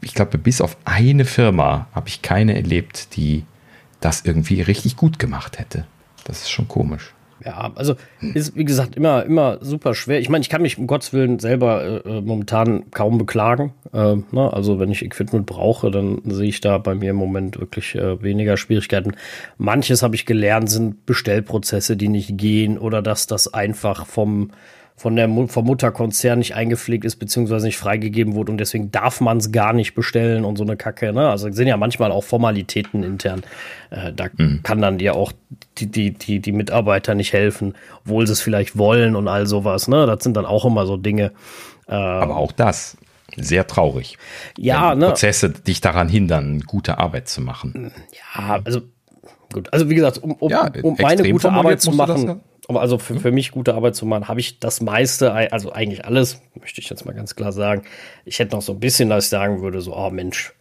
ich glaube, bis auf eine Firma habe ich keine erlebt, die das irgendwie richtig gut gemacht hätte. Das ist schon komisch. Ja, also ist wie gesagt immer immer super schwer. Ich meine, ich kann mich um Gottes Willen selber äh, äh, momentan kaum beklagen. Äh, ne? Also wenn ich Equipment brauche, dann sehe ich da bei mir im Moment wirklich äh, weniger Schwierigkeiten. Manches habe ich gelernt, sind Bestellprozesse, die nicht gehen oder dass das einfach vom von der vom Mutterkonzern nicht eingepflegt ist, beziehungsweise nicht freigegeben wurde und deswegen darf man es gar nicht bestellen und so eine Kacke. Ne? Also sind ja manchmal auch Formalitäten intern. Äh, da mhm. kann dann dir auch die, die, die, die Mitarbeiter nicht helfen, obwohl sie es vielleicht wollen und all sowas. Ne? Das sind dann auch immer so Dinge. Äh, Aber auch das. Sehr traurig. Ja, ne? Prozesse dich daran hindern, gute Arbeit zu machen. Ja, also gut. Also wie gesagt, um, um, ja, um meine gute Arbeit zu machen, aber also für, für mich gute Arbeit zu machen, habe ich das meiste, also eigentlich alles, möchte ich jetzt mal ganz klar sagen. Ich hätte noch so ein bisschen, dass ich sagen würde, so, oh Mensch,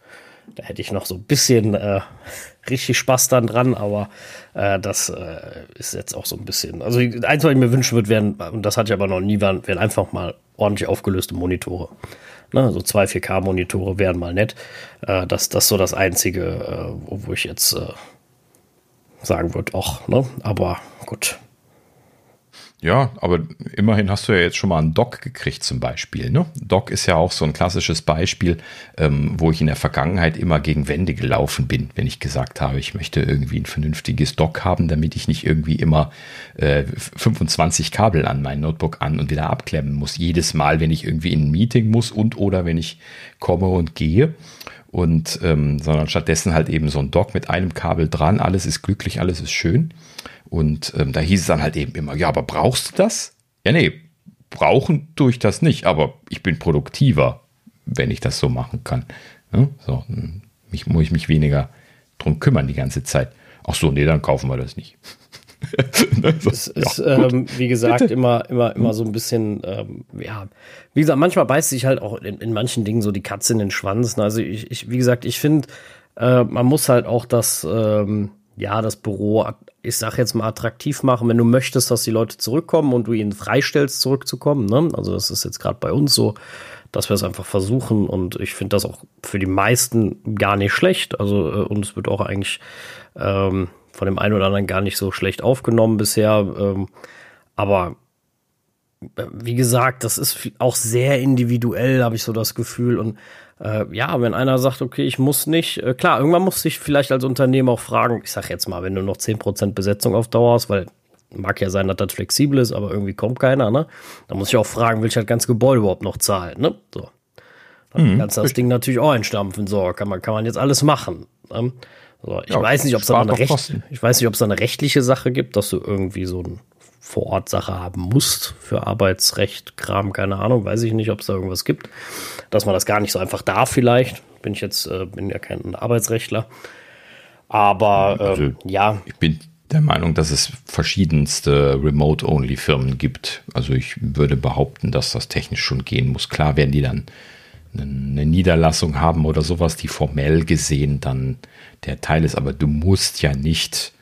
da hätte ich noch so ein bisschen äh, richtig Spaß dann dran, aber äh, das äh, ist jetzt auch so ein bisschen. Also eins, was ich mir wünschen würde, wären, und das hatte ich aber noch nie, wären, wären einfach mal ordentlich aufgelöste Monitore. Ne, so zwei 4K-Monitore wären mal nett. Äh, das, das ist so das Einzige, äh, wo, wo ich jetzt äh, sagen würde, ach, ne? Aber gut. Ja, aber immerhin hast du ja jetzt schon mal einen Dock gekriegt zum Beispiel. Ne? Dock ist ja auch so ein klassisches Beispiel, ähm, wo ich in der Vergangenheit immer gegen Wände gelaufen bin, wenn ich gesagt habe, ich möchte irgendwie ein vernünftiges Dock haben, damit ich nicht irgendwie immer äh, 25 Kabel an mein Notebook an und wieder abklemmen muss. Jedes Mal, wenn ich irgendwie in ein Meeting muss und oder wenn ich komme und gehe und ähm, sondern stattdessen halt eben so ein Dock mit einem Kabel dran, alles ist glücklich, alles ist schön. Und ähm, da hieß es dann halt eben immer, ja, aber brauchst du das? Ja, nee, brauchen tue ich das nicht, aber ich bin produktiver, wenn ich das so machen kann. Ja, so, hm, mich, muss ich mich weniger drum kümmern die ganze Zeit. Ach so, nee, dann kaufen wir das nicht. es ist, ja, ähm, wie gesagt, immer, immer, immer so ein bisschen, ähm, ja, wie gesagt, manchmal beißt sich halt auch in, in manchen Dingen so die Katze in den Schwanz. Ne? Also ich, ich wie gesagt, ich finde, äh, man muss halt auch das, ähm, ja, das Büro ich sag jetzt mal, attraktiv machen, wenn du möchtest, dass die Leute zurückkommen und du ihnen freistellst, zurückzukommen. Ne? Also das ist jetzt gerade bei uns so, dass wir es einfach versuchen und ich finde das auch für die meisten gar nicht schlecht. Also äh, und es wird auch eigentlich ähm, von dem einen oder anderen gar nicht so schlecht aufgenommen bisher. Ähm, aber wie gesagt, das ist auch sehr individuell, habe ich so das Gefühl. Und äh, ja, wenn einer sagt, okay, ich muss nicht, äh, klar, irgendwann muss ich vielleicht als Unternehmen auch fragen, ich sag jetzt mal, wenn du noch 10% Besetzung auf Dauer hast, weil mag ja sein, dass das flexibel ist, aber irgendwie kommt keiner, ne? Dann muss ich auch fragen, will ich das ganze Gebäude überhaupt noch zahlen, ne? So. Dann mhm, kannst du das Ding natürlich auch einstampfen, so, kann man, kann man jetzt alles machen. Ne? So, ich ja, weiß nicht, ob es da eine Recht, ich weiß nicht, ob es da eine rechtliche Sache gibt, dass du irgendwie so ein Vor-Ort-Sache haben musst für Arbeitsrecht, Kram, keine Ahnung, weiß ich nicht, ob es da irgendwas gibt dass man das gar nicht so einfach darf vielleicht. Bin ich jetzt, äh, bin ja kein Arbeitsrechtler. Aber äh, also, ja. Ich bin der Meinung, dass es verschiedenste Remote-Only-Firmen gibt. Also ich würde behaupten, dass das technisch schon gehen muss. Klar werden die dann eine Niederlassung haben oder sowas, die formell gesehen dann der Teil ist, aber du musst ja nicht,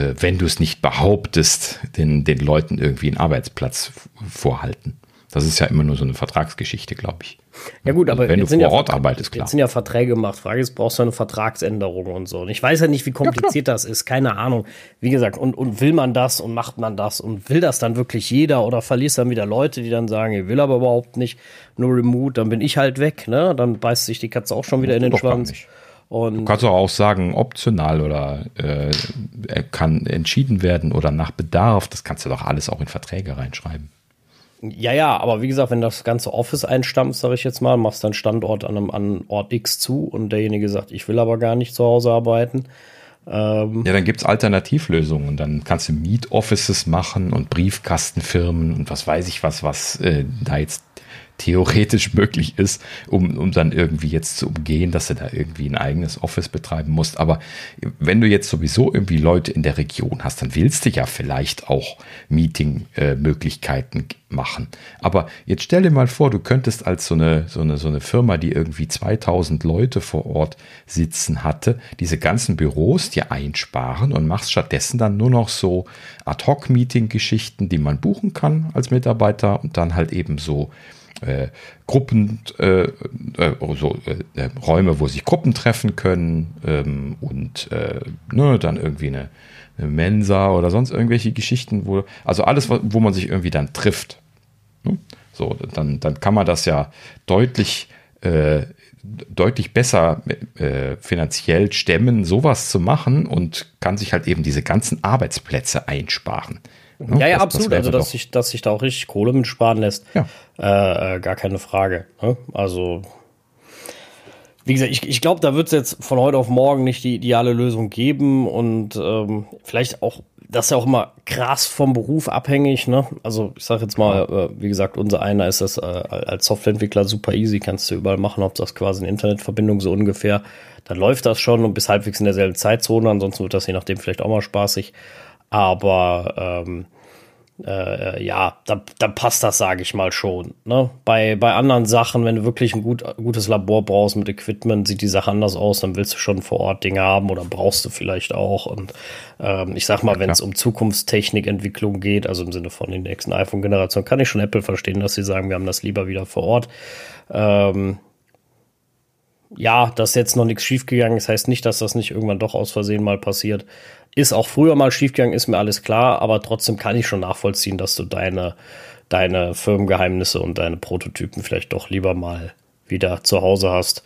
äh, wenn du es nicht behauptest, den, den Leuten irgendwie einen Arbeitsplatz vorhalten. Das ist ja immer nur so eine Vertragsgeschichte, glaube ich. Ja gut, aber wenn du vor ja Ort arbeitest, klar. Jetzt sind ja Verträge gemacht. Frage ist, brauchst du eine Vertragsänderung und so. Und ich weiß ja nicht, wie kompliziert ja, das ist. Keine Ahnung. Wie gesagt, und, und will man das und macht man das und will das dann wirklich jeder oder verlierst dann wieder Leute, die dann sagen, ich will aber überhaupt nicht nur Remote, dann bin ich halt weg, ne? Dann beißt sich die Katze auch schon wieder in den Schwanz. Und du kannst auch sagen, optional oder äh, kann entschieden werden oder nach Bedarf. Das kannst du doch alles auch in Verträge reinschreiben. Ja, ja, aber wie gesagt, wenn das ganze Office einstampft, sage ich jetzt mal, machst dann Standort an einem an Ort X zu und derjenige sagt, ich will aber gar nicht zu Hause arbeiten. Ähm ja, dann gibt es Alternativlösungen. Dann kannst du Mietoffices machen und Briefkastenfirmen und was weiß ich was, was äh, da jetzt theoretisch möglich ist, um, um dann irgendwie jetzt zu umgehen, dass du da irgendwie ein eigenes Office betreiben musst. Aber wenn du jetzt sowieso irgendwie Leute in der Region hast, dann willst du ja vielleicht auch Meeting-Möglichkeiten machen. Aber jetzt stell dir mal vor, du könntest als so eine, so eine, so eine Firma, die irgendwie 2000 Leute vor Ort sitzen hatte, diese ganzen Büros dir einsparen und machst stattdessen dann nur noch so Ad-Hoc-Meeting-Geschichten, die man buchen kann als Mitarbeiter und dann halt eben so äh, Gruppen, äh, äh, so, äh, Räume, wo sich Gruppen treffen können ähm, und äh, ne, dann irgendwie eine, eine, Mensa oder sonst irgendwelche Geschichten, wo, also alles, wo man sich irgendwie dann trifft. Ne? So, dann, dann kann man das ja deutlich, äh, deutlich besser äh, finanziell stemmen, sowas zu machen und kann sich halt eben diese ganzen Arbeitsplätze einsparen. Ne? Ja, ja, das, absolut. Das also, dass sich, dass sich da auch richtig Kohle mit sparen lässt. Ja. Äh, äh, gar keine Frage. Ne? Also, wie gesagt, ich, ich glaube, da wird es jetzt von heute auf morgen nicht die ideale Lösung geben und ähm, vielleicht auch, das ist ja auch immer krass vom Beruf abhängig. Ne? Also, ich sage jetzt mal, äh, wie gesagt, unser einer ist das äh, als Softwareentwickler super easy, kannst du überall machen, ob das quasi eine Internetverbindung so ungefähr. Dann läuft das schon und bis halbwegs in derselben Zeitzone, ansonsten wird das je nachdem vielleicht auch mal spaßig. Aber ähm, äh, ja, da, da passt das, sage ich mal schon. Ne? Bei, bei anderen Sachen, wenn du wirklich ein gut, gutes Labor brauchst mit Equipment, sieht die Sache anders aus, dann willst du schon vor Ort Dinge haben oder brauchst du vielleicht auch. Und ähm, ich sag mal, ja, wenn es um Zukunftstechnikentwicklung geht, also im Sinne von den nächsten iPhone-Generationen, kann ich schon Apple verstehen, dass sie sagen, wir haben das lieber wieder vor Ort. Ähm, ja, dass jetzt noch nichts schiefgegangen ist, heißt nicht, dass das nicht irgendwann doch aus Versehen mal passiert. Ist auch früher mal schiefgegangen, ist mir alles klar, aber trotzdem kann ich schon nachvollziehen, dass du deine, deine Firmengeheimnisse und deine Prototypen vielleicht doch lieber mal wieder zu Hause hast.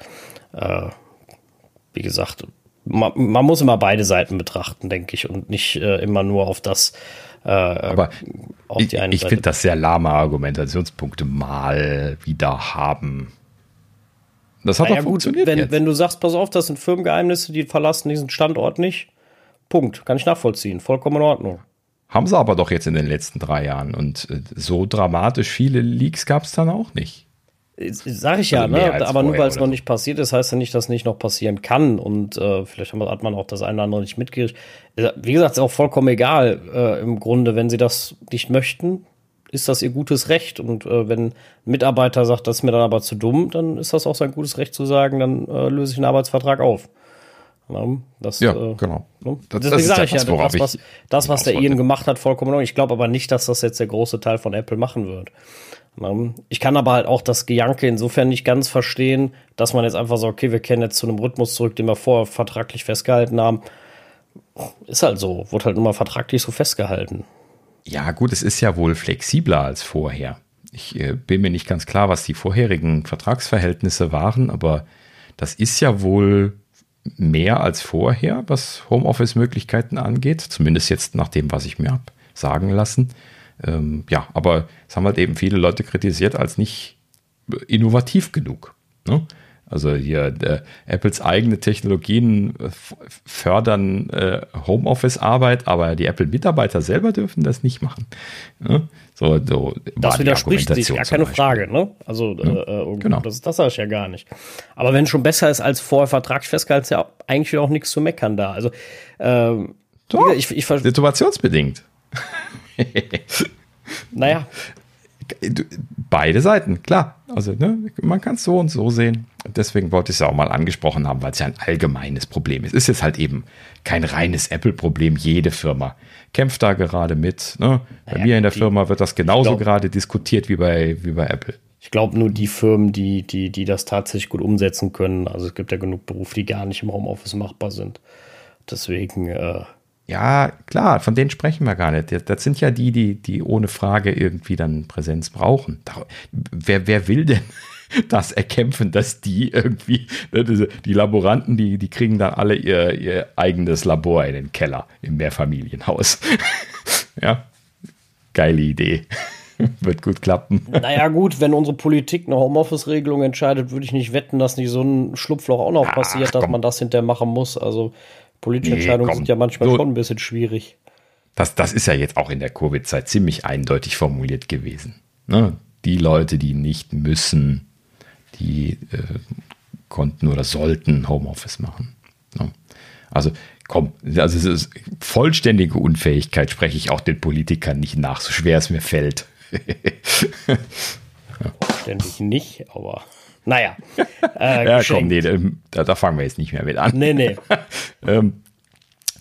Äh, wie gesagt, man, man, muss immer beide Seiten betrachten, denke ich, und nicht äh, immer nur auf das. Äh, aber auf ich, ich finde das sehr lahme Argumentationspunkte mal wieder haben. Das hat naja, auch funktioniert. Gut, wenn, wenn du sagst, pass auf, das sind Firmengeheimnisse, die verlassen diesen Standort nicht, Punkt. Kann ich nachvollziehen. Vollkommen in Ordnung. Haben sie aber doch jetzt in den letzten drei Jahren. Und äh, so dramatisch viele Leaks gab es dann auch nicht. Sag ich ja, also ne? aber nur weil es noch nicht passiert ist, heißt ja nicht, dass nicht noch passieren kann. Und äh, vielleicht hat man auch das eine oder andere nicht mitgekriegt. Wie gesagt, ist auch vollkommen egal äh, im Grunde, wenn sie das nicht möchten, ist das ihr gutes Recht. Und äh, wenn ein Mitarbeiter sagt, das ist mir dann aber zu dumm, dann ist das auch sein gutes Recht zu sagen, dann äh, löse ich einen Arbeitsvertrag auf. Das, ja äh, genau. Ne? Das, Deswegen das sage ich ja, das, was, das, was der Ian gemacht hat, vollkommen Ich glaube aber nicht, dass das jetzt der große Teil von Apple machen wird. Ich kann aber halt auch das Gejanke insofern nicht ganz verstehen, dass man jetzt einfach so, okay, wir kennen jetzt zu einem Rhythmus zurück, den wir vorher vertraglich festgehalten haben. Ist halt so, wurde halt nur mal vertraglich so festgehalten. Ja, gut, es ist ja wohl flexibler als vorher. Ich äh, bin mir nicht ganz klar, was die vorherigen Vertragsverhältnisse waren, aber das ist ja wohl mehr als vorher, was Homeoffice-Möglichkeiten angeht. Zumindest jetzt nach dem, was ich mir habe sagen lassen. Ähm, ja, aber es haben halt eben viele Leute kritisiert als nicht innovativ genug. Ne? Also hier äh, Apples eigene Technologien äh, fördern äh, Homeoffice-Arbeit, aber die Apple-Mitarbeiter selber dürfen das nicht machen. Ja? So, so das widerspricht sich, gar keine Frage. Ne? Also ja, äh, genau. das, das sage ich ja gar nicht. Aber wenn es schon besser ist als vorher vertraglich festgehalten, ist ja eigentlich auch nichts zu meckern da. Also ähm, Doch, ich, ich, ich situationsbedingt. naja, Beide Seiten, klar. Also ne, man kann es so und so sehen. Deswegen wollte ich es auch mal angesprochen haben, weil es ja ein allgemeines Problem ist. Es ist halt eben kein reines Apple-Problem. Jede Firma kämpft da gerade mit. Ne? Bei naja, mir in der die, Firma wird das genauso glaub, gerade diskutiert wie bei, wie bei Apple. Ich glaube nur die Firmen, die, die, die das tatsächlich gut umsetzen können. Also es gibt ja genug Berufe, die gar nicht im Homeoffice machbar sind. Deswegen äh, ja, klar, von denen sprechen wir gar nicht. Das sind ja die, die, die ohne Frage irgendwie dann Präsenz brauchen. Wer, wer will denn das erkämpfen, dass die irgendwie, ne, die Laboranten, die, die kriegen dann alle ihr, ihr eigenes Labor in den Keller im Mehrfamilienhaus. ja, geile Idee. Wird gut klappen. Naja, gut, wenn unsere Politik eine Homeoffice-Regelung entscheidet, würde ich nicht wetten, dass nicht so ein Schlupfloch auch noch Ach, passiert, dass komm. man das hinterher machen muss. Also politische nee, Entscheidungen komm. sind ja manchmal so, schon ein bisschen schwierig. Das, das ist ja jetzt auch in der Covid-Zeit ziemlich eindeutig formuliert gewesen. Ne? Die Leute, die nicht müssen, die äh, konnten oder sollten Homeoffice machen. Ne? Also komm, also es ist vollständige Unfähigkeit spreche ich auch den Politikern nicht nach, so schwer es mir fällt. Ständig nicht, aber naja. Äh, ja, komm, nee, da, da, fangen wir jetzt nicht mehr mit an. Nee, nee. ähm,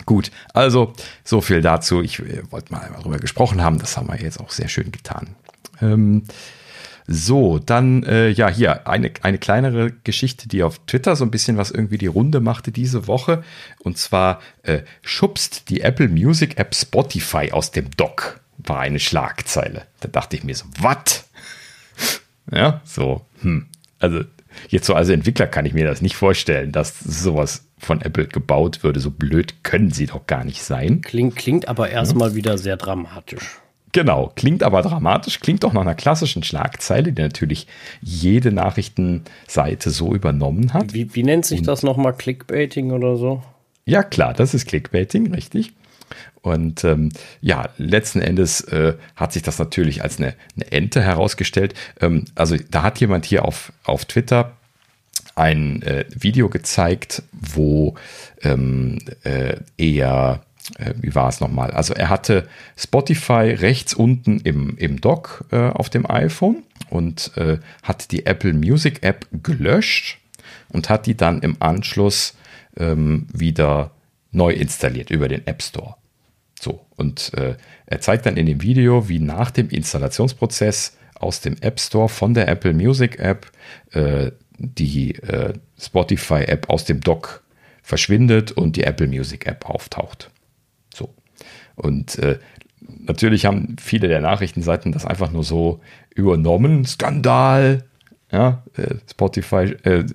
gut, also so viel dazu. Ich äh, wollte mal darüber gesprochen haben, das haben wir jetzt auch sehr schön getan. Ähm, so, dann, äh, ja, hier eine, eine kleinere Geschichte, die auf Twitter so ein bisschen was irgendwie die Runde machte diese Woche. Und zwar äh, schubst die Apple Music App Spotify aus dem Dock, war eine Schlagzeile. Da dachte ich mir so, was? ja, so, hm. Also, jetzt so als Entwickler kann ich mir das nicht vorstellen, dass sowas von Apple gebaut würde. So blöd können sie doch gar nicht sein. Klingt, klingt aber erstmal ja. wieder sehr dramatisch. Genau, klingt aber dramatisch, klingt auch nach einer klassischen Schlagzeile, die natürlich jede Nachrichtenseite so übernommen hat. Wie, wie nennt sich Und, das nochmal? Clickbaiting oder so? Ja, klar, das ist Clickbaiting, richtig. Und ähm, ja, letzten Endes äh, hat sich das natürlich als eine, eine Ente herausgestellt. Ähm, also da hat jemand hier auf, auf Twitter ein äh, Video gezeigt, wo ähm, äh, er äh, wie war es nochmal? Also er hatte Spotify rechts unten im, im Dock äh, auf dem iPhone und äh, hat die Apple Music App gelöscht und hat die dann im Anschluss ähm, wieder neu installiert über den App Store. So, und äh, er zeigt dann in dem Video, wie nach dem Installationsprozess aus dem App Store von der Apple Music App äh, die äh, Spotify App aus dem Dock verschwindet und die Apple Music App auftaucht. Und äh, natürlich haben viele der Nachrichtenseiten das einfach nur so übernommen. Skandal. Ja, äh, Spotify, äh,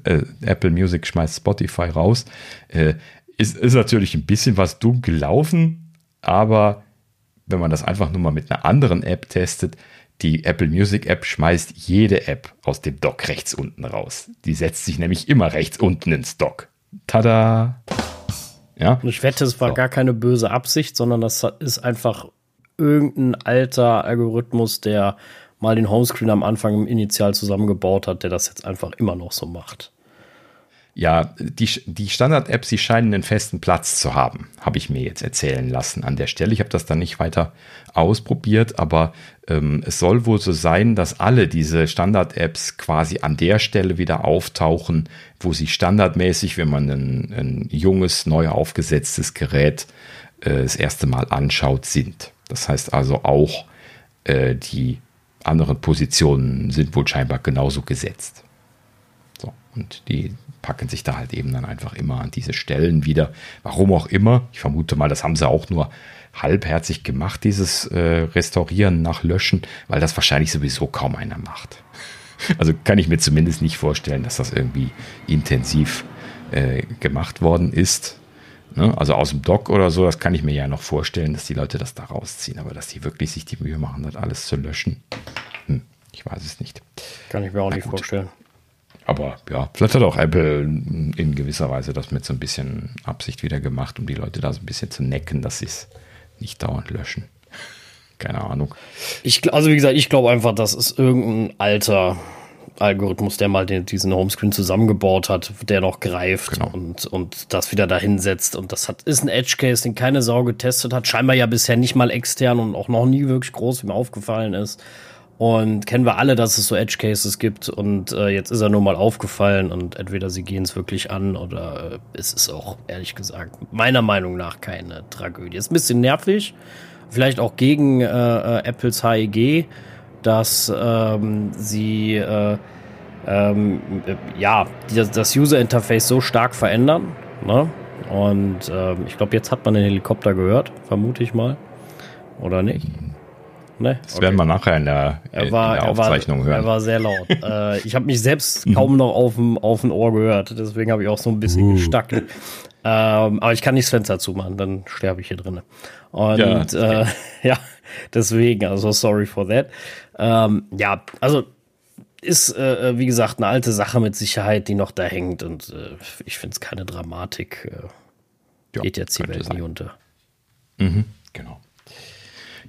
Apple Music schmeißt Spotify raus. Ist, ist natürlich ein bisschen was dumm gelaufen, aber wenn man das einfach nur mal mit einer anderen App testet, die Apple Music App schmeißt jede App aus dem Dock rechts unten raus. Die setzt sich nämlich immer rechts unten ins Dock. Tada! Ja? Ich wette, es war so. gar keine böse Absicht, sondern das ist einfach irgendein alter Algorithmus, der mal den Homescreen am Anfang im Initial zusammengebaut hat, der das jetzt einfach immer noch so macht. Ja, die, die Standard-Apps, die scheinen einen festen Platz zu haben, habe ich mir jetzt erzählen lassen an der Stelle. Ich habe das dann nicht weiter ausprobiert, aber ähm, es soll wohl so sein, dass alle diese Standard-Apps quasi an der Stelle wieder auftauchen, wo sie standardmäßig, wenn man ein, ein junges, neu aufgesetztes Gerät äh, das erste Mal anschaut, sind. Das heißt also auch, äh, die anderen Positionen sind wohl scheinbar genauso gesetzt. So, und die packen sich da halt eben dann einfach immer an diese Stellen wieder. Warum auch immer. Ich vermute mal, das haben sie auch nur halbherzig gemacht, dieses äh, Restaurieren nach Löschen, weil das wahrscheinlich sowieso kaum einer macht. Also kann ich mir zumindest nicht vorstellen, dass das irgendwie intensiv äh, gemacht worden ist. Ne? Also aus dem Dock oder so, das kann ich mir ja noch vorstellen, dass die Leute das da rausziehen, aber dass die wirklich sich die Mühe machen, das alles zu löschen. Hm, ich weiß es nicht. Kann ich mir auch Na nicht gut. vorstellen. Aber ja, vielleicht hat auch Apple in gewisser Weise das mit so ein bisschen Absicht wieder gemacht, um die Leute da so ein bisschen zu necken, dass sie es nicht dauernd löschen. Keine Ahnung. Ich, also wie gesagt, ich glaube einfach, das ist irgendein alter Algorithmus, der mal den, diesen Homescreen zusammengebaut hat, der noch greift genau. und, und das wieder dahin setzt. Und das hat, ist ein Edge Case, den keine Sau getestet hat. Scheinbar ja bisher nicht mal extern und auch noch nie wirklich groß, wie mir aufgefallen ist. Und kennen wir alle, dass es so Edge Cases gibt und äh, jetzt ist er nur mal aufgefallen und entweder sie gehen es wirklich an oder äh, es ist auch, ehrlich gesagt, meiner Meinung nach keine Tragödie. Ist ein bisschen nervig, vielleicht auch gegen äh, äh Apples HEG, dass ähm, sie äh, ähm, äh, ja, das, das User Interface so stark verändern. Ne? Und ähm, ich glaube, jetzt hat man den Helikopter gehört, vermute ich mal. Oder nicht? Ne? Das okay. werden wir nachher in der, er war, in der Aufzeichnung er war, hören. Er war sehr laut. äh, ich habe mich selbst kaum noch auf dem, auf dem Ohr gehört, deswegen habe ich auch so ein bisschen uh. gestackelt. Ähm, aber ich kann nicht das Fenster zumachen, dann sterbe ich hier drin. Und ja, äh, ja Deswegen, also sorry for that. Ähm, ja, also ist, äh, äh, wie gesagt, eine alte Sache mit Sicherheit, die noch da hängt und äh, ich finde es keine Dramatik. Äh, ja, geht jetzt die Welt sein. nie unter. Mhm, genau.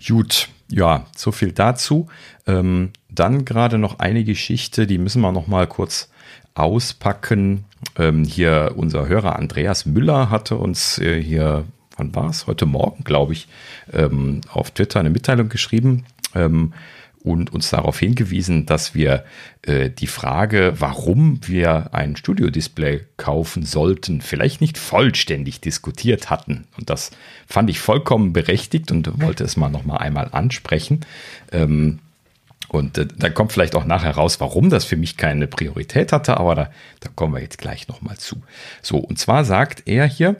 Gut, ja, so viel dazu. Ähm, dann gerade noch eine Geschichte, die müssen wir noch mal kurz auspacken. Ähm, hier unser Hörer Andreas Müller hatte uns äh, hier, wann war es? Heute Morgen, glaube ich, ähm, auf Twitter eine Mitteilung geschrieben. Und uns darauf hingewiesen, dass wir äh, die Frage, warum wir ein Studio-Display kaufen sollten, vielleicht nicht vollständig diskutiert hatten. Und das fand ich vollkommen berechtigt und wollte es mal noch mal einmal ansprechen. Ähm, und äh, da kommt vielleicht auch nachher raus, warum das für mich keine Priorität hatte, aber da, da kommen wir jetzt gleich noch mal zu. So, und zwar sagt er hier,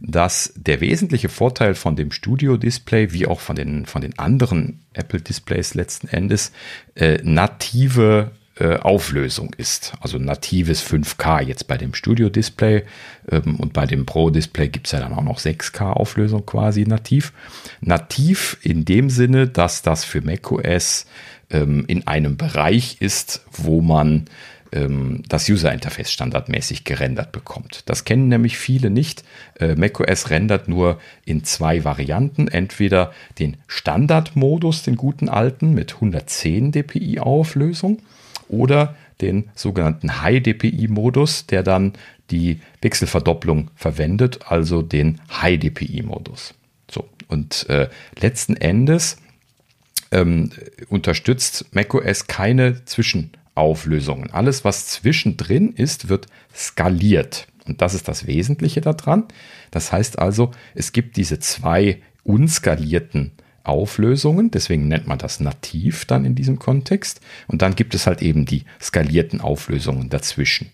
dass der wesentliche Vorteil von dem Studio-Display, wie auch von den, von den anderen Apple-Displays letzten Endes, äh, native äh, Auflösung ist. Also natives 5K jetzt bei dem Studio-Display ähm, und bei dem Pro-Display gibt es ja dann auch noch 6K-Auflösung quasi nativ. Nativ in dem Sinne, dass das für macOS ähm, in einem Bereich ist, wo man ähm, das User Interface standardmäßig gerendert bekommt. Das kennen nämlich viele nicht. Äh, macOS rendert nur in zwei Varianten. Entweder den Standardmodus, den guten alten mit 110 dpi Auflösung oder den sogenannten High DPI Modus, der dann die Pixelverdopplung verwendet, also den High DPI Modus. So und äh, letzten Endes ähm, unterstützt macOS keine Zwischen Auflösungen. Alles, was zwischendrin ist, wird skaliert. Und das ist das Wesentliche daran. Das heißt also, es gibt diese zwei unskalierten Auflösungen, deswegen nennt man das nativ dann in diesem Kontext. Und dann gibt es halt eben die skalierten Auflösungen dazwischen.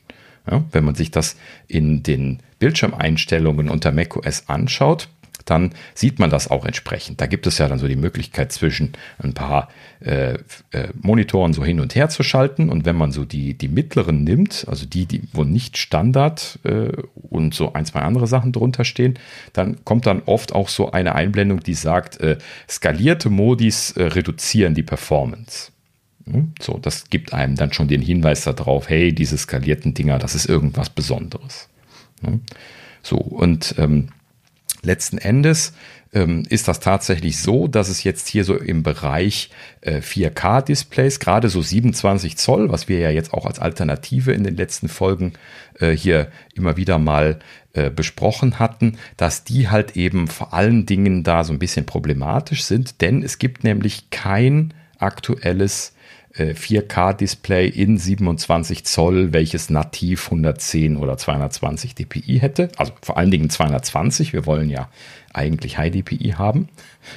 Ja, wenn man sich das in den Bildschirmeinstellungen unter macOS anschaut, dann sieht man das auch entsprechend. Da gibt es ja dann so die Möglichkeit zwischen ein paar äh, äh, Monitoren so hin und her zu schalten. Und wenn man so die, die mittleren nimmt, also die, die wo nicht Standard äh, und so ein, zwei andere Sachen drunter stehen, dann kommt dann oft auch so eine Einblendung, die sagt, äh, skalierte Modis äh, reduzieren die Performance. Hm? So, das gibt einem dann schon den Hinweis darauf, hey, diese skalierten Dinger, das ist irgendwas Besonderes. Hm? So, und ähm, letzten Endes ähm, ist das tatsächlich so, dass es jetzt hier so im Bereich äh, 4K-Displays, gerade so 27 Zoll, was wir ja jetzt auch als Alternative in den letzten Folgen äh, hier immer wieder mal äh, besprochen hatten, dass die halt eben vor allen Dingen da so ein bisschen problematisch sind, denn es gibt nämlich kein aktuelles 4K-Display äh, in 27 Zoll, welches nativ 110 oder 220 dpi hätte. Also vor allen Dingen 220. Wir wollen ja eigentlich High DPI haben.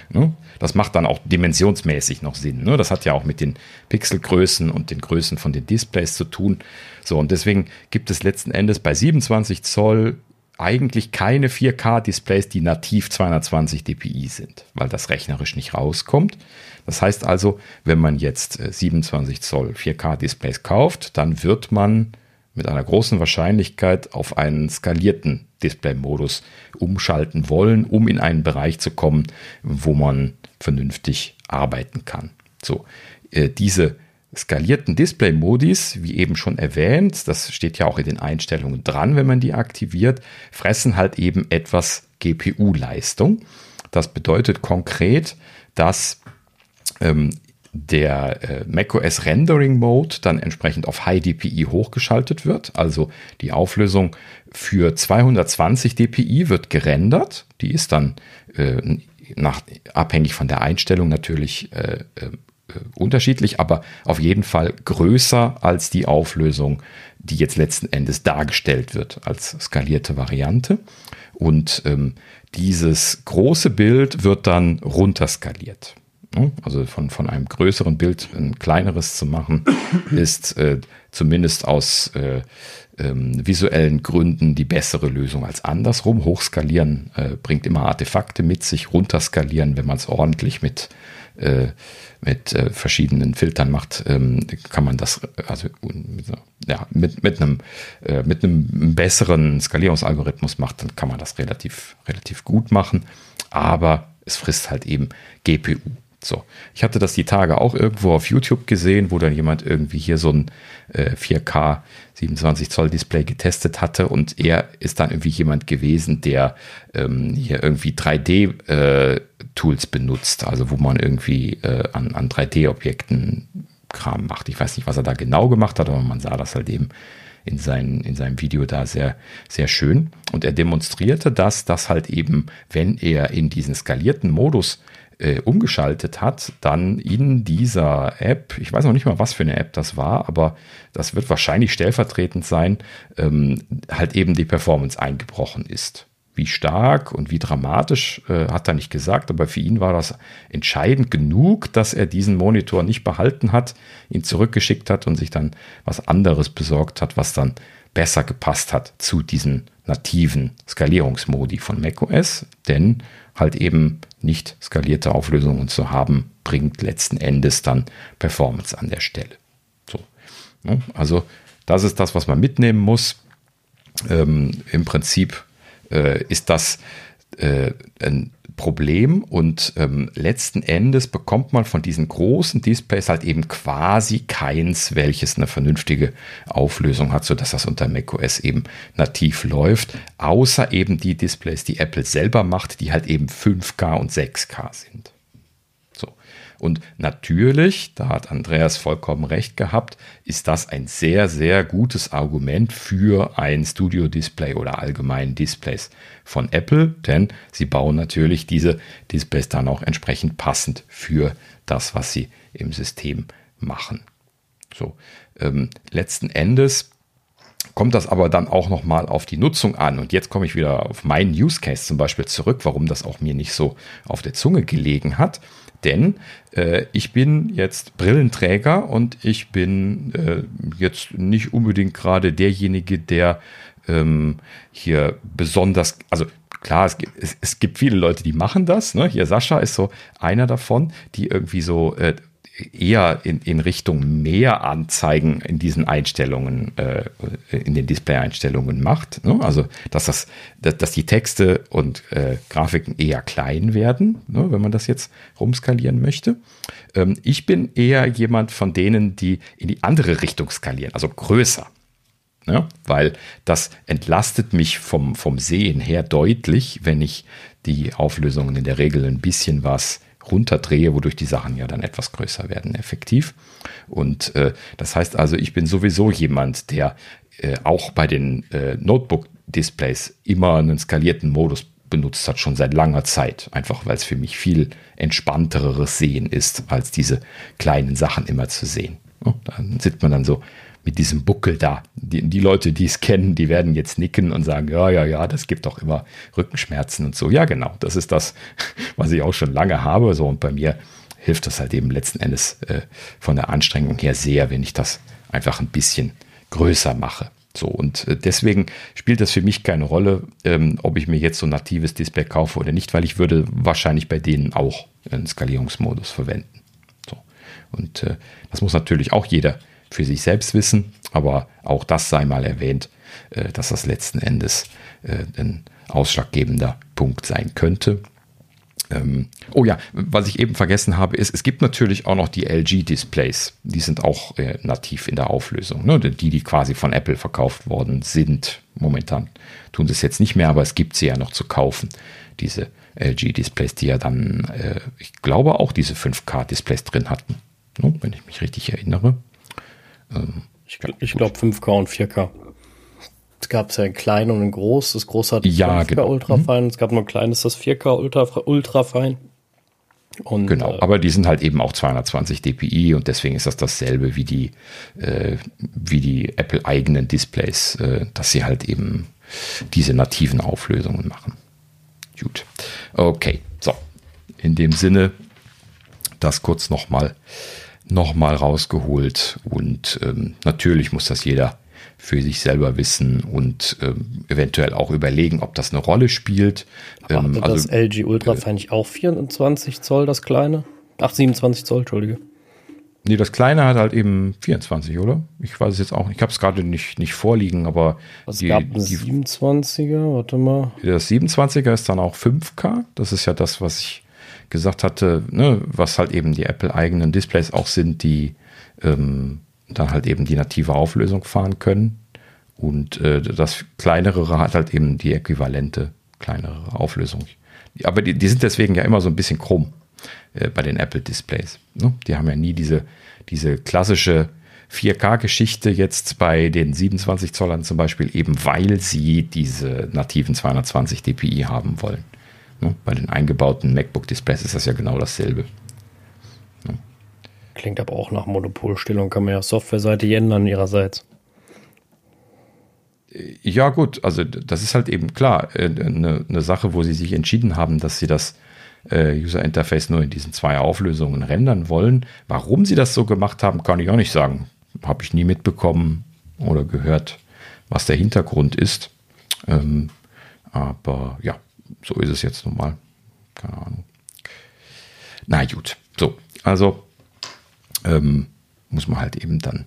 Ne? Das macht dann auch dimensionsmäßig noch Sinn. Ne? Das hat ja auch mit den Pixelgrößen und den Größen von den Displays zu tun. So, und deswegen gibt es letzten Endes bei 27 Zoll eigentlich keine 4K-Displays, die nativ 220 dpi sind, weil das rechnerisch nicht rauskommt. Das heißt also, wenn man jetzt 27 äh, Zoll 4K-Displays kauft, dann wird man mit einer großen Wahrscheinlichkeit auf einen skalierten Display-Modus umschalten wollen, um in einen Bereich zu kommen, wo man vernünftig arbeiten kann. So, äh, diese skalierten Display-Modis, wie eben schon erwähnt, das steht ja auch in den Einstellungen dran, wenn man die aktiviert, fressen halt eben etwas GPU-Leistung. Das bedeutet konkret, dass ähm, der äh, macOS Rendering Mode dann entsprechend auf High DPI hochgeschaltet wird. Also die Auflösung für 220 dpi wird gerendert. Die ist dann äh, nach, abhängig von der Einstellung natürlich äh, äh, unterschiedlich, aber auf jeden Fall größer als die Auflösung, die jetzt letzten Endes dargestellt wird als skalierte Variante. Und ähm, dieses große Bild wird dann runterskaliert. Also von, von einem größeren Bild ein kleineres zu machen, ist äh, zumindest aus äh, ähm, visuellen Gründen die bessere Lösung als andersrum. Hochskalieren äh, bringt immer Artefakte mit sich, runterskalieren, wenn man es ordentlich mit, äh, mit äh, verschiedenen Filtern macht, ähm, kann man das also ja, mit, mit, einem, äh, mit einem besseren Skalierungsalgorithmus macht, dann kann man das relativ, relativ gut machen. Aber es frisst halt eben GPU. So, ich hatte das die Tage auch irgendwo auf YouTube gesehen, wo dann jemand irgendwie hier so ein äh, 4K 27 Zoll Display getestet hatte und er ist dann irgendwie jemand gewesen, der ähm, hier irgendwie 3D äh, Tools benutzt, also wo man irgendwie äh, an, an 3D-Objekten Kram macht. Ich weiß nicht, was er da genau gemacht hat, aber man sah das halt eben in, sein, in seinem Video da sehr, sehr schön. Und er demonstrierte das, dass halt eben, wenn er in diesen skalierten Modus äh, umgeschaltet hat, dann in dieser App, ich weiß noch nicht mal, was für eine App das war, aber das wird wahrscheinlich stellvertretend sein, ähm, halt eben die Performance eingebrochen ist. Wie stark und wie dramatisch äh, hat er nicht gesagt, aber für ihn war das entscheidend genug, dass er diesen Monitor nicht behalten hat, ihn zurückgeschickt hat und sich dann was anderes besorgt hat, was dann besser gepasst hat zu diesen nativen Skalierungsmodi von macOS, denn halt eben nicht skalierte Auflösungen zu haben, bringt letzten Endes dann Performance an der Stelle. So. Ne? Also das ist das, was man mitnehmen muss. Ähm, Im Prinzip äh, ist das äh, ein Problem und ähm, letzten Endes bekommt man von diesen großen Displays halt eben quasi keins, welches eine vernünftige Auflösung hat, sodass das unter macOS eben nativ läuft, außer eben die Displays, die Apple selber macht, die halt eben 5K und 6K sind. Und natürlich, da hat Andreas vollkommen recht gehabt, ist das ein sehr, sehr gutes Argument für ein Studio-Display oder allgemein Displays von Apple, denn sie bauen natürlich diese Displays dann auch entsprechend passend für das, was sie im System machen. So, ähm, letzten Endes kommt das aber dann auch nochmal auf die Nutzung an. Und jetzt komme ich wieder auf meinen Use Case zum Beispiel zurück, warum das auch mir nicht so auf der Zunge gelegen hat. Denn äh, ich bin jetzt Brillenträger und ich bin äh, jetzt nicht unbedingt gerade derjenige, der ähm, hier besonders, also klar, es gibt, es, es, gibt viele Leute, die machen das. Ne? Hier Sascha ist so einer davon, die irgendwie so äh, eher in, in Richtung mehr Anzeigen in diesen Einstellungen, äh, in den Display-Einstellungen macht. Ne? Also, dass, das, dass, dass die Texte und äh, Grafiken eher klein werden, ne? wenn man das jetzt rumskalieren möchte. Ähm, ich bin eher jemand von denen, die in die andere Richtung skalieren, also größer. Ne? Weil das entlastet mich vom, vom Sehen her deutlich, wenn ich die Auflösungen in der Regel ein bisschen was runterdrehe, wodurch die Sachen ja dann etwas größer werden, effektiv. Und äh, das heißt also, ich bin sowieso jemand, der äh, auch bei den äh, Notebook-Displays immer einen skalierten Modus benutzt hat, schon seit langer Zeit. Einfach weil es für mich viel entspannteres Sehen ist, als diese kleinen Sachen immer zu sehen. Ja, dann sitzt man dann so mit diesem Buckel da. Die, die Leute, die es kennen, die werden jetzt nicken und sagen, ja, ja, ja, das gibt doch immer Rückenschmerzen und so. Ja, genau, das ist das, was ich auch schon lange habe. So, und bei mir hilft das halt eben letzten Endes äh, von der Anstrengung her sehr, wenn ich das einfach ein bisschen größer mache. So, und äh, deswegen spielt das für mich keine Rolle, ähm, ob ich mir jetzt so ein natives Display kaufe oder nicht, weil ich würde wahrscheinlich bei denen auch einen Skalierungsmodus verwenden. So. Und äh, das muss natürlich auch jeder für sich selbst wissen, aber auch das sei mal erwähnt, äh, dass das letzten Endes äh, ein ausschlaggebender Punkt sein könnte. Ähm, oh ja, was ich eben vergessen habe, ist, es gibt natürlich auch noch die LG-Displays. Die sind auch äh, nativ in der Auflösung. Ne? Die, die quasi von Apple verkauft worden sind. Momentan tun sie es jetzt nicht mehr, aber es gibt sie ja noch zu kaufen. Diese LG-Displays, die ja dann, ich glaube, auch diese 5K-Displays drin hatten. Ne? Wenn ich mich richtig erinnere. Ähm, ich, ich glaube 5K und 4K. Es gab ja ein klein und ein groß. Das große hat ja, 5K genau. Ultrafein. Mhm. Es gab nur ein kleines, das 4K Ultra, Ultrafein. Und, genau, äh, aber die sind halt eben auch 220 dpi und deswegen ist das dasselbe wie die, äh, wie die Apple-eigenen Displays, äh, dass sie halt eben diese nativen Auflösungen machen. Gut. Okay, so. In dem Sinne, das kurz nochmal nochmal rausgeholt. Und ähm, natürlich muss das jeder für sich selber wissen und ähm, eventuell auch überlegen, ob das eine Rolle spielt. Aber ähm, also, das LG Ultra äh, fand ich auch 24 Zoll, das kleine? Ach, 27 Zoll, Entschuldige. Nee, das kleine hat halt eben 24, oder? Ich weiß es jetzt auch nicht. Ich habe es gerade nicht, nicht vorliegen, aber. Es die, gab ein 27er, warte mal. Das 27er ist dann auch 5K. Das ist ja das, was ich gesagt hatte, ne, was halt eben die Apple-eigenen Displays auch sind, die ähm, dann halt eben die native Auflösung fahren können. Und äh, das kleinere hat halt eben die äquivalente kleinere Auflösung. Aber die, die sind deswegen ja immer so ein bisschen krumm äh, bei den Apple-Displays. Ne? Die haben ja nie diese, diese klassische 4K-Geschichte jetzt bei den 27 Zollern zum Beispiel, eben weil sie diese nativen 220 dpi haben wollen. Ne? Bei den eingebauten MacBook-Displays ist das ja genau dasselbe. Ne? Klingt aber auch nach Monopolstellung, kann man ja softwareseitig ändern ihrerseits. Ja, gut, also das ist halt eben klar eine, eine Sache, wo sie sich entschieden haben, dass sie das äh, User Interface nur in diesen zwei Auflösungen rendern wollen. Warum sie das so gemacht haben, kann ich auch nicht sagen. Habe ich nie mitbekommen oder gehört, was der Hintergrund ist. Ähm, aber ja, so ist es jetzt nun mal. Keine Ahnung. Na gut, so, also ähm, muss man halt eben dann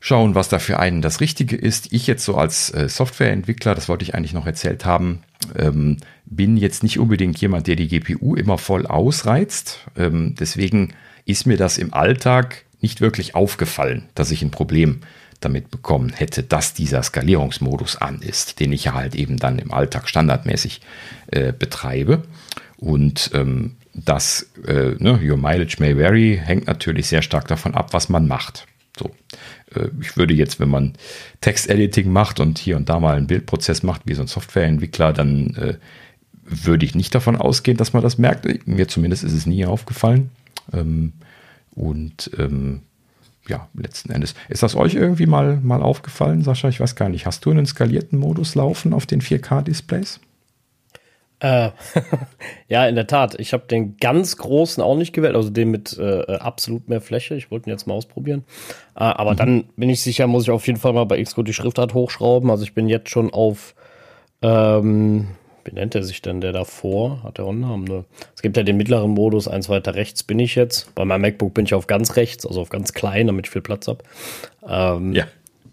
schauen, was da für einen das Richtige ist. Ich jetzt so als äh, Softwareentwickler, das wollte ich eigentlich noch erzählt haben, ähm, bin jetzt nicht unbedingt jemand, der die GPU immer voll ausreizt. Ähm, deswegen ist mir das im Alltag nicht wirklich aufgefallen, dass ich ein Problem damit bekommen hätte, dass dieser Skalierungsmodus an ist, den ich ja halt eben dann im Alltag standardmäßig äh, betreibe. Und ähm, das, äh, ne, Your Mileage May Vary, hängt natürlich sehr stark davon ab, was man macht. So. Äh, ich würde jetzt, wenn man Textediting macht und hier und da mal einen Bildprozess macht, wie so ein Softwareentwickler, dann äh, würde ich nicht davon ausgehen, dass man das merkt. Mir zumindest ist es nie aufgefallen. Ähm, und ähm, ja, letzten Endes. Ist das euch irgendwie mal, mal aufgefallen, Sascha? Ich weiß gar nicht. Hast du einen skalierten Modus laufen auf den 4K-Displays? Äh, ja, in der Tat. Ich habe den ganz großen auch nicht gewählt, also den mit äh, absolut mehr Fläche. Ich wollte ihn jetzt mal ausprobieren. Äh, aber mhm. dann bin ich sicher, muss ich auf jeden Fall mal bei Xcode die Schriftart hochschrauben. Also ich bin jetzt schon auf, ähm, wie nennt er sich denn der davor? Hat er auch einen Namen? Ne? Es gibt ja den mittleren Modus, eins weiter rechts bin ich jetzt. Bei meinem MacBook bin ich auf ganz rechts, also auf ganz klein, damit ich viel Platz habe. Ähm, ja.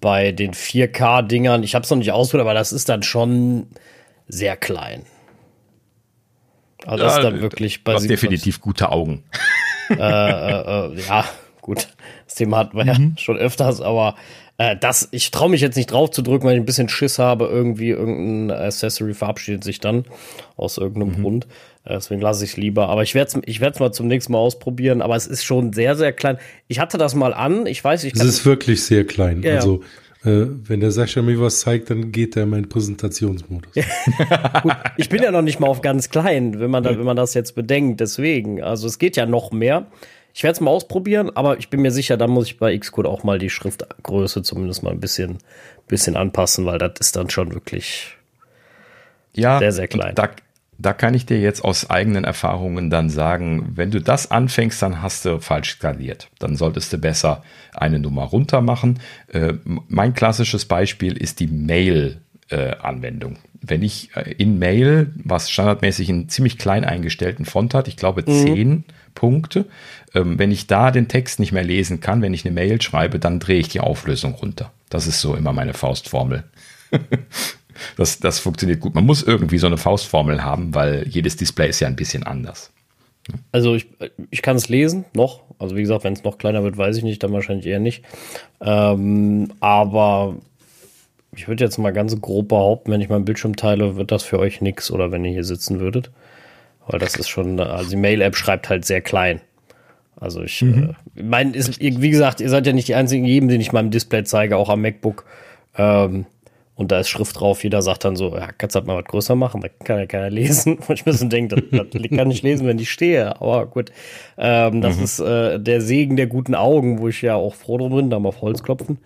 Bei den 4K-Dingern, ich habe es noch nicht ausprobiert, aber das ist dann schon sehr klein. Also das ist dann wirklich bei. Definitiv gute Augen. Äh, äh, äh, ja, gut. Das Thema hatten wir mhm. ja schon öfters, aber äh, das, ich traue mich jetzt nicht drauf zu drücken, weil ich ein bisschen Schiss habe. Irgendwie irgendein Accessory verabschiedet sich dann aus irgendeinem mhm. Grund. Äh, deswegen lasse ich es lieber. Aber ich werde es ich werd's mal zum nächsten Mal ausprobieren. Aber es ist schon sehr, sehr klein. Ich hatte das mal an. Ich weiß, ich Es ist wirklich sehr klein. Ja, also äh, wenn der Sascha mir was zeigt, dann geht er in meinen Präsentationsmodus. Gut, ich bin ja noch nicht mal auf ganz klein, wenn man, da, wenn man das jetzt bedenkt. Deswegen, also es geht ja noch mehr. Ich werde es mal ausprobieren, aber ich bin mir sicher, da muss ich bei Xcode auch mal die Schriftgröße zumindest mal ein bisschen, bisschen anpassen, weil das ist dann schon wirklich ja, sehr, sehr klein. Da, da kann ich dir jetzt aus eigenen Erfahrungen dann sagen, wenn du das anfängst, dann hast du falsch skaliert. Dann solltest du besser eine Nummer runter machen. Äh, mein klassisches Beispiel ist die Mail-Anwendung. Wenn ich äh, in Mail, was standardmäßig einen ziemlich klein eingestellten Font hat, ich glaube mhm. 10 Punkte, ähm, wenn ich da den Text nicht mehr lesen kann, wenn ich eine Mail schreibe, dann drehe ich die Auflösung runter. Das ist so immer meine Faustformel. Das, das funktioniert gut. Man muss irgendwie so eine Faustformel haben, weil jedes Display ist ja ein bisschen anders. Also ich, ich kann es lesen, noch. Also wie gesagt, wenn es noch kleiner wird, weiß ich nicht, dann wahrscheinlich eher nicht. Ähm, aber ich würde jetzt mal ganz grob behaupten, wenn ich meinen Bildschirm teile, wird das für euch nichts oder wenn ihr hier sitzen würdet. Weil das ist schon, also die Mail-App schreibt halt sehr klein. Also ich mhm. äh, meine, wie gesagt, ihr seid ja nicht die einzigen, jedem, den ich meinem Display zeige, auch am MacBook. Ähm, und da ist Schrift drauf, jeder sagt dann so, ja, kannst du halt mal was größer machen, da kann ja keiner lesen. Und ich mir so denke, das, das kann ich lesen, wenn ich stehe. Aber gut, ähm, das mhm. ist äh, der Segen der guten Augen, wo ich ja auch froh drum bin, da mal auf Holz klopfen,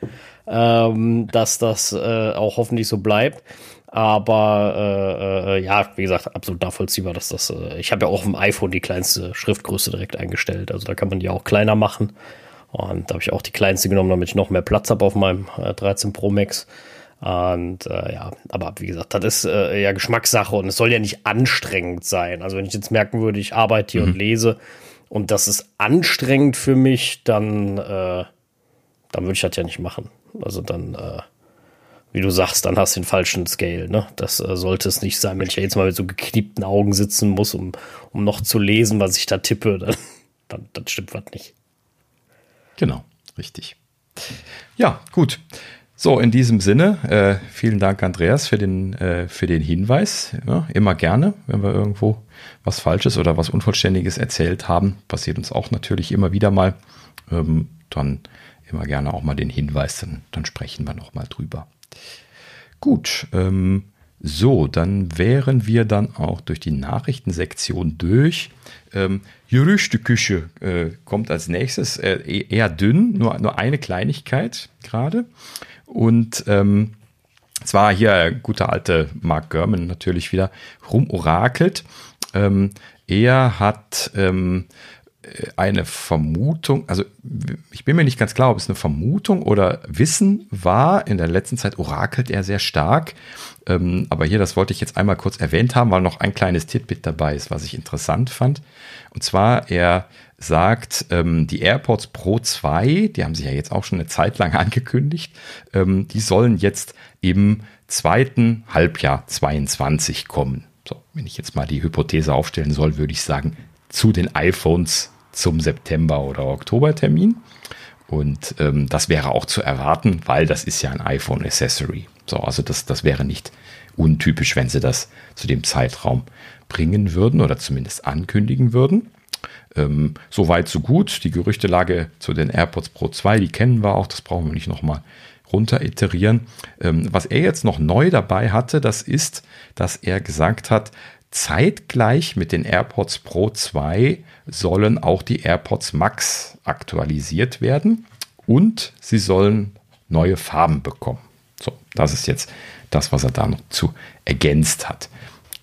ähm, dass das äh, auch hoffentlich so bleibt. Aber äh, äh, ja, wie gesagt, absolut nachvollziehbar, dass das. Äh, ich habe ja auch auf dem iPhone die kleinste Schriftgröße direkt eingestellt. Also da kann man die auch kleiner machen. Und da habe ich auch die kleinste genommen, damit ich noch mehr Platz habe auf meinem äh, 13 Pro Max. Und äh, ja, aber wie gesagt, das ist äh, ja Geschmackssache und es soll ja nicht anstrengend sein. Also wenn ich jetzt merken würde, ich arbeite hier mhm. und lese und das ist anstrengend für mich, dann, äh, dann würde ich das ja nicht machen. Also dann, äh, wie du sagst, dann hast du den falschen Scale. Ne? Das äh, sollte es nicht sein, wenn ich ja jetzt mal mit so gekniepten Augen sitzen muss, um, um noch zu lesen, was ich da tippe, dann, dann, dann stimmt was nicht. Genau, richtig. Ja, gut. So, in diesem Sinne, äh, vielen Dank, Andreas, für den, äh, für den Hinweis. Ja, immer gerne, wenn wir irgendwo was Falsches oder was Unvollständiges erzählt haben. Passiert uns auch natürlich immer wieder mal. Ähm, dann immer gerne auch mal den Hinweis, dann, dann sprechen wir nochmal drüber. Gut, ähm, so, dann wären wir dann auch durch die Nachrichtensektion durch. Ähm, Gerüchteküche äh, kommt als nächstes, äh, eher dünn, nur, nur eine Kleinigkeit gerade. Und ähm, zwar hier guter alte Mark Gurman natürlich wieder rumorakelt. Ähm, er hat ähm, eine Vermutung, also ich bin mir nicht ganz klar, ob es eine Vermutung oder Wissen war. In der letzten Zeit orakelt er sehr stark. Ähm, aber hier, das wollte ich jetzt einmal kurz erwähnt haben, weil noch ein kleines Titbit dabei ist, was ich interessant fand. Und zwar, er sagt, ähm, die AirPods Pro 2, die haben sich ja jetzt auch schon eine Zeit lang angekündigt, ähm, die sollen jetzt im zweiten Halbjahr 22 kommen. So, wenn ich jetzt mal die Hypothese aufstellen soll, würde ich sagen, zu den iPhones zum September- oder Oktobertermin. Und ähm, das wäre auch zu erwarten, weil das ist ja ein iPhone-Accessory. So, also das, das wäre nicht untypisch, wenn sie das zu dem Zeitraum bringen würden oder zumindest ankündigen würden. Ähm, so weit, so gut. Die Gerüchtelage zu den AirPods Pro 2, die kennen wir auch, das brauchen wir nicht nochmal runter iterieren. Ähm, was er jetzt noch neu dabei hatte, das ist, dass er gesagt hat, zeitgleich mit den AirPods Pro 2 sollen auch die AirPods Max aktualisiert werden und sie sollen neue Farben bekommen. So, das ist jetzt das, was er da noch zu ergänzt hat.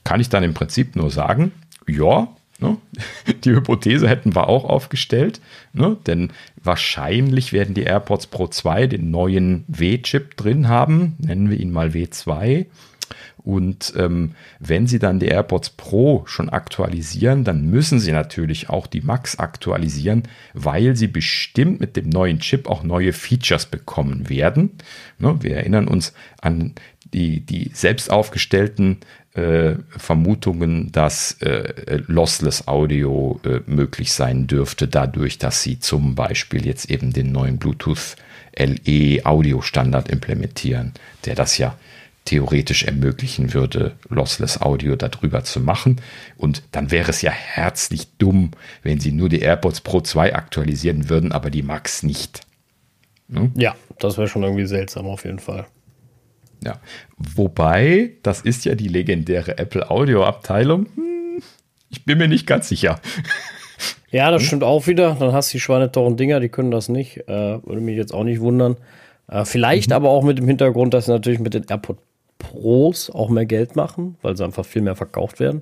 Kann ich dann im Prinzip nur sagen, ja, ne, die Hypothese hätten wir auch aufgestellt, ne, denn wahrscheinlich werden die AirPods Pro 2 den neuen W-Chip drin haben, nennen wir ihn mal W2 und ähm, wenn Sie dann die AirPods Pro schon aktualisieren, dann müssen Sie natürlich auch die Max aktualisieren, weil Sie bestimmt mit dem neuen Chip auch neue Features bekommen werden. Ne, wir erinnern uns an die, die selbst aufgestellten äh, Vermutungen, dass äh, Lossless Audio äh, möglich sein dürfte, dadurch, dass Sie zum Beispiel jetzt eben den neuen Bluetooth LE Audio Standard implementieren, der das ja theoretisch ermöglichen würde, Lossless Audio darüber zu machen. Und dann wäre es ja herzlich dumm, wenn sie nur die AirPods Pro 2 aktualisieren würden, aber die Max nicht. Ne? Ja, das wäre schon irgendwie seltsam auf jeden Fall. Ja, wobei, das ist ja die legendäre Apple Audio Abteilung. Hm, ich bin mir nicht ganz sicher. Ja, das stimmt auch wieder. Dann hast du die schweineteuren Dinger, die können das nicht. Äh, würde mich jetzt auch nicht wundern. Äh, vielleicht mhm. aber auch mit dem Hintergrund, dass sie natürlich mit den AirPods Pros auch mehr Geld machen, weil sie einfach viel mehr verkauft werden.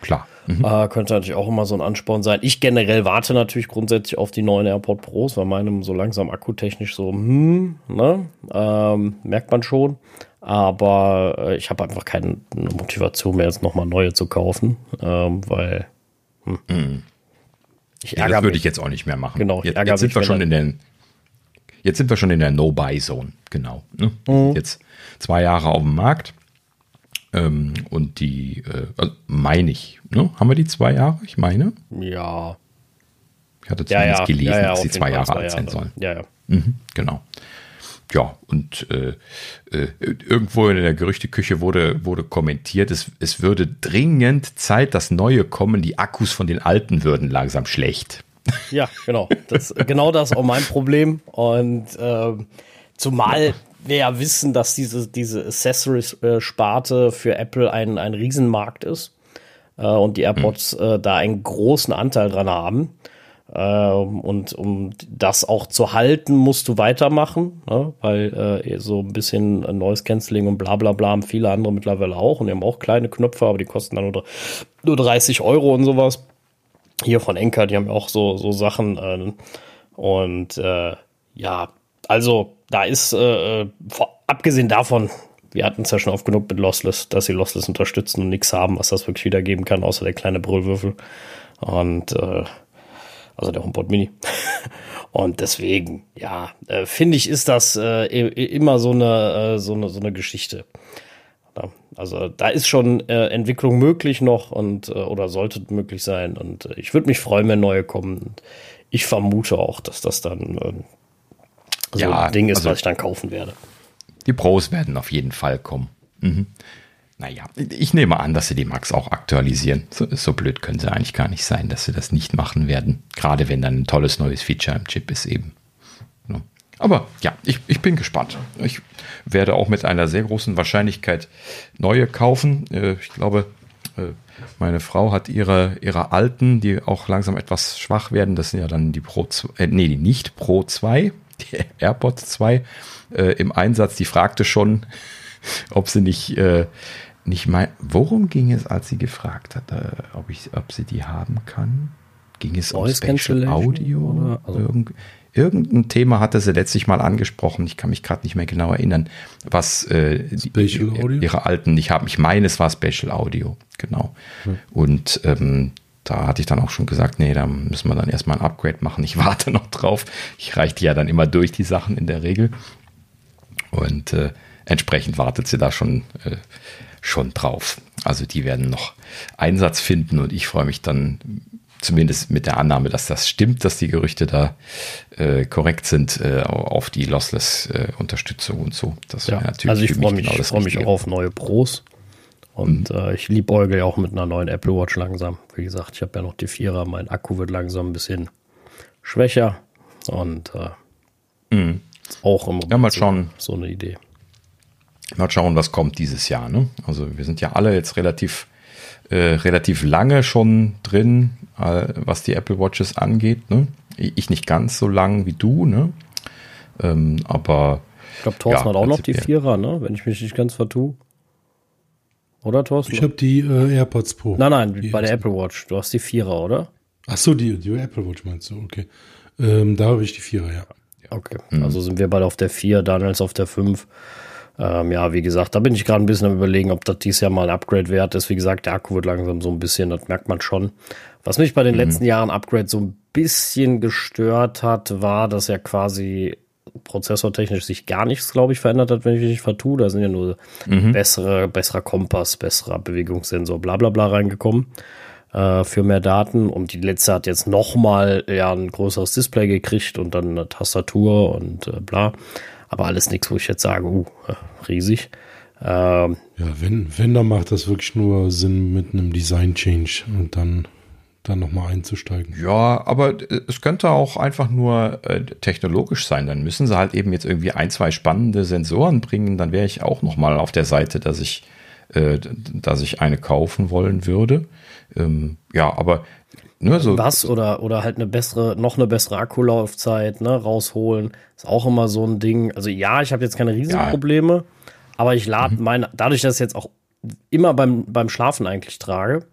Klar. Mhm. Äh, könnte natürlich auch immer so ein Ansporn sein. Ich generell warte natürlich grundsätzlich auf die neuen AirPod Pros, weil meinem so langsam akkutechnisch so, hm, ne, ähm, merkt man schon. Aber äh, ich habe einfach keine Motivation mehr, jetzt nochmal neue zu kaufen, ähm, weil hm. mhm. ich ärgere ja, das würde ich jetzt auch nicht mehr machen. Genau, jetzt, jetzt sind wir schon in den Jetzt sind wir schon in der No-Buy-Zone, genau. Ne? Mhm. Jetzt zwei Jahre auf dem Markt. Ähm, und die, äh, also meine ich, ne? haben wir die zwei Jahre? Ich meine. Ja. Ich hatte zumindest ja, ja. gelesen, ja, dass sie zwei Jahre zwei alt sein sollen. Ja, ja. Mhm, genau. Ja, und äh, äh, irgendwo in der Gerüchteküche wurde, wurde kommentiert, es, es würde dringend Zeit, dass neue kommen, die Akkus von den alten würden langsam schlecht. Ja, genau. Das, genau das ist auch mein Problem. Und äh, zumal wir ja wissen, dass diese, diese Accessories-Sparte für Apple ein, ein Riesenmarkt ist äh, und die AirPods mhm. äh, da einen großen Anteil dran haben. Äh, und um das auch zu halten, musst du weitermachen, ne? weil äh, so ein bisschen Noise Cancelling und bla bla bla haben viele andere mittlerweile auch und die haben auch kleine Knöpfe, aber die kosten dann nur, nur 30 Euro und sowas. Hier von Enker, die haben auch so, so Sachen. Äh, und äh, ja, also da ist, äh, äh, vor, abgesehen davon, wir hatten es ja schon oft genug mit Lossless, dass sie Lossless unterstützen und nichts haben, was das wirklich wiedergeben kann, außer der kleine Brüllwürfel. Und äh, Also der HomePod Mini. Und deswegen, ja, äh, finde ich, ist das äh, immer so eine, äh, so eine, so eine Geschichte. Also da ist schon äh, Entwicklung möglich noch und äh, oder sollte möglich sein. Und äh, ich würde mich freuen, wenn neue kommen. Ich vermute auch, dass das dann äh, so ja, Ding ist, also was ich dann kaufen werde. Die Pros werden auf jeden Fall kommen. Mhm. Naja, ich nehme an, dass sie die Max auch aktualisieren. So, so, blöd können sie eigentlich gar nicht sein, dass sie das nicht machen werden. Gerade wenn dann ein tolles neues Feature im Chip ist eben. Aber ja, ich, ich bin gespannt. Ich werde auch mit einer sehr großen Wahrscheinlichkeit neue kaufen. Äh, ich glaube, äh, meine Frau hat ihre, ihre alten, die auch langsam etwas schwach werden. Das sind ja dann die Pro 2, äh, nee, die nicht Pro 2, die AirPods 2 äh, im Einsatz. Die fragte schon, ob sie nicht, äh, nicht mein, worum ging es, als sie gefragt hat, äh, ob ich, ob sie die haben kann? Ging es um Special Audio? Oder? Also Irgend, irgendein Thema hatte sie letztlich mal angesprochen. Ich kann mich gerade nicht mehr genau erinnern, was äh, die, ihre alten nicht haben. Ich meine, es war Special Audio, genau. Hm. Und ähm, da hatte ich dann auch schon gesagt, nee, da müssen wir dann erstmal ein Upgrade machen. Ich warte noch drauf. Ich reiche die ja dann immer durch, die Sachen in der Regel. Und äh, entsprechend wartet sie da schon, äh, schon drauf. Also die werden noch Einsatz finden und ich freue mich dann zumindest mit der Annahme, dass das stimmt, dass die Gerüchte da äh, korrekt sind, äh, auf die Lossless-Unterstützung und so. Das ja, natürlich also ich freue mich, genau freu mich auch auf neue Pros. Und mhm. äh, ich liebäugel ja auch mit einer neuen Apple Watch langsam. Wie gesagt, ich habe ja noch die Vierer, mein Akku wird langsam ein bisschen schwächer. Und äh, mhm. auch im ja, mal schauen. so eine Idee. Mal schauen, was kommt dieses Jahr. Ne? Also wir sind ja alle jetzt relativ äh, relativ lange schon drin, äh, was die Apple Watches angeht. Ne? Ich nicht ganz so lang wie du, ne? Ähm, aber. Ich glaube, Thorsten ja, hat auch noch die Vierer, ne? Wenn ich mich nicht ganz vertue. Oder, Thorsten? Ich habe die äh, AirPods Pro. Nein, nein, die bei der Apple Watch. Du hast die Vierer, oder? Ach so, die, die Apple Watch meinst du, okay. Ähm, da habe ich die Vierer, ja. Okay, mhm. also sind wir beide auf der 4, Daniel ist auf der 5. Ähm, ja, wie gesagt, da bin ich gerade ein bisschen am überlegen, ob das dieses Jahr mal ein Upgrade wert ist. Wie gesagt, der Akku wird langsam so ein bisschen, das merkt man schon. Was mich bei den mhm. letzten Jahren Upgrade so ein bisschen gestört hat, war, dass er quasi prozessortechnisch sich gar nichts, glaube ich, verändert hat, wenn ich mich nicht vertue. Da sind ja nur mhm. bessere, besserer Kompass, besserer Bewegungssensor, bla bla bla reingekommen äh, für mehr Daten. Und die letzte hat jetzt nochmal ja ein größeres Display gekriegt und dann eine Tastatur und äh, bla. Aber alles nichts, wo ich jetzt sage, uh, riesig. Ähm, ja, wenn, wenn, dann macht das wirklich nur Sinn mit einem Design-Change und dann, dann nochmal einzusteigen. Ja, aber es könnte auch einfach nur äh, technologisch sein. Dann müssen sie halt eben jetzt irgendwie ein, zwei spannende Sensoren bringen. Dann wäre ich auch nochmal auf der Seite, dass ich, äh, dass ich eine kaufen wollen würde. Ähm, ja, aber Ne, so. Was oder, oder halt eine bessere, noch eine bessere Akkulaufzeit, ne, rausholen. Ist auch immer so ein Ding. Also ja, ich habe jetzt keine Riesenprobleme, ja. aber ich lade mhm. meine, dadurch, dass ich jetzt auch immer beim, beim Schlafen eigentlich trage,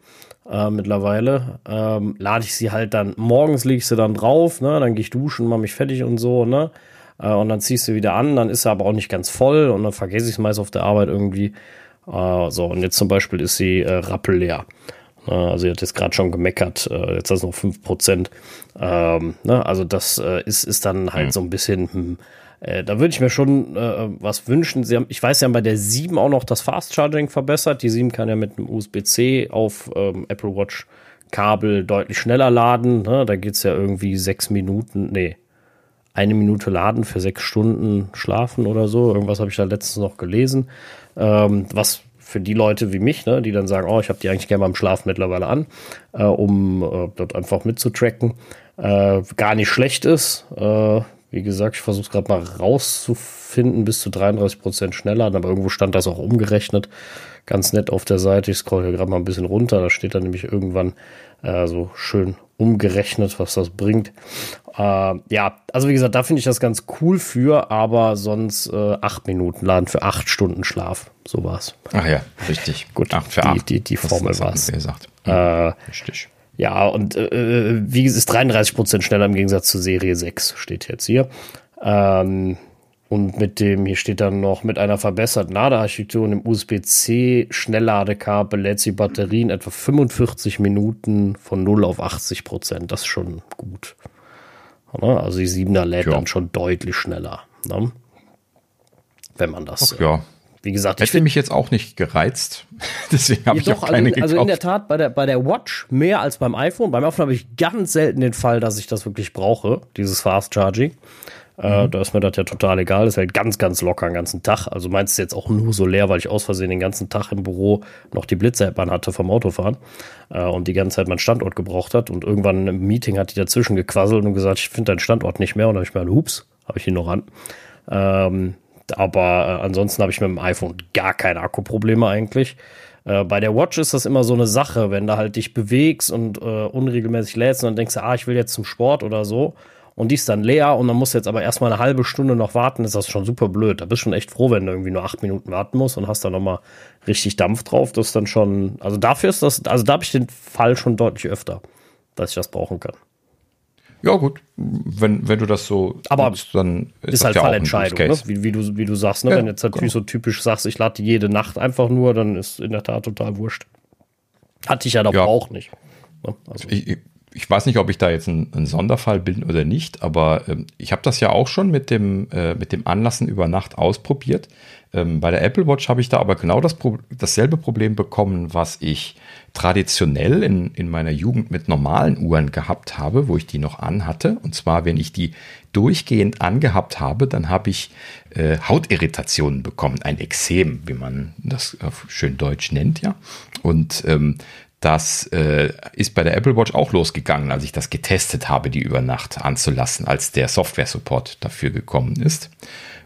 äh, mittlerweile, ähm, lade ich sie halt dann, morgens lege ich sie dann drauf, ne, dann gehe ich duschen, mache mich fertig und so, ne, äh, und dann ziehst du wieder an, dann ist sie aber auch nicht ganz voll und dann vergesse ich es meist auf der Arbeit irgendwie. Äh, so, und jetzt zum Beispiel ist sie äh, rappelleer. Also ihr hat jetzt gerade schon gemeckert, äh, jetzt ist noch 5%. Ähm, ne? Also das äh, ist, ist dann halt mhm. so ein bisschen, hm, äh, da würde ich mir schon äh, was wünschen. Sie haben, ich weiß, sie haben bei der 7 auch noch das Fast Charging verbessert. Die 7 kann ja mit einem USB-C auf ähm, Apple Watch Kabel deutlich schneller laden. Ne? Da geht's ja irgendwie sechs Minuten, nee, eine Minute laden für sechs Stunden schlafen oder so. Irgendwas habe ich da letztens noch gelesen. Ähm, was für die Leute wie mich, ne, die dann sagen, oh, ich habe die eigentlich gerne beim Schlaf mittlerweile an, äh, um äh, dort einfach mitzutracken, äh, gar nicht schlecht ist. Wie gesagt, ich versuche es gerade mal rauszufinden, bis zu 33 Prozent schneller, aber irgendwo stand das auch umgerechnet. Ganz nett auf der Seite. Ich scroll hier gerade mal ein bisschen runter. Da steht dann nämlich irgendwann äh, so schön umgerechnet, was das bringt. Äh, ja, also wie gesagt, da finde ich das ganz cool für, aber sonst äh, acht Minuten laden für acht Stunden Schlaf. So war's. Ach ja, richtig. Gut, acht für die, acht. Die, die, die Formel war es. Gesagt. Äh, richtig. Ja, und äh, wie ist 33 Prozent schneller im Gegensatz zur Serie 6, steht jetzt hier. Ähm, Und mit dem, hier steht dann noch, mit einer verbesserten Ladearchitektur und dem USB-C Schnellladekabel lädt sie Batterien etwa 45 Minuten von 0 auf 80 Prozent. Das ist schon gut. Also die 7er lädt ja. dann schon deutlich schneller. Ne? Wenn man das. Ach, ja. Äh, wie gesagt, hätte mich jetzt auch nicht gereizt. Deswegen habe ich doch, auch keine also, gekauft. Also in der Tat bei der, bei der Watch mehr als beim iPhone. Beim iPhone habe ich ganz selten den Fall, dass ich das wirklich brauche, dieses Fast Charging. Äh, mhm. da ist mir das ja total egal. Das hält ganz, ganz locker den ganzen Tag. Also meinst du jetzt auch nur so leer, weil ich aus Versehen den ganzen Tag im Büro noch die Blitzer-App hatte vom Autofahren äh, und die ganze Zeit meinen Standort gebraucht hat. Und irgendwann im Meeting hat die dazwischen gequasselt und gesagt, ich finde deinen Standort nicht mehr. Und dann habe ich mir, hups, habe ich ihn noch an. Ähm, aber äh, ansonsten habe ich mit dem iPhone gar keine Akkuprobleme eigentlich. Äh, bei der Watch ist das immer so eine Sache, wenn du halt dich bewegst und äh, unregelmäßig lädst und dann denkst du, ah, ich will jetzt zum Sport oder so und die ist dann leer und dann musst du jetzt aber erstmal eine halbe Stunde noch warten, ist das schon super blöd. Da bist du schon echt froh, wenn du irgendwie nur acht Minuten warten musst und hast dann nochmal richtig Dampf drauf. Das ist dann schon, also dafür ist das, also da habe ich den Fall schon deutlich öfter, dass ich das brauchen kann. Ja, gut. Wenn, wenn du das so aber nutzt, dann ist, ist halt ja Fallentscheidung, ne? wie, wie, du, wie du sagst. Ne? Ja, wenn jetzt natürlich genau. so typisch sagst, ich lade jede Nacht einfach nur, dann ist in der Tat total wurscht. Hatte ich ja doch ja. auch nicht. Ne? Also. Ich, ich weiß nicht, ob ich da jetzt ein, ein Sonderfall bin oder nicht, aber ähm, ich habe das ja auch schon mit dem, äh, mit dem Anlassen über Nacht ausprobiert. Ähm, bei der Apple Watch habe ich da aber genau das Pro dasselbe Problem bekommen, was ich traditionell in, in meiner Jugend mit normalen Uhren gehabt habe, wo ich die noch anhatte. Und zwar, wenn ich die durchgehend angehabt habe, dann habe ich äh, Hautirritationen bekommen, ein Exem, wie man das auf schön Deutsch nennt, ja. Und ähm, das äh, ist bei der Apple Watch auch losgegangen, als ich das getestet habe, die über Nacht anzulassen, als der Software-Support dafür gekommen ist.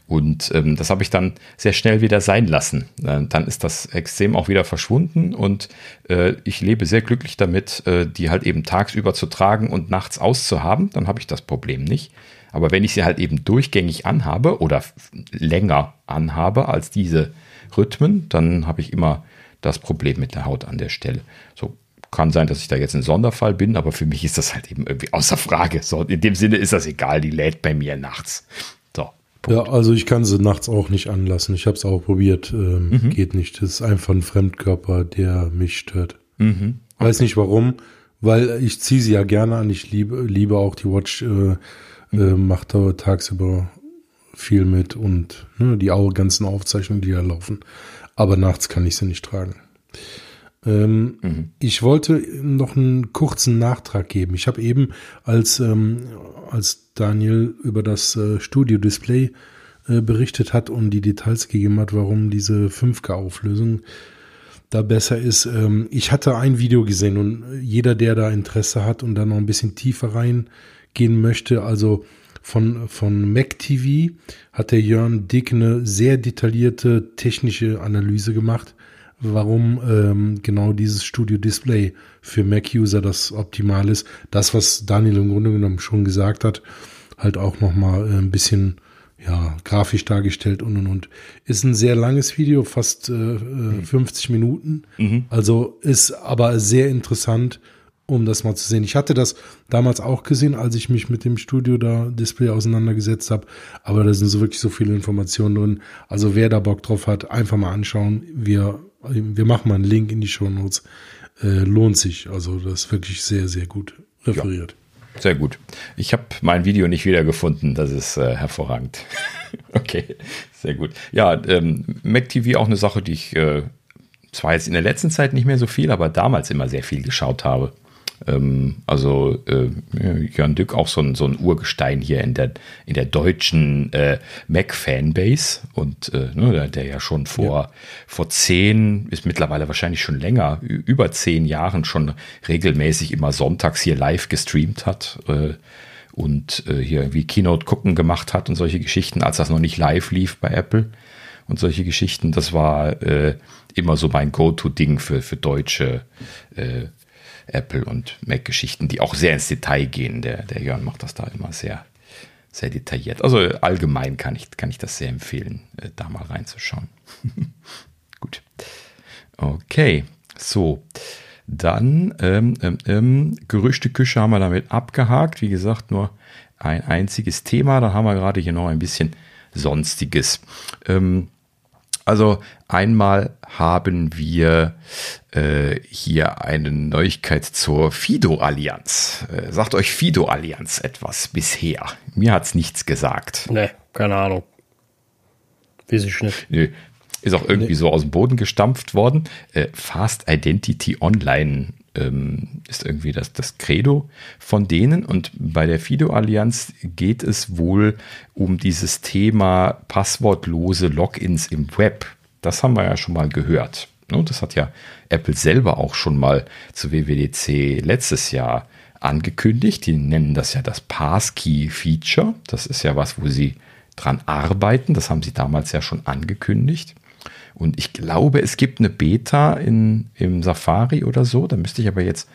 Und ähm, das habe ich dann sehr schnell wieder sein lassen. Äh, dann ist das Extrem auch wieder verschwunden und äh, ich lebe sehr glücklich damit, äh, die halt eben tagsüber zu tragen und nachts auszuhaben. Dann habe ich das Problem nicht. Aber wenn ich sie halt eben durchgängig anhabe oder länger anhabe als diese Rhythmen, dann habe ich immer das Problem mit der Haut an der Stelle. So kann sein, dass ich da jetzt ein Sonderfall bin, aber für mich ist das halt eben irgendwie außer Frage. So, in dem Sinne ist das egal, die lädt bei mir nachts. Punkt. Ja, also ich kann sie nachts auch nicht anlassen. Ich habe es auch probiert. Ähm, mhm. Geht nicht. Das ist einfach ein Fremdkörper, der mich stört. Mhm. Okay. Weiß nicht warum, weil ich ziehe sie ja gerne an. Ich liebe, liebe auch die Watch, äh, mhm. äh, macht da tagsüber viel mit und ne, die ganzen Aufzeichnungen, die da laufen aber nachts kann ich sie nicht tragen. Ähm, mhm. Ich wollte noch einen kurzen Nachtrag geben. Ich habe eben, als, ähm, als Daniel über das äh, Studio-Display äh, berichtet hat und die Details gegeben hat, warum diese 5K-Auflösung da besser ist. Ähm, ich hatte ein Video gesehen und jeder, der da Interesse hat und da noch ein bisschen tiefer reingehen möchte, also von, von Mac TV hat der Jörn Dick eine sehr detaillierte technische Analyse gemacht, warum ähm, genau dieses Studio Display für Mac-User das optimal ist. Das, was Daniel im Grunde genommen schon gesagt hat, halt auch nochmal äh, ein bisschen ja, grafisch dargestellt und und und. Ist ein sehr langes Video, fast äh, 50 äh, Minuten. Mhm. Also ist aber sehr interessant um das mal zu sehen. Ich hatte das damals auch gesehen, als ich mich mit dem Studio da Display auseinandergesetzt habe, aber da sind so wirklich so viele Informationen drin. Also wer da Bock drauf hat, einfach mal anschauen. Wir, wir machen mal einen Link in die Show Notes. Äh, lohnt sich. Also das ist wirklich sehr, sehr gut referiert. Ja, sehr gut. Ich habe mein Video nicht wiedergefunden. Das ist äh, hervorragend. okay, sehr gut. Ja, ähm, Mac TV auch eine Sache, die ich äh, zwar jetzt in der letzten Zeit nicht mehr so viel, aber damals immer sehr viel geschaut habe. Ähm, also äh, Jörn Dück auch so ein, so ein Urgestein hier in der, in der deutschen äh, Mac-Fanbase und äh, ne, der, ja schon vor, ja. vor zehn, ist mittlerweile wahrscheinlich schon länger, über zehn Jahren schon regelmäßig immer sonntags hier live gestreamt hat. Äh, und äh, hier wie Keynote gucken gemacht hat und solche Geschichten, als das noch nicht live lief bei Apple und solche Geschichten. Das war äh, immer so mein Go-To-Ding für, für deutsche äh, Apple und Mac-Geschichten, die auch sehr ins Detail gehen. Der, der Jörn macht das da immer sehr, sehr detailliert. Also allgemein kann ich, kann ich das sehr empfehlen, äh, da mal reinzuschauen. Gut. Okay, so. Dann ähm, ähm, ähm, Gerüchteküche haben wir damit abgehakt. Wie gesagt, nur ein einziges Thema. Da haben wir gerade hier noch ein bisschen sonstiges. Ähm, also einmal haben wir äh, hier eine Neuigkeit zur Fido-Allianz. Äh, sagt euch Fido-Allianz etwas bisher? Mir hat's nichts gesagt. Nee, keine Ahnung. Weiß ich nicht. Nö. Ist auch irgendwie nee. so aus dem Boden gestampft worden. Äh, Fast Identity Online ähm, ist irgendwie das, das Credo von denen. Und bei der Fido-Allianz geht es wohl um dieses Thema passwortlose Logins im Web. Das haben wir ja schon mal gehört. Ne, das hat ja Apple selber auch schon mal zu WWDC letztes Jahr angekündigt. Die nennen das ja das Passkey-Feature. Das ist ja was, wo sie dran arbeiten. Das haben sie damals ja schon angekündigt. Und ich glaube, es gibt eine Beta in, im Safari oder so. Da müsste ich aber jetzt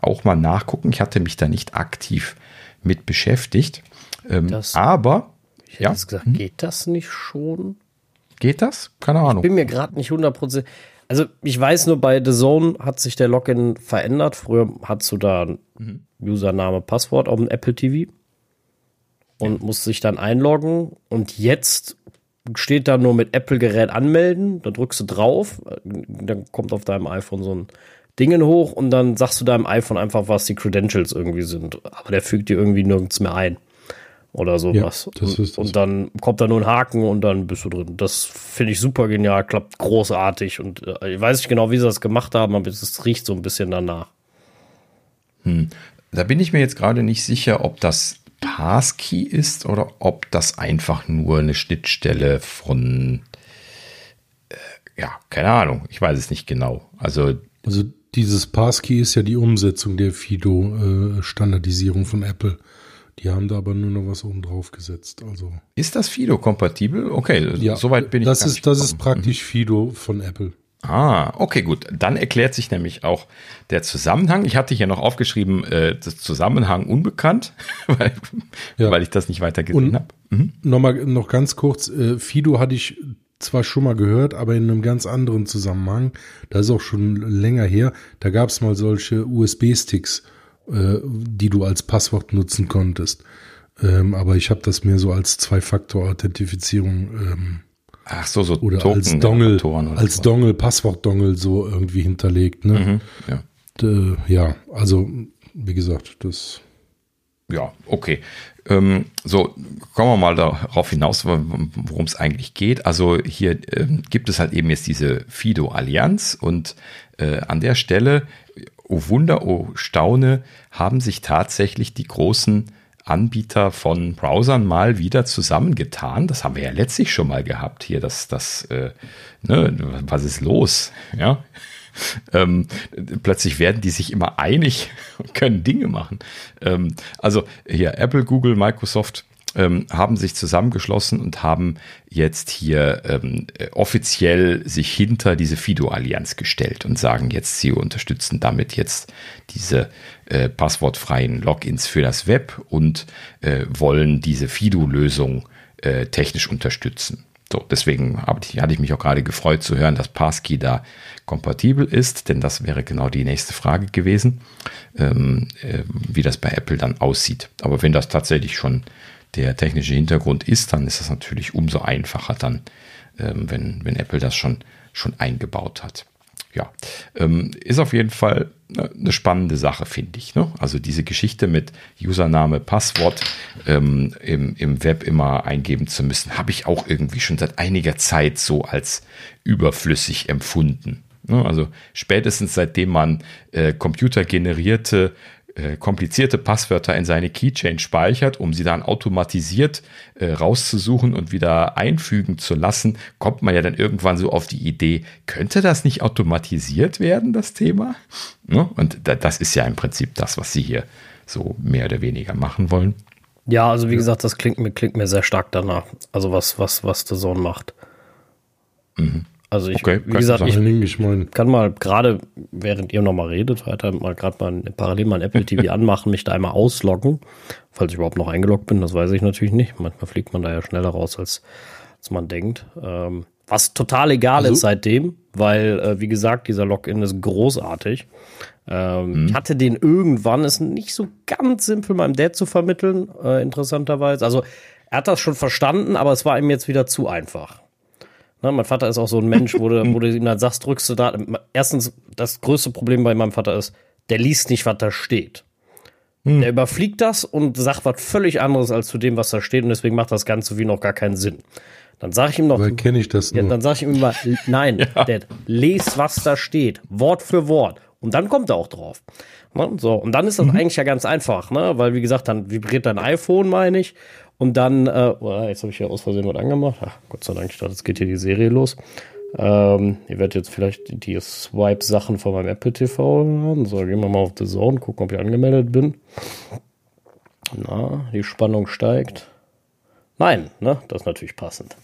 auch mal nachgucken. Ich hatte mich da nicht aktiv mit beschäftigt. Ähm, das, aber. Ich hätte ja? gesagt, hm? geht das nicht schon? Geht das? Keine Ahnung. Ich bin mir gerade nicht 100%. Also, ich weiß nur, bei The Zone hat sich der Login verändert. Früher hast du da mhm. Username, Passwort auf dem Apple TV und ja. musst sich dann einloggen. Und jetzt steht da nur mit Apple-Gerät anmelden, da drückst du drauf, dann kommt auf deinem iPhone so ein Dingen hoch und dann sagst du deinem iPhone einfach, was die Credentials irgendwie sind. Aber der fügt dir irgendwie nirgends mehr ein. Oder sowas. Ja, das. Und dann kommt da nur ein Haken und dann bist du drin. Das finde ich super genial, klappt großartig. Und äh, ich weiß nicht genau, wie sie das gemacht haben, aber es riecht so ein bisschen danach. Hm. Da bin ich mir jetzt gerade nicht sicher, ob das Passkey ist oder ob das einfach nur eine Schnittstelle von, äh, ja, keine Ahnung, ich weiß es nicht genau. Also, also dieses Passkey ist ja die Umsetzung der Fido-Standardisierung äh, von Apple. Die haben da aber nur noch was oben drauf gesetzt. Also ist das Fido-kompatibel? Okay, ja, soweit bin ich. Das ist, das ist praktisch mhm. Fido von Apple. Ah, okay, gut. Dann erklärt sich nämlich auch der Zusammenhang. Ich hatte hier noch aufgeschrieben, äh, das Zusammenhang unbekannt, weil, ja. weil ich das nicht weiter gesehen habe. Mhm. Nochmal noch ganz kurz, äh, Fido hatte ich zwar schon mal gehört, aber in einem ganz anderen Zusammenhang. Das ist auch schon länger her. Da gab es mal solche USB-Sticks, äh, die du als Passwort nutzen konntest. Ähm, aber ich habe das mir so als Zwei-Faktor-Authentifizierung ähm, Ach so, so oder Token als Dongle, oder als Dongle, Passwort-Dongle so irgendwie hinterlegt. Ne? Mhm, ja. D ja, also wie gesagt, das. Ja, okay. Ähm, so, kommen wir mal darauf hinaus, worum es eigentlich geht. Also hier äh, gibt es halt eben jetzt diese Fido-Allianz und äh, an der Stelle, oh Wunder, oh Staune, haben sich tatsächlich die großen Anbieter von Browsern mal wieder zusammengetan. Das haben wir ja letztlich schon mal gehabt hier. Das, das, äh, ne, was ist los? Ja. Ähm, plötzlich werden die sich immer einig und können Dinge machen. Ähm, also hier Apple, Google, Microsoft ähm, haben sich zusammengeschlossen und haben jetzt hier ähm, offiziell sich hinter diese Fido-Allianz gestellt und sagen jetzt, sie unterstützen damit jetzt diese äh, passwortfreien Logins für das Web und äh, wollen diese Fido-Lösung äh, technisch unterstützen. So, deswegen ich, hatte ich mich auch gerade gefreut zu hören, dass Passkey da kompatibel ist, denn das wäre genau die nächste Frage gewesen, ähm, äh, wie das bei Apple dann aussieht. Aber wenn das tatsächlich schon der technische Hintergrund ist, dann ist es natürlich umso einfacher dann, ähm, wenn, wenn Apple das schon, schon eingebaut hat. Ja, ähm, ist auf jeden Fall eine spannende Sache, finde ich. Ne? Also diese Geschichte mit Username, Passwort ähm, im, im Web immer eingeben zu müssen, habe ich auch irgendwie schon seit einiger Zeit so als überflüssig empfunden. Ne? Also spätestens seitdem man äh, computergenerierte äh, komplizierte Passwörter in seine Keychain speichert, um sie dann automatisiert äh, rauszusuchen und wieder einfügen zu lassen, kommt man ja dann irgendwann so auf die Idee, könnte das nicht automatisiert werden, das Thema? Ne? Und da, das ist ja im Prinzip das, was sie hier so mehr oder weniger machen wollen. Ja, also wie gesagt, das klingt mir, klingt mir sehr stark danach. Also was, was, was der Sohn macht. Mhm. Also ich, okay, wie gesagt, ich, ich mein. kann mal gerade, während ihr nochmal redet, weiter mal gerade mal parallel mal ein Apple TV anmachen, mich da einmal ausloggen, falls ich überhaupt noch eingeloggt bin, das weiß ich natürlich nicht. Manchmal fliegt man da ja schneller raus, als, als man denkt. Ähm, was total egal also, ist seitdem, weil, äh, wie gesagt, dieser Login ist großartig. Ähm, mhm. Ich hatte den irgendwann, ist nicht so ganz simpel meinem Dad zu vermitteln, äh, interessanterweise. Also er hat das schon verstanden, aber es war ihm jetzt wieder zu einfach. Ne, mein Vater ist auch so ein Mensch, wo du, wo du ihm dann sagst, drückst du da. Erstens, das größte Problem bei meinem Vater ist, der liest nicht, was da steht. Hm. Der überfliegt das und sagt was völlig anderes als zu dem, was da steht, und deswegen macht das Ganze wie noch gar keinen Sinn. Dann sage ich ihm noch. kenne ich das ja, Dann sage ich ihm immer, nein, ja. Dad, les, was da steht, Wort für Wort. Und dann kommt er auch drauf. Ne? So, und dann ist das mhm. eigentlich ja ganz einfach, ne? Weil, wie gesagt, dann vibriert dein iPhone, meine ich. Und dann, äh, oh, jetzt habe ich ja aus Versehen was angemacht. Ach, Gott sei Dank, ich dachte, jetzt geht hier die Serie los. Ähm, ihr werdet jetzt vielleicht die Swipe-Sachen von meinem Apple TV hören. So, gehen wir mal auf The Zone, gucken, ob ich angemeldet bin. Na, die Spannung steigt. Nein, ne? Das ist natürlich passend.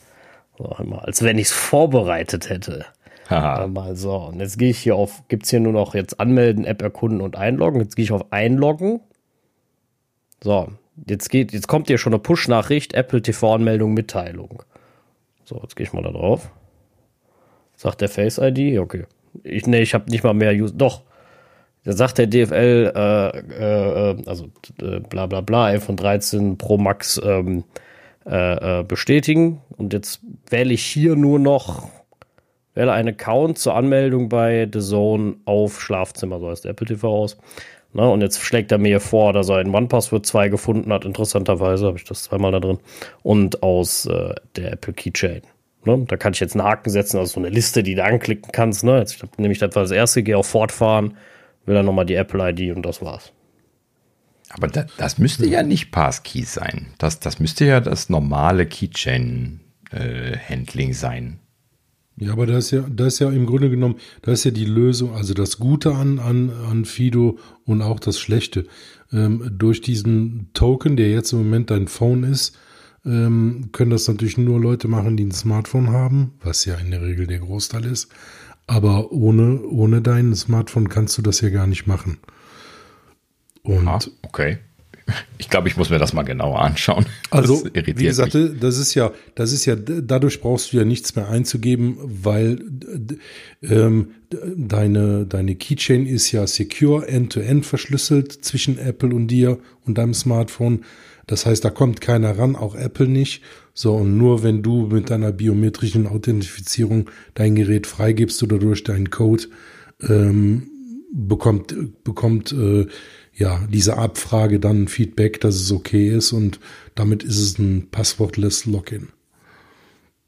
So, einmal, als wenn ich es vorbereitet hätte. Haha. Mal so. Und jetzt gehe ich hier auf, gibt es hier nur noch jetzt anmelden, App erkunden und einloggen. Jetzt gehe ich auf einloggen. So, jetzt geht, jetzt kommt hier schon eine Push-Nachricht, Apple TV-Anmeldung, Mitteilung. So, jetzt gehe ich mal da drauf. Sagt der Face ID? Okay. Ich, nee, ich habe nicht mal mehr Use. Doch. Da sagt der DFL, äh, äh, also äh, bla bla bla, iPhone 13 Pro Max ähm, äh, äh, bestätigen. Und jetzt wähle ich hier nur noch, wähle einen Account zur Anmeldung bei The Zone auf Schlafzimmer, so heißt Apple TV aus. Na, und jetzt schlägt er mir vor, dass er in OnePassword 2 gefunden hat. Interessanterweise habe ich das zweimal da drin. Und aus äh, der Apple Keychain. Ne? Da kann ich jetzt einen Haken setzen, also so eine Liste, die du anklicken kannst. Ne? Jetzt nehme ich das als erste, gehe auf Fortfahren, will dann nochmal die Apple ID und das war's. Aber das, das müsste ja nicht Passkey sein. Das, das müsste ja das normale Keychain-Handling äh, sein. Ja, aber da ist ja, da ist ja im Grunde genommen, da ist ja die Lösung, also das Gute an, an, an Fido und auch das Schlechte. Ähm, durch diesen Token, der jetzt im Moment dein Phone ist, ähm, können das natürlich nur Leute machen, die ein Smartphone haben, was ja in der Regel der Großteil ist. Aber ohne, ohne dein Smartphone kannst du das ja gar nicht machen. Und ah, okay. Ich glaube, ich muss mir das mal genauer anschauen. Also, wie gesagt, mich. das ist ja, das ist ja, dadurch brauchst du ja nichts mehr einzugeben, weil ähm, deine, deine Keychain ist ja secure, end-to-end -end verschlüsselt zwischen Apple und dir und deinem Smartphone. Das heißt, da kommt keiner ran, auch Apple nicht. So, und nur wenn du mit deiner biometrischen Authentifizierung dein Gerät freigibst oder durch deinen Code, ähm, bekommt, bekommt äh, ja, diese Abfrage dann Feedback, dass es okay ist und damit ist es ein passwortless Login.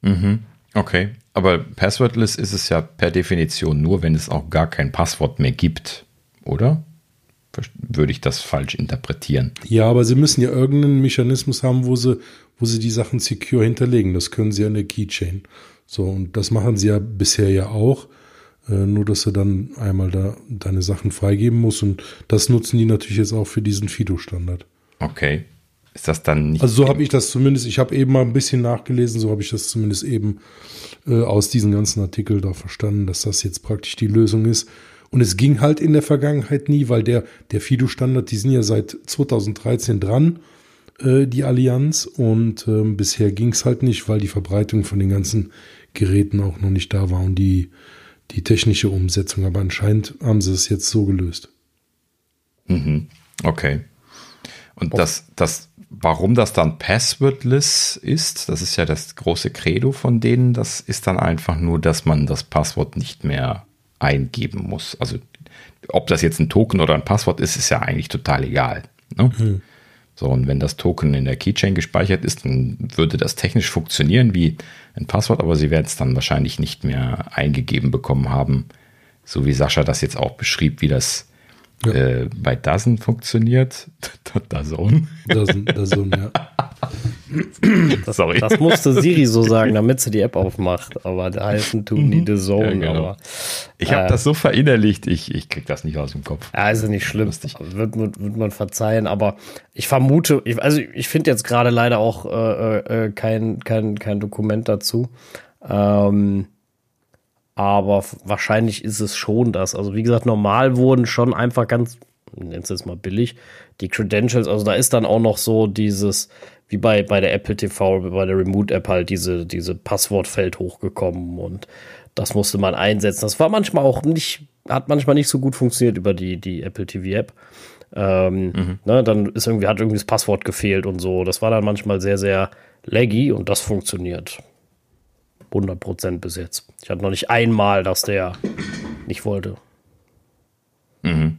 Mhm. Okay, aber passwordless ist es ja per Definition nur, wenn es auch gar kein Passwort mehr gibt, oder? Würde ich das falsch interpretieren? Ja, aber sie müssen ja irgendeinen Mechanismus haben, wo sie, wo sie die Sachen secure hinterlegen. Das können sie an der Keychain. So, und das machen sie ja bisher ja auch. Äh, nur, dass er dann einmal da deine Sachen freigeben muss und das nutzen die natürlich jetzt auch für diesen Fido-Standard. Okay. Ist das dann nicht. Also so habe ich das zumindest, ich habe eben mal ein bisschen nachgelesen, so habe ich das zumindest eben äh, aus diesem ganzen Artikel da verstanden, dass das jetzt praktisch die Lösung ist. Und es ging halt in der Vergangenheit nie, weil der, der Fido-Standard, die sind ja seit 2013 dran, äh, die Allianz. Und äh, bisher ging es halt nicht, weil die Verbreitung von den ganzen Geräten auch noch nicht da war und die die technische Umsetzung. Aber anscheinend haben sie es jetzt so gelöst. Mhm. Okay. Und oh. das, das, warum das dann passwordless ist, das ist ja das große Credo von denen, das ist dann einfach nur, dass man das Passwort nicht mehr eingeben muss. Also ob das jetzt ein Token oder ein Passwort ist, ist ja eigentlich total egal. Ne? Mhm. So, und wenn das Token in der Keychain gespeichert ist, dann würde das technisch funktionieren wie ein Passwort, aber sie werden es dann wahrscheinlich nicht mehr eingegeben bekommen haben, so wie Sascha das jetzt auch beschrieb, wie das ja. äh, bei Dozen funktioniert. Dazone. Dozen, Dazone, ja. Das, Sorry. Das musste Siri so sagen, damit sie die App aufmacht. Aber da heißen tun die The Zone. Ja, genau. aber, ich habe äh, das so verinnerlicht, ich, ich krieg das nicht aus dem Kopf. Ja, ist ja nicht schlimm. Wird, wird, wird man verzeihen. Aber ich vermute, ich, also ich finde jetzt gerade leider auch äh, äh, kein, kein, kein Dokument dazu. Ähm, aber wahrscheinlich ist es schon das. Also wie gesagt, normal wurden schon einfach ganz, nennst es mal billig, die Credentials, also da ist dann auch noch so dieses, wie bei, bei der Apple TV, bei der Remote-App halt diese, diese Passwortfeld hochgekommen und das musste man einsetzen. Das war manchmal auch nicht hat manchmal nicht so gut funktioniert über die, die Apple TV App. Ähm, mhm. ne, dann ist irgendwie, hat irgendwie das Passwort gefehlt und so. Das war dann manchmal sehr, sehr laggy und das funktioniert. 100% bis jetzt. Ich hatte noch nicht einmal, dass der nicht wollte. Mhm.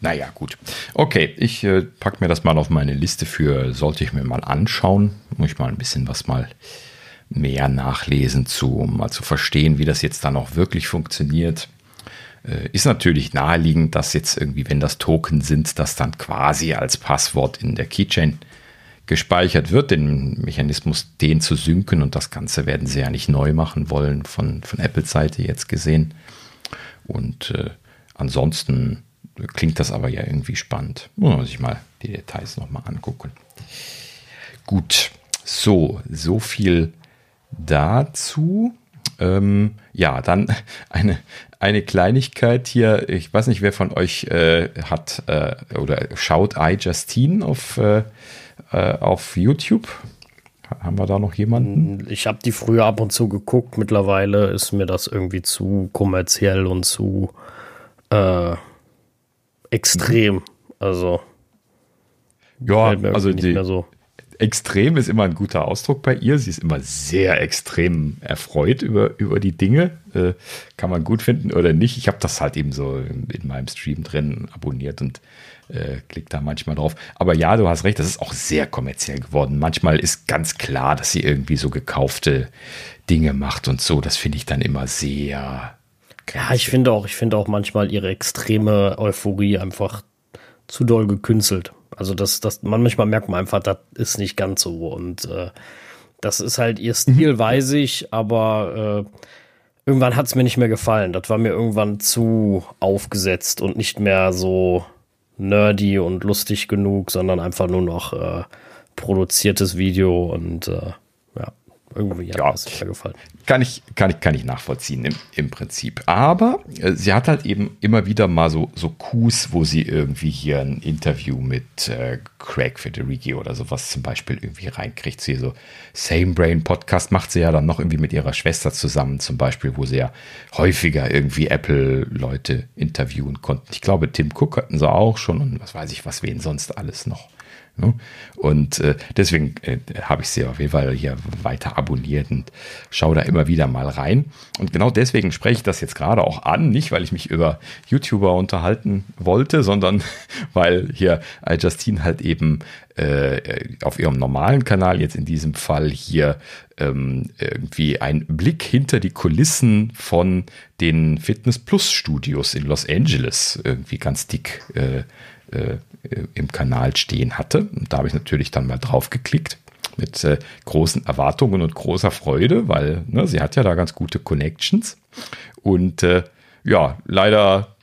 Naja, gut. Okay, ich äh, packe mir das mal auf meine Liste für, sollte ich mir mal anschauen. Muss ich mal ein bisschen was mal mehr nachlesen zu, um mal zu verstehen, wie das jetzt dann auch wirklich funktioniert. Äh, ist natürlich naheliegend, dass jetzt irgendwie, wenn das Token sind, das dann quasi als Passwort in der Keychain gespeichert wird, den Mechanismus, den zu synken und das Ganze werden sie ja nicht neu machen wollen, von, von Apple-Seite jetzt gesehen. Und äh, ansonsten klingt das aber ja irgendwie spannend. Muss ich mal die Details nochmal angucken. Gut, so, so viel dazu. Ähm, ja, dann eine, eine Kleinigkeit hier. Ich weiß nicht, wer von euch äh, hat äh, oder schaut iJustine auf, äh, äh, auf YouTube. Haben wir da noch jemanden? Ich habe die früher ab und zu geguckt. Mittlerweile ist mir das irgendwie zu kommerziell und zu äh, extrem. Also. Ja, also die, so extrem ist immer ein guter Ausdruck bei ihr. Sie ist immer sehr extrem erfreut über, über die Dinge. Äh, kann man gut finden oder nicht. Ich habe das halt eben so in meinem Stream drin abonniert und äh, klick da manchmal drauf. Aber ja, du hast recht, das ist auch sehr kommerziell geworden. Manchmal ist ganz klar, dass sie irgendwie so gekaufte Dinge macht und so. Das finde ich dann immer sehr. Ja, ich finde auch, ich finde auch manchmal ihre extreme Euphorie einfach zu doll gekünstelt. Also das, das, manchmal merkt man einfach, das ist nicht ganz so. Und äh, das ist halt ihr Stil, mhm. weiß ich, aber äh, irgendwann hat es mir nicht mehr gefallen. Das war mir irgendwann zu aufgesetzt und nicht mehr so nerdy und lustig genug, sondern einfach nur noch äh, produziertes Video und äh, irgendwie hat ja, das mir gefallen. Kann ich, kann ich, kann ich nachvollziehen im, im Prinzip. Aber äh, sie hat halt eben immer wieder mal so, so Coups, wo sie irgendwie hier ein Interview mit äh, Craig Federici oder sowas zum Beispiel irgendwie reinkriegt. Sie so Same Brain Podcast macht sie ja dann noch irgendwie mit ihrer Schwester zusammen, zum Beispiel, wo sie ja häufiger irgendwie Apple-Leute interviewen konnten. Ich glaube, Tim Cook hatten sie auch schon und was weiß ich, was wen sonst alles noch. Ne? Und äh, deswegen äh, habe ich sie auf jeden Fall hier weiter abonniert und schaue da immer wieder mal rein. Und genau deswegen spreche ich das jetzt gerade auch an, nicht weil ich mich über YouTuber unterhalten wollte, sondern weil hier Justine halt eben äh, auf ihrem normalen Kanal jetzt in diesem Fall hier ähm, irgendwie einen Blick hinter die Kulissen von den Fitness Plus Studios in Los Angeles irgendwie ganz dick äh, äh, im Kanal stehen hatte. Und da habe ich natürlich dann mal drauf geklickt mit äh, großen Erwartungen und großer Freude, weil ne, sie hat ja da ganz gute Connections. Und äh, ja, leider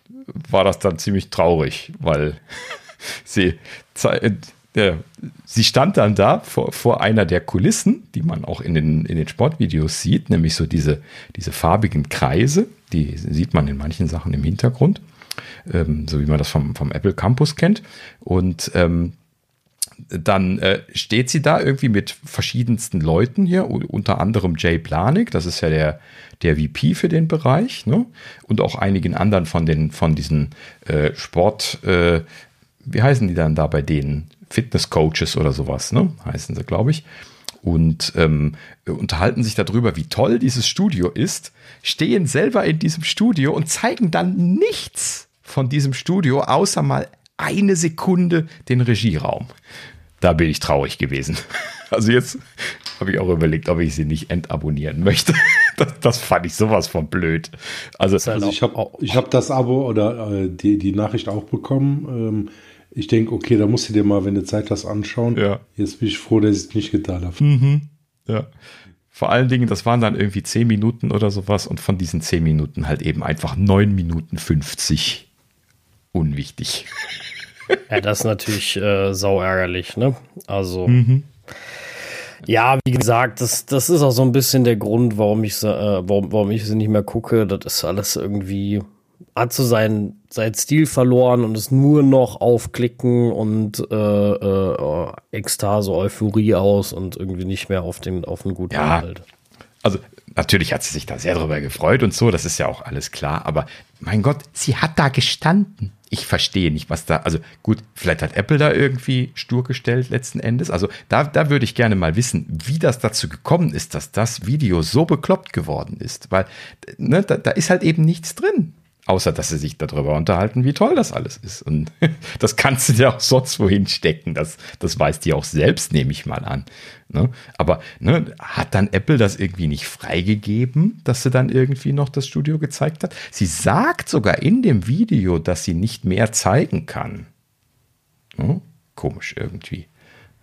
war das dann ziemlich traurig, weil sie, äh, sie stand dann da vor, vor einer der Kulissen, die man auch in den, in den Sportvideos sieht, nämlich so diese, diese farbigen Kreise, die sieht man in manchen Sachen im Hintergrund ähm, so wie man das vom, vom Apple Campus kennt. Und ähm, dann äh, steht sie da irgendwie mit verschiedensten Leuten hier, unter anderem Jay Planik, das ist ja der, der VP für den Bereich, ne? und auch einigen anderen von den von diesen äh, Sport, äh, wie heißen die dann da bei denen? Fitness Coaches oder sowas, ne? heißen sie, glaube ich. Und ähm, unterhalten sich darüber, wie toll dieses Studio ist, stehen selber in diesem Studio und zeigen dann nichts von diesem Studio, außer mal eine Sekunde den Regieraum. Da bin ich traurig gewesen. Also jetzt habe ich auch überlegt, ob ich sie nicht entabonnieren möchte. Das, das fand ich sowas von blöd. Also, also ich habe ich hab das Abo oder äh, die, die Nachricht auch bekommen. Ähm, ich denke, okay, da musst du dir mal, wenn du Zeit hast, anschauen. Ja. Jetzt bin ich froh, dass ich es nicht getan habe. Mhm. Ja. Vor allen Dingen, das waren dann irgendwie 10 Minuten oder sowas und von diesen 10 Minuten halt eben einfach 9 Minuten 50 unwichtig. Ja, das ist natürlich äh, sau ärgerlich, ne? Also. Mhm. Ja, wie gesagt, das, das ist auch so ein bisschen der Grund, warum ich, äh, warum, warum ich sie nicht mehr gucke. Das ist alles irgendwie, hat so seinen, seinen Stil verloren und ist nur noch aufklicken und äh, äh, Ekstase, Euphorie aus und irgendwie nicht mehr auf den, auf den guten ja. Also natürlich hat sie sich da sehr drüber gefreut und so, das ist ja auch alles klar, aber mein Gott, sie hat da gestanden. Ich verstehe nicht, was da, also gut, vielleicht hat Apple da irgendwie stur gestellt letzten Endes. Also da, da würde ich gerne mal wissen, wie das dazu gekommen ist, dass das Video so bekloppt geworden ist. Weil ne, da, da ist halt eben nichts drin. Außer, dass sie sich darüber unterhalten, wie toll das alles ist. Und das kannst du dir auch sonst wohin stecken. Das, das weiß die auch selbst, nehme ich mal an. Ne? Aber ne, hat dann Apple das irgendwie nicht freigegeben, dass sie dann irgendwie noch das Studio gezeigt hat? Sie sagt sogar in dem Video, dass sie nicht mehr zeigen kann. Ne? Komisch irgendwie.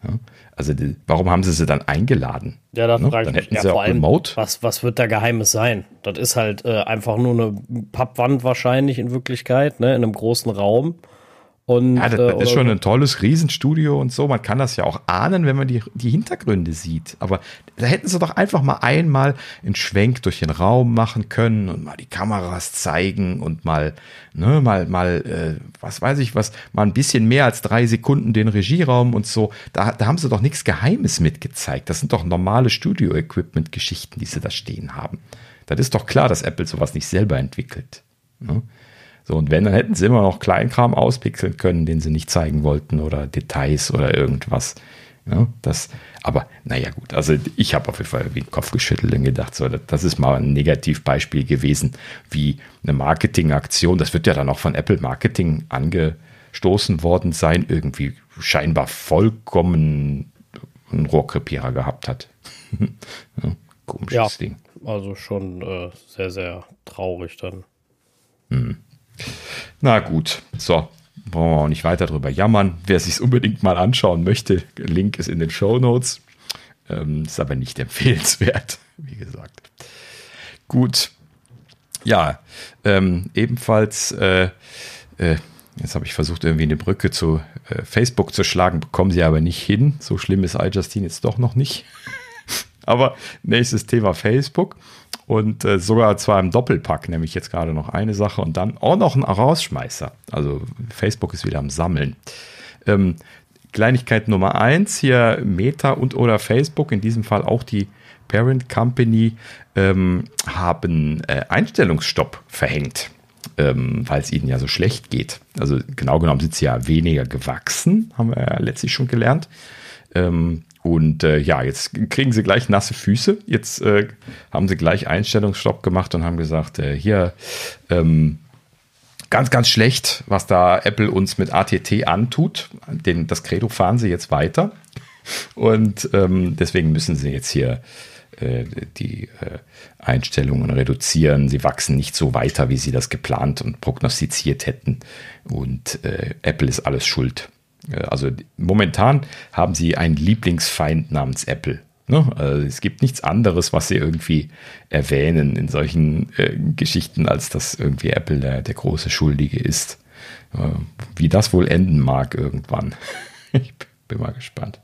Ja? Also die, warum haben sie sie dann eingeladen? Ja, da ne? frage ich mich ja, vor allem, was, was wird da Geheimes sein? Das ist halt äh, einfach nur eine Pappwand wahrscheinlich in Wirklichkeit, ne, in einem großen Raum. Und, ja, das, das äh, ist schon ein tolles Riesenstudio und so. Man kann das ja auch ahnen, wenn man die, die Hintergründe sieht. Aber da hätten sie doch einfach mal einmal einen Schwenk durch den Raum machen können und mal die Kameras zeigen und mal, ne, mal, mal, äh, was weiß ich was, mal ein bisschen mehr als drei Sekunden den Regieraum und so. Da, da haben sie doch nichts Geheimes mitgezeigt. Das sind doch normale Studio-Equipment-Geschichten, die sie da stehen haben. Das ist doch klar, dass Apple sowas nicht selber entwickelt. Ne? So, und wenn, dann hätten sie immer noch Kleinkram auspixeln können, den sie nicht zeigen wollten oder Details oder irgendwas. Ja, das, aber naja, gut. Also ich habe auf jeden Fall wie den Kopf geschüttelt und gedacht, so, das ist mal ein Negativbeispiel gewesen, wie eine Marketingaktion. Das wird ja dann auch von Apple Marketing angestoßen worden sein, irgendwie scheinbar vollkommen einen Rohrkrepierer gehabt hat. ja, komisches ja, Ding. Also schon äh, sehr, sehr traurig dann. Hm. Na gut, so. Brauchen wir auch nicht weiter drüber jammern. Wer sich unbedingt mal anschauen möchte, Link ist in den Show Notes. Ähm, ist aber nicht empfehlenswert, wie gesagt. Gut. Ja, ähm, ebenfalls, äh, äh, jetzt habe ich versucht, irgendwie eine Brücke zu äh, Facebook zu schlagen, bekommen sie aber nicht hin. So schlimm ist iJustine jetzt doch noch nicht. aber nächstes Thema Facebook. Und äh, sogar zwar im Doppelpack, nämlich jetzt gerade noch eine Sache und dann auch noch ein Rausschmeißer. Also Facebook ist wieder am Sammeln. Ähm, Kleinigkeit Nummer eins hier Meta und oder Facebook, in diesem Fall auch die Parent Company, ähm, haben äh, Einstellungsstopp verhängt, ähm, weil es ihnen ja so schlecht geht. Also genau genommen sind sie ja weniger gewachsen, haben wir ja letztlich schon gelernt. Ähm, und äh, ja, jetzt kriegen sie gleich nasse Füße. Jetzt äh, haben sie gleich Einstellungsstopp gemacht und haben gesagt, äh, hier ähm, ganz, ganz schlecht, was da Apple uns mit ATT antut. Den, das Credo fahren sie jetzt weiter. Und ähm, deswegen müssen sie jetzt hier äh, die äh, Einstellungen reduzieren. Sie wachsen nicht so weiter, wie sie das geplant und prognostiziert hätten. Und äh, Apple ist alles schuld. Also momentan haben sie einen Lieblingsfeind namens Apple. Ne? Also es gibt nichts anderes, was sie irgendwie erwähnen in solchen äh, Geschichten, als dass irgendwie Apple der, der große Schuldige ist. Äh, wie das wohl enden mag irgendwann. ich bin mal gespannt.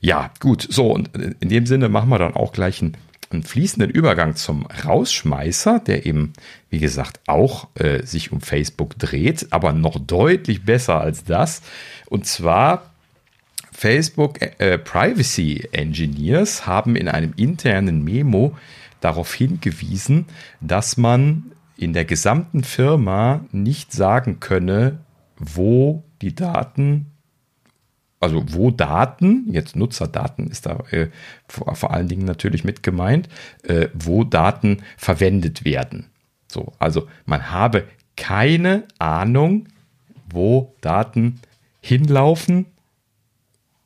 Ja, gut. So, und in dem Sinne machen wir dann auch gleich einen einen fließenden Übergang zum Rausschmeißer, der eben, wie gesagt, auch äh, sich um Facebook dreht, aber noch deutlich besser als das. Und zwar Facebook äh, Privacy Engineers haben in einem internen Memo darauf hingewiesen, dass man in der gesamten Firma nicht sagen könne, wo die Daten also wo Daten, jetzt Nutzerdaten ist da äh, vor, vor, allen Dingen natürlich mit gemeint, äh, wo Daten verwendet werden. So, also man habe keine Ahnung, wo Daten hinlaufen,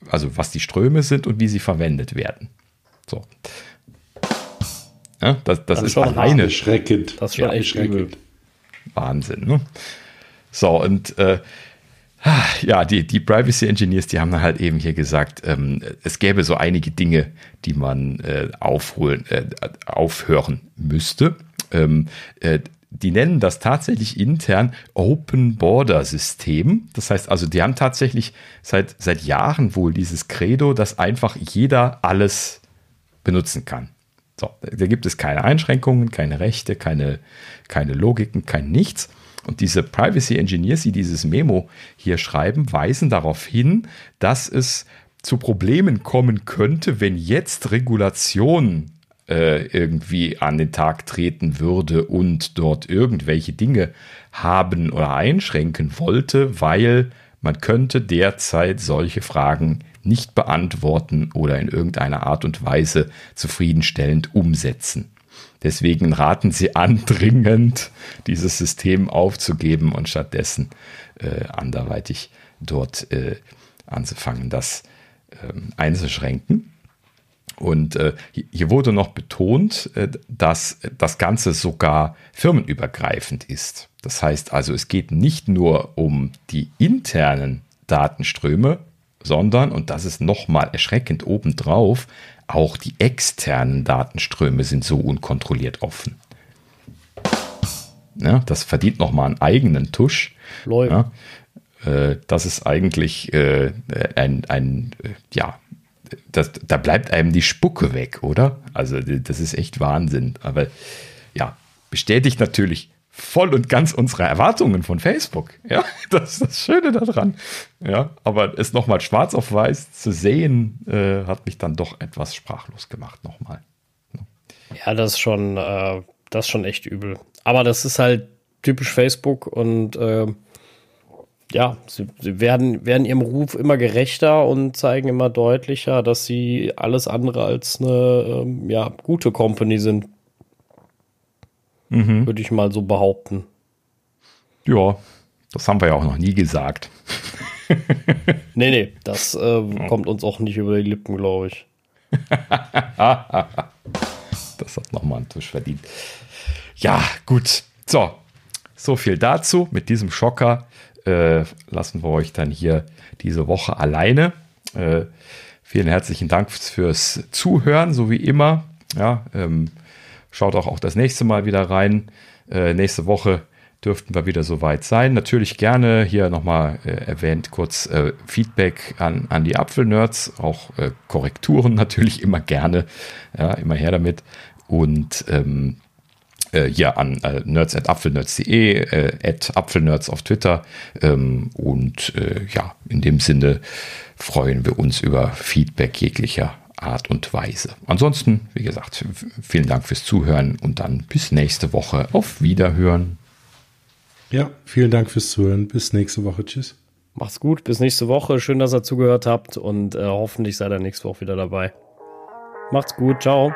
also was die Ströme sind und wie sie verwendet werden. So. Ja, das, das, das ist alleine schreckend. Das ist schon ja, echt schreckend. Wahnsinn. Ne? So, und äh, ja, die, die Privacy Engineers, die haben halt eben hier gesagt, ähm, es gäbe so einige Dinge, die man äh, aufholen, äh, aufhören müsste. Ähm, äh, die nennen das tatsächlich intern Open Border System. Das heißt also, die haben tatsächlich seit, seit Jahren wohl dieses Credo, dass einfach jeder alles benutzen kann. So, da gibt es keine Einschränkungen, keine Rechte, keine, keine Logiken, kein nichts. Und diese Privacy Engineers, die dieses Memo hier schreiben, weisen darauf hin, dass es zu Problemen kommen könnte, wenn jetzt Regulationen äh, irgendwie an den Tag treten würde und dort irgendwelche Dinge haben oder einschränken wollte, weil man könnte derzeit solche Fragen nicht beantworten oder in irgendeiner Art und Weise zufriedenstellend umsetzen. Deswegen raten sie andringend, dieses System aufzugeben und stattdessen äh, anderweitig dort äh, anzufangen, das ähm, einzuschränken. Und äh, hier wurde noch betont, äh, dass das Ganze sogar firmenübergreifend ist. Das heißt also, es geht nicht nur um die internen Datenströme, sondern, und das ist nochmal erschreckend obendrauf, auch die externen Datenströme sind so unkontrolliert offen. Ja, das verdient nochmal einen eigenen Tusch. Ja, äh, das ist eigentlich äh, ein, ein äh, ja, das, da bleibt einem die Spucke weg, oder? Also das ist echt Wahnsinn. Aber ja, bestätigt natürlich voll und ganz unsere Erwartungen von Facebook. Ja, das ist das Schöne daran. Ja, aber es nochmal schwarz auf weiß zu sehen, äh, hat mich dann doch etwas sprachlos gemacht nochmal. Ja, das ist schon, äh, das ist schon echt übel. Aber das ist halt typisch Facebook und äh, ja, sie, sie, werden, werden ihrem Ruf immer gerechter und zeigen immer deutlicher, dass sie alles andere als eine ähm, ja, gute Company sind. Mhm. Würde ich mal so behaupten. Ja, das haben wir ja auch noch nie gesagt. nee, nee, das äh, kommt uns auch nicht über die Lippen, glaube ich. das hat nochmal einen Tisch verdient. Ja, gut. So, so viel dazu. Mit diesem Schocker äh, lassen wir euch dann hier diese Woche alleine. Äh, vielen herzlichen Dank fürs Zuhören, so wie immer. Ja, ähm, schaut auch, auch das nächste Mal wieder rein. Äh, nächste Woche dürften wir wieder soweit sein. Natürlich gerne hier nochmal äh, erwähnt kurz äh, Feedback an, an die Apfelnerds, auch äh, Korrekturen natürlich immer gerne, ja, immer her damit. Und ähm, äh, hier an äh, nerds at apfelnerds.de, äh, at apfelnerds auf Twitter. Ähm, und äh, ja, in dem Sinne freuen wir uns über Feedback jeglicher Art und Weise. Ansonsten, wie gesagt, vielen Dank fürs Zuhören und dann bis nächste Woche. Auf Wiederhören. Ja, vielen Dank fürs Zuhören. Bis nächste Woche. Tschüss. Macht's gut. Bis nächste Woche. Schön, dass ihr zugehört habt und äh, hoffentlich seid ihr nächste Woche wieder dabei. Macht's gut. Ciao.